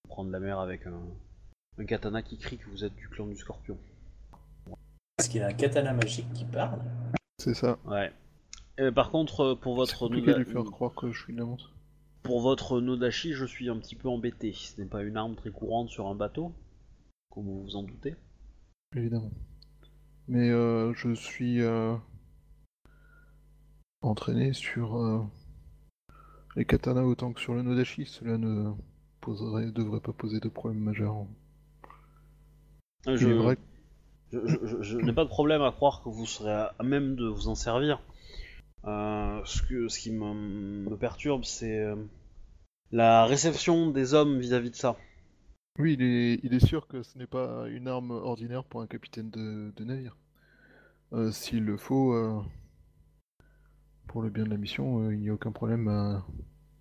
prendre la mer avec un, un katana qui crie que vous êtes du clan du scorpion. Est-ce qu'il y a un katana magique qui parle C'est ça. Ouais. Et par contre, euh, pour votre noda- lui faire croire que je suis une amante. pour votre Nodashi, je suis un petit peu embêté. Ce n'est pas une arme très courante sur un bateau, comme vous vous en doutez. Évidemment. Mais euh, je suis entraîné sur euh, Les katanas autant que sur le Nodashi, cela ne poserait, devrait pas poser de problème majeur. Je, n'ai pas de problème à croire que vous serez à même de vous en servir. Euh, ce, que, ce qui me, me perturbe, c'est euh, la réception des hommes vis-à-vis de ça. Oui, il est, il est sûr que ce n'est pas une arme ordinaire pour un capitaine de, de navire. Euh, S'il le faut, euh, pour le bien de la mission, euh, il n'y a aucun problème à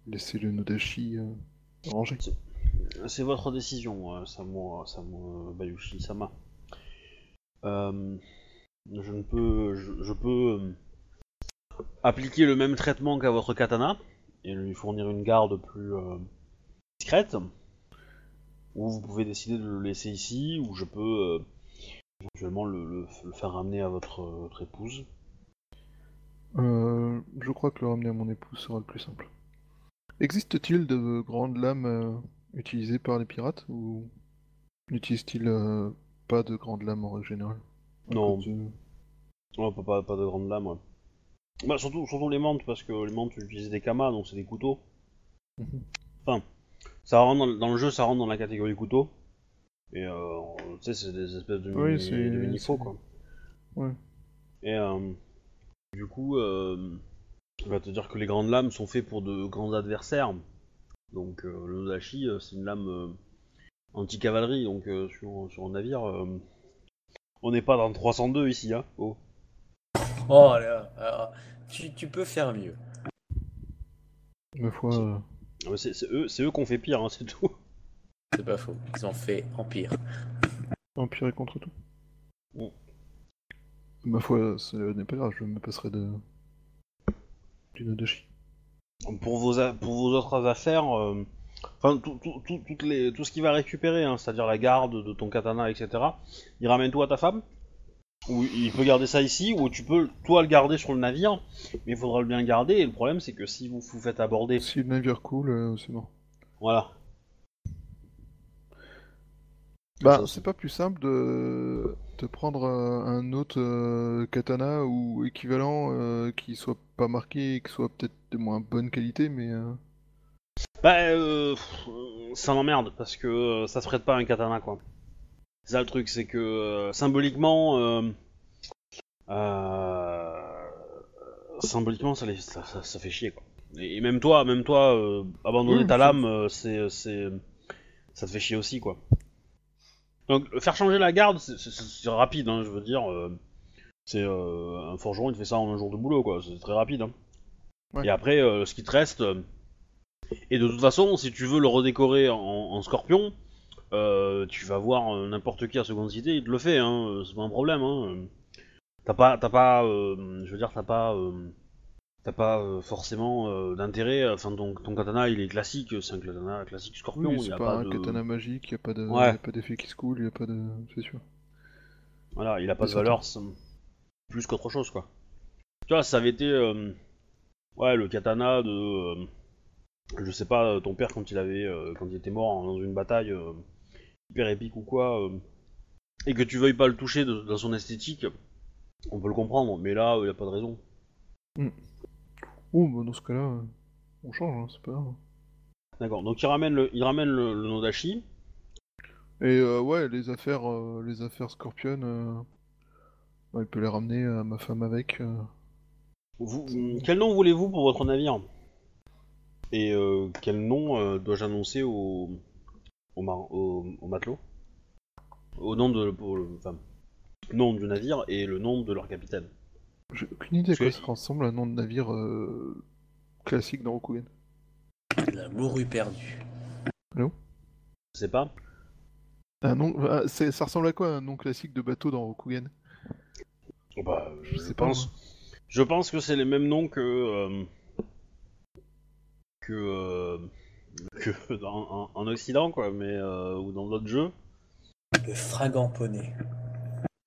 laisser le Nodashi euh, rangé. C'est votre décision, euh, Samu, Samu Bayushi Sama. Je ne peux, je, peux appliquer le même traitement qu'à votre katana et lui fournir une garde plus discrète. Ou vous pouvez décider de le laisser ici, ou je peux éventuellement le, faire ramener à votre épouse. Euh, je crois que le ramener à mon épouse sera le plus simple. Existe-t-il de grandes lames euh, utilisées par les pirates ou n'utilisent-ils euh, pas de grandes lames en règle générale? Non. de- Ouais, pas, pas, pas de grande lame, ouais. Bah, surtout, surtout les mantes, parce que les mantes utilisent des kamas, donc c'est des couteaux. Mhm. Enfin, ça rentre dans, le- dans le jeu, ça rentre dans la catégorie couteau. Et euh, tu sais, c'est des espèces de Oui, mini, c'est- de mini-faux, c'est- quoi. Ouais. Et euh, du coup, euh, on va te dire que les grandes lames sont faites pour de grands adversaires. Donc euh, le Nodashi, euh, c'est une lame euh, anti-cavalerie, donc euh, sur, sur un navire, euh, on n'est pas dans 302 ici, hein. Oh. Oh là, alors, tu, tu peux faire mieux. Ma foi, mais C'est c'est eux, c'est eux qu'on fait pire, hein, c'est tout. C'est pas faux. Ils ont fait empire. empirer contre tout. Bon. Ma foi, ce n'est pas grave, je me passerai de... du Nodashi. Pour vos, a- pour vos autres affaires, euh, enfin tout, tout, tout, toutes les, tout ce qu'il va récupérer, hein, c'est-à-dire la garde de ton katana, etc. Il ramène toi à ta femme? Ou il peut garder ça ici, ou tu peux toi le garder sur le navire, mais il faudra le bien garder. Et le problème c'est que si vous vous faites aborder, Si le navire coule, euh, c'est mort. voilà. Bah, c'est pas plus simple de, de prendre euh, un autre euh, katana ou équivalent euh, qui soit pas marqué et qui soit peut-être de moins bonne qualité, mais euh, Bah, euh, ça m'emmerde parce que euh, ça se prête pas à un katana quoi. C'est ça le truc, c'est que euh, symboliquement, symboliquement ça, les- ça, ça- ça fait chier quoi. Et, et même toi, même toi, abandonner ta lame, c'est, c'est, ça te fait chier aussi quoi. Donc faire changer la garde, c'est, rapide, hein, je veux dire. euh, c'est euh, un forgeron, il te fait ça en un jour de boulot quoi. C'est très rapide. hein. Ouais. Et après, euh, ce qui te reste. et de toute façon, si tu veux le redécorer en, en scorpion, euh, tu vas voir euh, n'importe qui à seconde cité, il te le fait, hein, euh, c'est pas un problème. Hein. T'as pas, t'as pas, je veux dire, t'as pas, t'as pas euh, forcément euh, d'intérêt. Enfin, ton, ton katana, il est classique, c'est un katana classique scorpion. oui, c'est pas, pas un de, katana magique, il a pas de, Ouais. y a pas d'effet qui se coule, il a pas de, c'est sûr. Voilà, il a pas de valeur plus qu'autre chose, quoi. Tu vois, ça avait été, euh, ouais, le katana de, je sais pas, ton père quand il avait, quand il était mort dans une bataille hyper épique ou quoi, et que tu veuilles pas le toucher de- dans son esthétique, on peut le comprendre, mais là, il y a pas de raison. Oh, bah dans ce cas-là, euh, on change, hein, c'est pas grave. D'accord, donc il ramène le, il ramène le, le Nodashi. Et euh, ouais, les affaires, euh, les affaires Scorpion, euh, il peut les ramener à ma femme avec. euh. Vous, quel nom voulez-vous pour votre navire Et euh, quel nom dois-je annoncer au, au, mar- au, au matelot? Au nom de, pour le- enfin, nom du navire et le nom de leur capitaine. J'ai aucune idée à quoi que- ça ressemble un nom de navire euh, classique dans Rokugan. La morue perdue. Je sais pas. Un nom, ah, c'est- ça ressemble à quoi un nom classique de bateau dans Rokugan Oh bah, Je je, sais pas, pense. moi. Je pense que c'est les mêmes noms que euh, que euh, que dans- en, en Occident quoi, mais euh, ou dans d'autres jeux. Le fragant poney.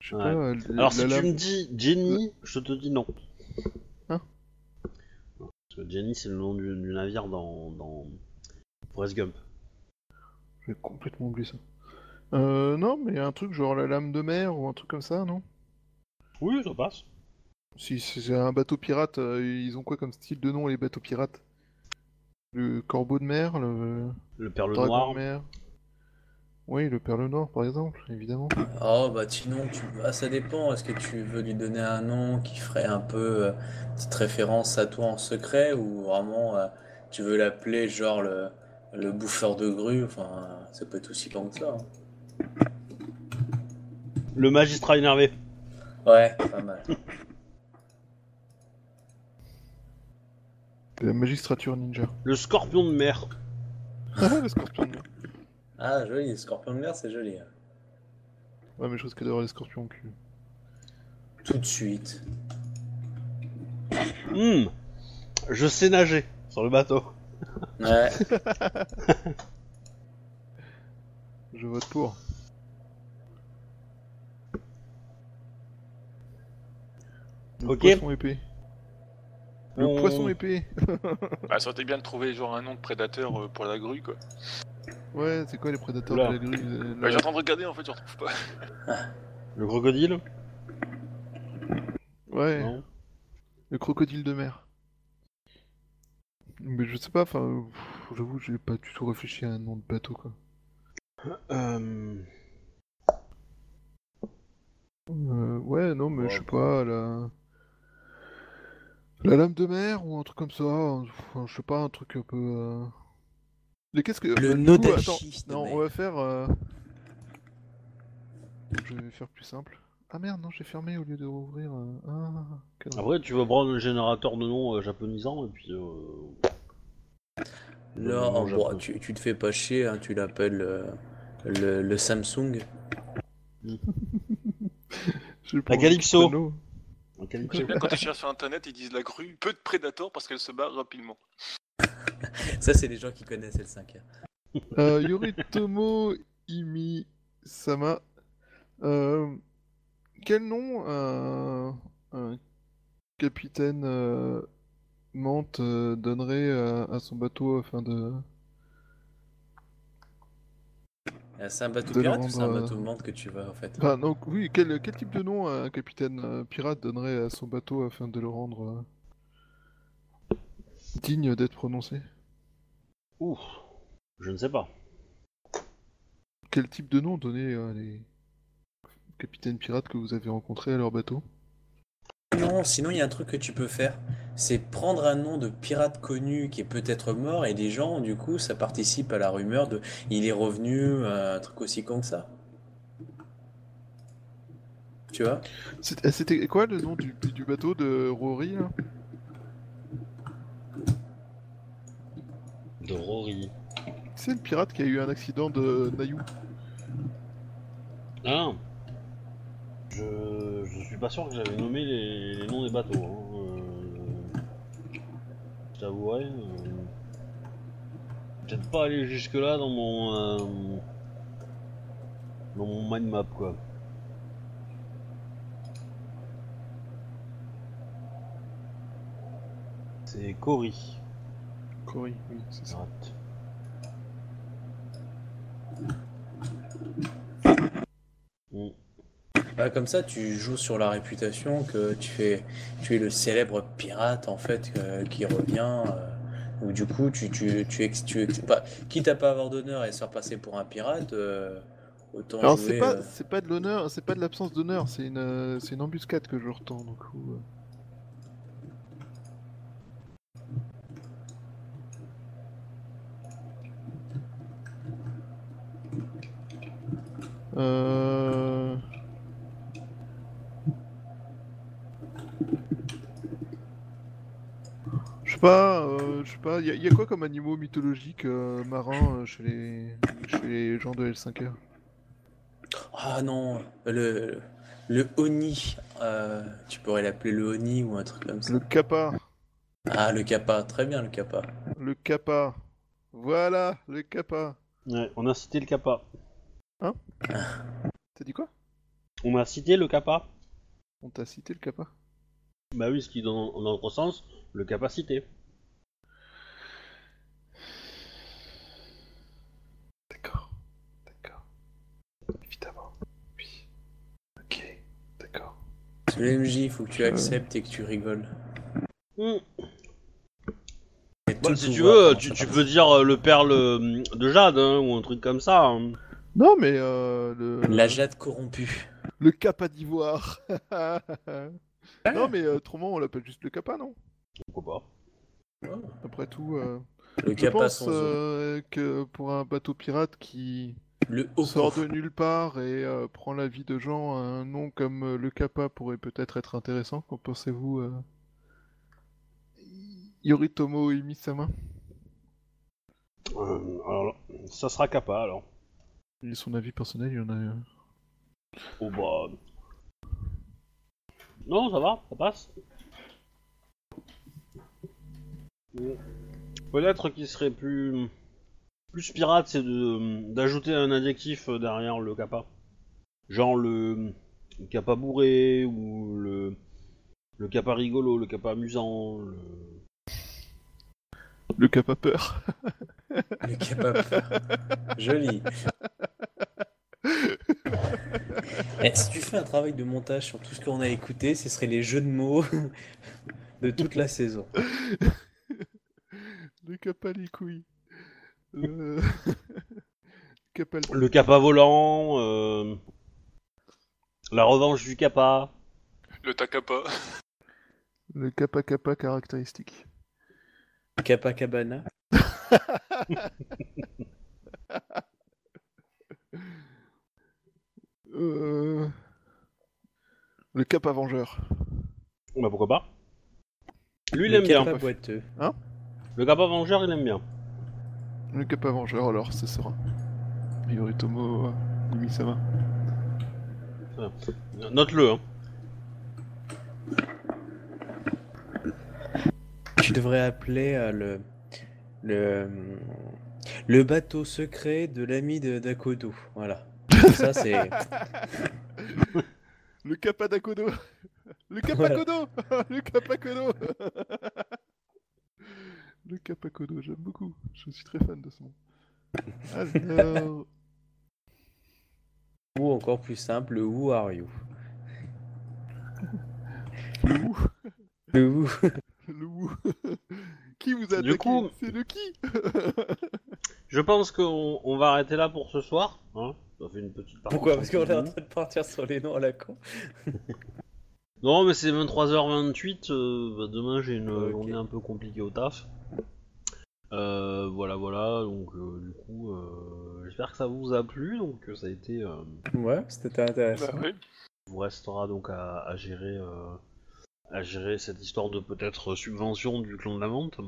Je sais Ouais. pas. euh, Alors la si tu me dis Jenny, je te dis non. Hein Parce que Jenny c'est le nom du, du navire dans, dans Forrest Gump. J'ai complètement oublié ça. Euh, non, mais un truc genre la lame de mer ou un truc comme ça, non? Oui, ça passe. Si c'est un bateau pirate, euh, ils ont quoi comme style de nom les bateaux pirates? Le corbeau de mer, le Le perle dragon noir. de mer. Oui, le perle noir par exemple, évidemment. Oh bah sinon tu ah, ça dépend, est-ce que tu veux lui donner un nom qui ferait un peu euh, petite référence à toi en secret ou vraiment euh, tu veux l'appeler genre le, le bouffeur de grue, enfin ça peut être aussi long que ça. hein. Le magistrat énervé. Ouais, pas mal. La magistrature ninja. Le scorpion de mer. Ah, le scorpion de mer. Ah joli, le scorpion de mer c'est joli. hein. Ouais, mais je risque d'avoir les scorpions au cul. Tout de suite. Hmm. Je sais nager sur le bateau. Ouais. Je vote pour. Le Ok. poisson épée. Le On- poisson épée. Bah, ça aurait été bien de trouver genre un nom de prédateur euh, pour la grue, quoi. Ouais, c'est quoi les prédateurs Oula. de la grue euh, Bah, la- j'ai en train de regarder, en fait, je retrouve pas. Le crocodile. Ouais, Non. le crocodile de mer. Mais je sais pas, enfin, j'avoue, j'ai pas du tout réfléchi à un nom de bateau quoi. Euh... Euh, ouais, non, mais Ouais, je sais pas, la... la lame de mer ou un truc comme ça, enfin, je sais pas, un truc un peu. euh, Mais qu'est-ce que. Le bah, coup, attends, de Non, on va faire. euh, Je vais faire plus simple. Ah merde, non, j'ai fermé au lieu de rouvrir. euh, Ah. Après, tu vas prendre un générateur de noms euh, japonisant et puis. Euh... Là, Non, bon, tu, tu te fais pas chier, hein, tu l'appelles euh, le, le Samsung. J'ai pas envie Calypso. de panneau. un calypso. J'aime bien quand tu cherches sur internet, ils disent la grue, peu de prédateurs parce qu'elle se barre rapidement. Ça, c'est les gens qui connaissent L5. Euh, Yoritomo Imi Sama. Euh, quel nom un, un capitaine euh, Mante euh, donnerait à, à son bateau afin de. C'est un bateau De pirate ou c'est un bateau menthe que tu vas en fait? Enfin, donc, oui, quel, quel type de nom un capitaine pirate donnerait à son bateau afin de le rendre digne d'être prononcé Ouh. Je ne sais pas. Quel type de nom donner à les capitaines pirates que vous avez rencontrés à leur bateau? Non, sinon il y a un truc que tu peux faire, c'est prendre un nom de pirate connu qui est peut-être mort et des gens, du coup, ça participe à la rumeur de il est revenu, euh, un truc aussi con que ça. Tu vois? C'était c'était quoi le nom du, du bateau de Rory là? De Rory. C'est le pirate qui a eu un accident de Nayou. Ah. Je, je suis pas sûr que j'avais nommé les, les noms des bateaux. Hein. Euh... Je t'avouerai. euh, Peut-être pas aller jusque là dans mon. euh, Dans mon mind map quoi. C'est Cory. Cory, oui, c'est ça. Mm. Bah, comme ça, tu joues sur la réputation que tu es, tu es le célèbre pirate en fait euh, qui revient. euh, ou du coup, tu, tu, tu, ex- tu ex- pas, quitte à pas avoir d'honneur et se faire passer pour un pirate, euh, autant Alors jouer. c'est pas, euh, c'est pas de l'honneur, c'est pas de l'absence d'honneur, c'est une, euh, embuscade que je retends du coup. Euh. Je sais pas, euh, je sais pas, y, a- y a quoi comme animaux mythologiques euh, marins euh, chez les chez les gens de L5R Ah non, le, le Oni, euh, tu pourrais l'appeler le Oni ou un truc comme ça. Le kappa, Ah, le Kappa, très bien le Kappa. le kappa. Voilà, le kappa. Ouais, on a cité le Kappa. T'as dit quoi? On a cité le Kappa On t'a cité le kappa? Bah oui, ce qui dans, dans notre sens, le capacité. D'accord, d'accord. Évidemment, oui. Ok, d'accord. C'est le MJ, il faut que tu acceptes et que tu rigoles. Hmm. Tout Bah, si tu pouvoir, veux, tu, peux dire euh, le perle euh, de Jade hein, ou un truc comme ça. hein. Non, mais euh, le, La jade corrompue. le capa d'ivoire. Ah. non, mais euh, autrement, on l'appelle juste le capa, non? Pourquoi pas Après tout, euh, Le je capa pense sans euh, que pour un bateau pirate qui Le haut sort de nulle part et euh, prend la vie de gens, un nom comme euh, le Kappa pourrait peut-être être intéressant. Qu'en pensez-vous, euh... Yoritomo Imisama? Euh, Alors, ça sera Kappa alors. Et son avis personnel, il y en a un. Oh bah. Non, ça va, ça passe. Peut-être qu'il serait plus. Plus pirate, c'est de d'ajouter un adjectif derrière le kappa. Genre le, le kappa bourré, ou le. Le kappa rigolo, le kappa amusant, le. Le Kappa peur. Le capa Joli. Eh, si tu fais un travail de montage sur tout ce qu'on a écouté, ce serait les jeux de mots de toute la saison. le Kappa les couilles. Le... Kappa le- kappa volant, euh, la revanche du kappa. Le Takapa. Le Kappa Kappa caractéristique. Capacabana. Euh... Le Kappa Vengeur. Bah pourquoi pas. Lui il Le aime bien. Boiteux. Le kappa vengeur il aime bien. Le Kappa Vengeur, alors, ce sera. Yoritomo euh, Imisama. Note-le. Hein. Tu devrais appeler euh, le, le le bateau secret de l'ami de d'Akodo. Voilà. Ça c'est Le Kappa d'Akodo Le Kappa Voilà. Kodo Le Kappa Kodo Le Kappa Kodo, j'aime beaucoup. Je suis très fan de ce nom. Alors... ou encore plus simple, le Who are you? Le Wou Le Who. Le Qui vous a Du attaqué coup- C'est le qui Je pense qu'on on va arrêter là pour ce soir. Hein ça fait une petite partie Pourquoi? Parce qu'on est en tranquille. train de partir sur les noms à la con. Non, mais c'est 23h28. euh, bah, demain, j'ai une Ok. journée un peu compliquée au taf. Euh, voilà, voilà. Donc, euh, du coup, euh, j'espère que ça vous a plu. Donc, euh, ça a été. euh, Ouais, c'était intéressant. Bah ouais. vous restera donc à, à gérer. euh, à gérer cette histoire de peut-être subvention du clan de la vente.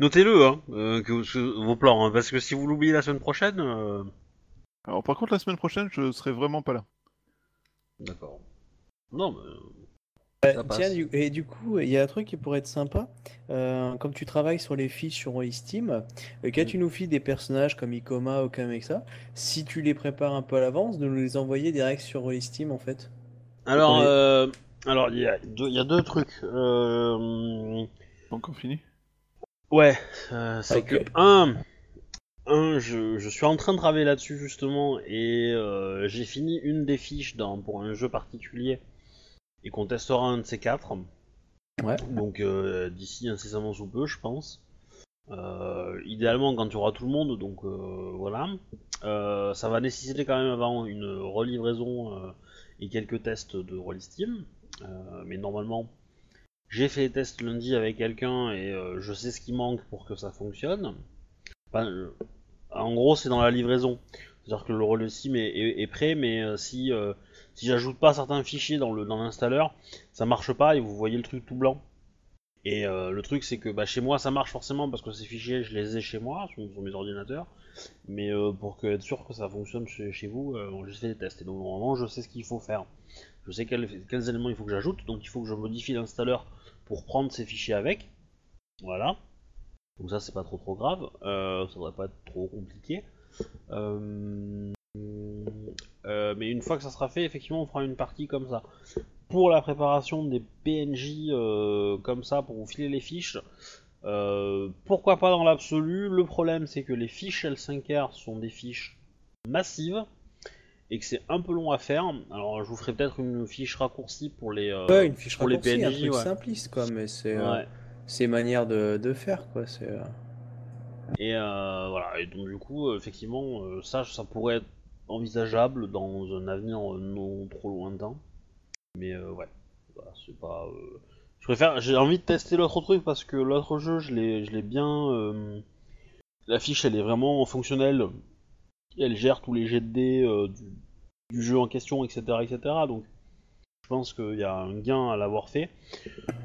Notez-le, hein, euh, que, que- vos plans, hein, parce que si vous l'oubliez la semaine prochaine, euh, Alors par contre, la semaine prochaine, je serai vraiment pas là. d'accord. Non, mais Euh, tiens, du- et du coup, il y a un truc qui pourrait être sympa. Euh, comme tu travailles sur les fiches sur Steam, euh, quand tu nous files des personnages comme Ikoma ou comme ça, si tu les prépares un peu à l'avance, de nous les envoyer direct sur Steam en fait? alors, euh, alors il y, a deux- il y a deux trucs. Euh, encore fini Ouais, euh, c'est Ok. que un, un, je, je suis en train de travailler là-dessus justement et euh, j'ai fini une des fiches dans, pour un jeu particulier et qu'on testera un de ces quatre. Ouais. Donc euh, d'ici incessamment sous peu, je pense. Euh, idéalement quand tu auras tout le monde, donc euh, voilà. Euh, ça va nécessiter quand même avant une relivraison euh, et quelques tests de Roll Steam, mais normalement j'ai fait les tests lundi avec quelqu'un et euh, je sais ce qui manque pour que ça fonctionne. Euh, en gros, c'est dans la livraison. C'est-à-dire que le rôle sim est, prêt, mais euh, si, euh, j'ajoute pas certains fichiers dans le dans l'installeur, ça marche pas et vous voyez le truc tout blanc. Et euh, le truc, c'est que bah, chez moi, ça marche forcément parce que ces fichiers, je les ai chez moi, sur, mes ordinateurs. Mais euh, pour être sûr que ça fonctionne chez, chez vous, euh, j'ai fait des tests. Et donc, normalement, je sais ce qu'il faut faire. Je sais quels, quels éléments il faut que j'ajoute, donc il faut que je modifie l'installeur pour prendre ces fichiers avec. Voilà. Donc ça c'est pas trop trop grave, euh, ça devrait pas être trop compliqué. Euh, euh, mais une fois que ça sera fait, effectivement on fera une partie comme ça. Pour la préparation des PNJ comme ça, pour vous filer les fiches, pourquoi pas dans l'absolu? Le problème c'est que les fiches L5R sont des fiches massives et que c'est un peu long à faire. Alors je vous ferai peut-être une fiche raccourcie pour les... euh, Ouais, une fiche pour les raccourcie, un PNJ, truc ouais. simpliste quoi, mais c'est euh, ouais. ses manières de, de faire, quoi. C'est. euh, Et euh, voilà, et donc du coup, euh, effectivement, euh, ça, ça pourrait être envisageable dans un avenir euh, non trop lointain. Mais euh, ouais, voilà, c'est pas. euh, Je préfère, j'ai envie de tester l'autre truc parce que l'autre jeu, je l'ai, je l'ai bien. euh, La fiche, elle est vraiment fonctionnelle. Elle gère tous les jets de dés euh, du, du jeu en question, etc., etc. Donc, je pense qu'il y a un gain à l'avoir fait.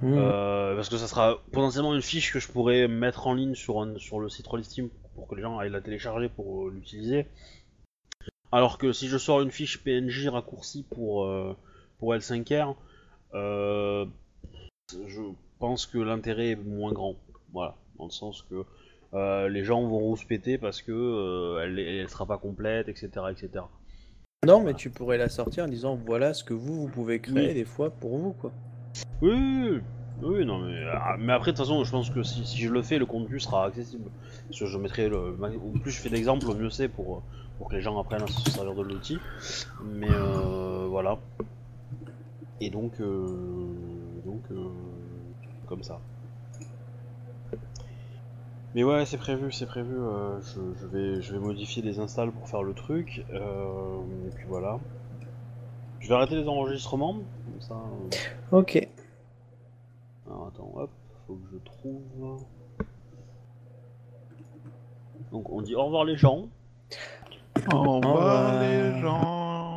hmm. Euh, parce que ça sera potentiellement une fiche que je pourrais mettre en ligne sur, un- sur le site Rollistim pour que les gens aillent la télécharger pour euh, l'utiliser. Alors que si je sors une fiche PNJ raccourcie pour, pour L5R, euh, je pense que l'intérêt est moins grand. Voilà, dans le sens que euh, les gens vont rouspéter parce que euh, elle, elle sera pas complète, etc., etc. Non, mais tu pourrais la sortir en disant voilà ce que vous, vous pouvez créer Oui. des fois pour vous, quoi. Oui, oui, non, mais, ah, mais après, de toute façon, je pense que si, si je le fais, le contenu sera accessible. Parce que je mettrai le. Au plus je fais d'exemples, au mieux c'est pour, pour que les gens apprennent à se servir de l'outil. Mais euh, voilà. Et donc. donc. comme ça. Mais ouais, c'est prévu, c'est prévu. euh, je, je vais, je vais modifier les installs pour faire le truc. euh, et puis voilà. Je vais arrêter les enregistrements. Comme ça. euh, Ok. alors attends, hop, faut que je trouve. Donc on dit au revoir les gens. Au revoir. revoir les gens.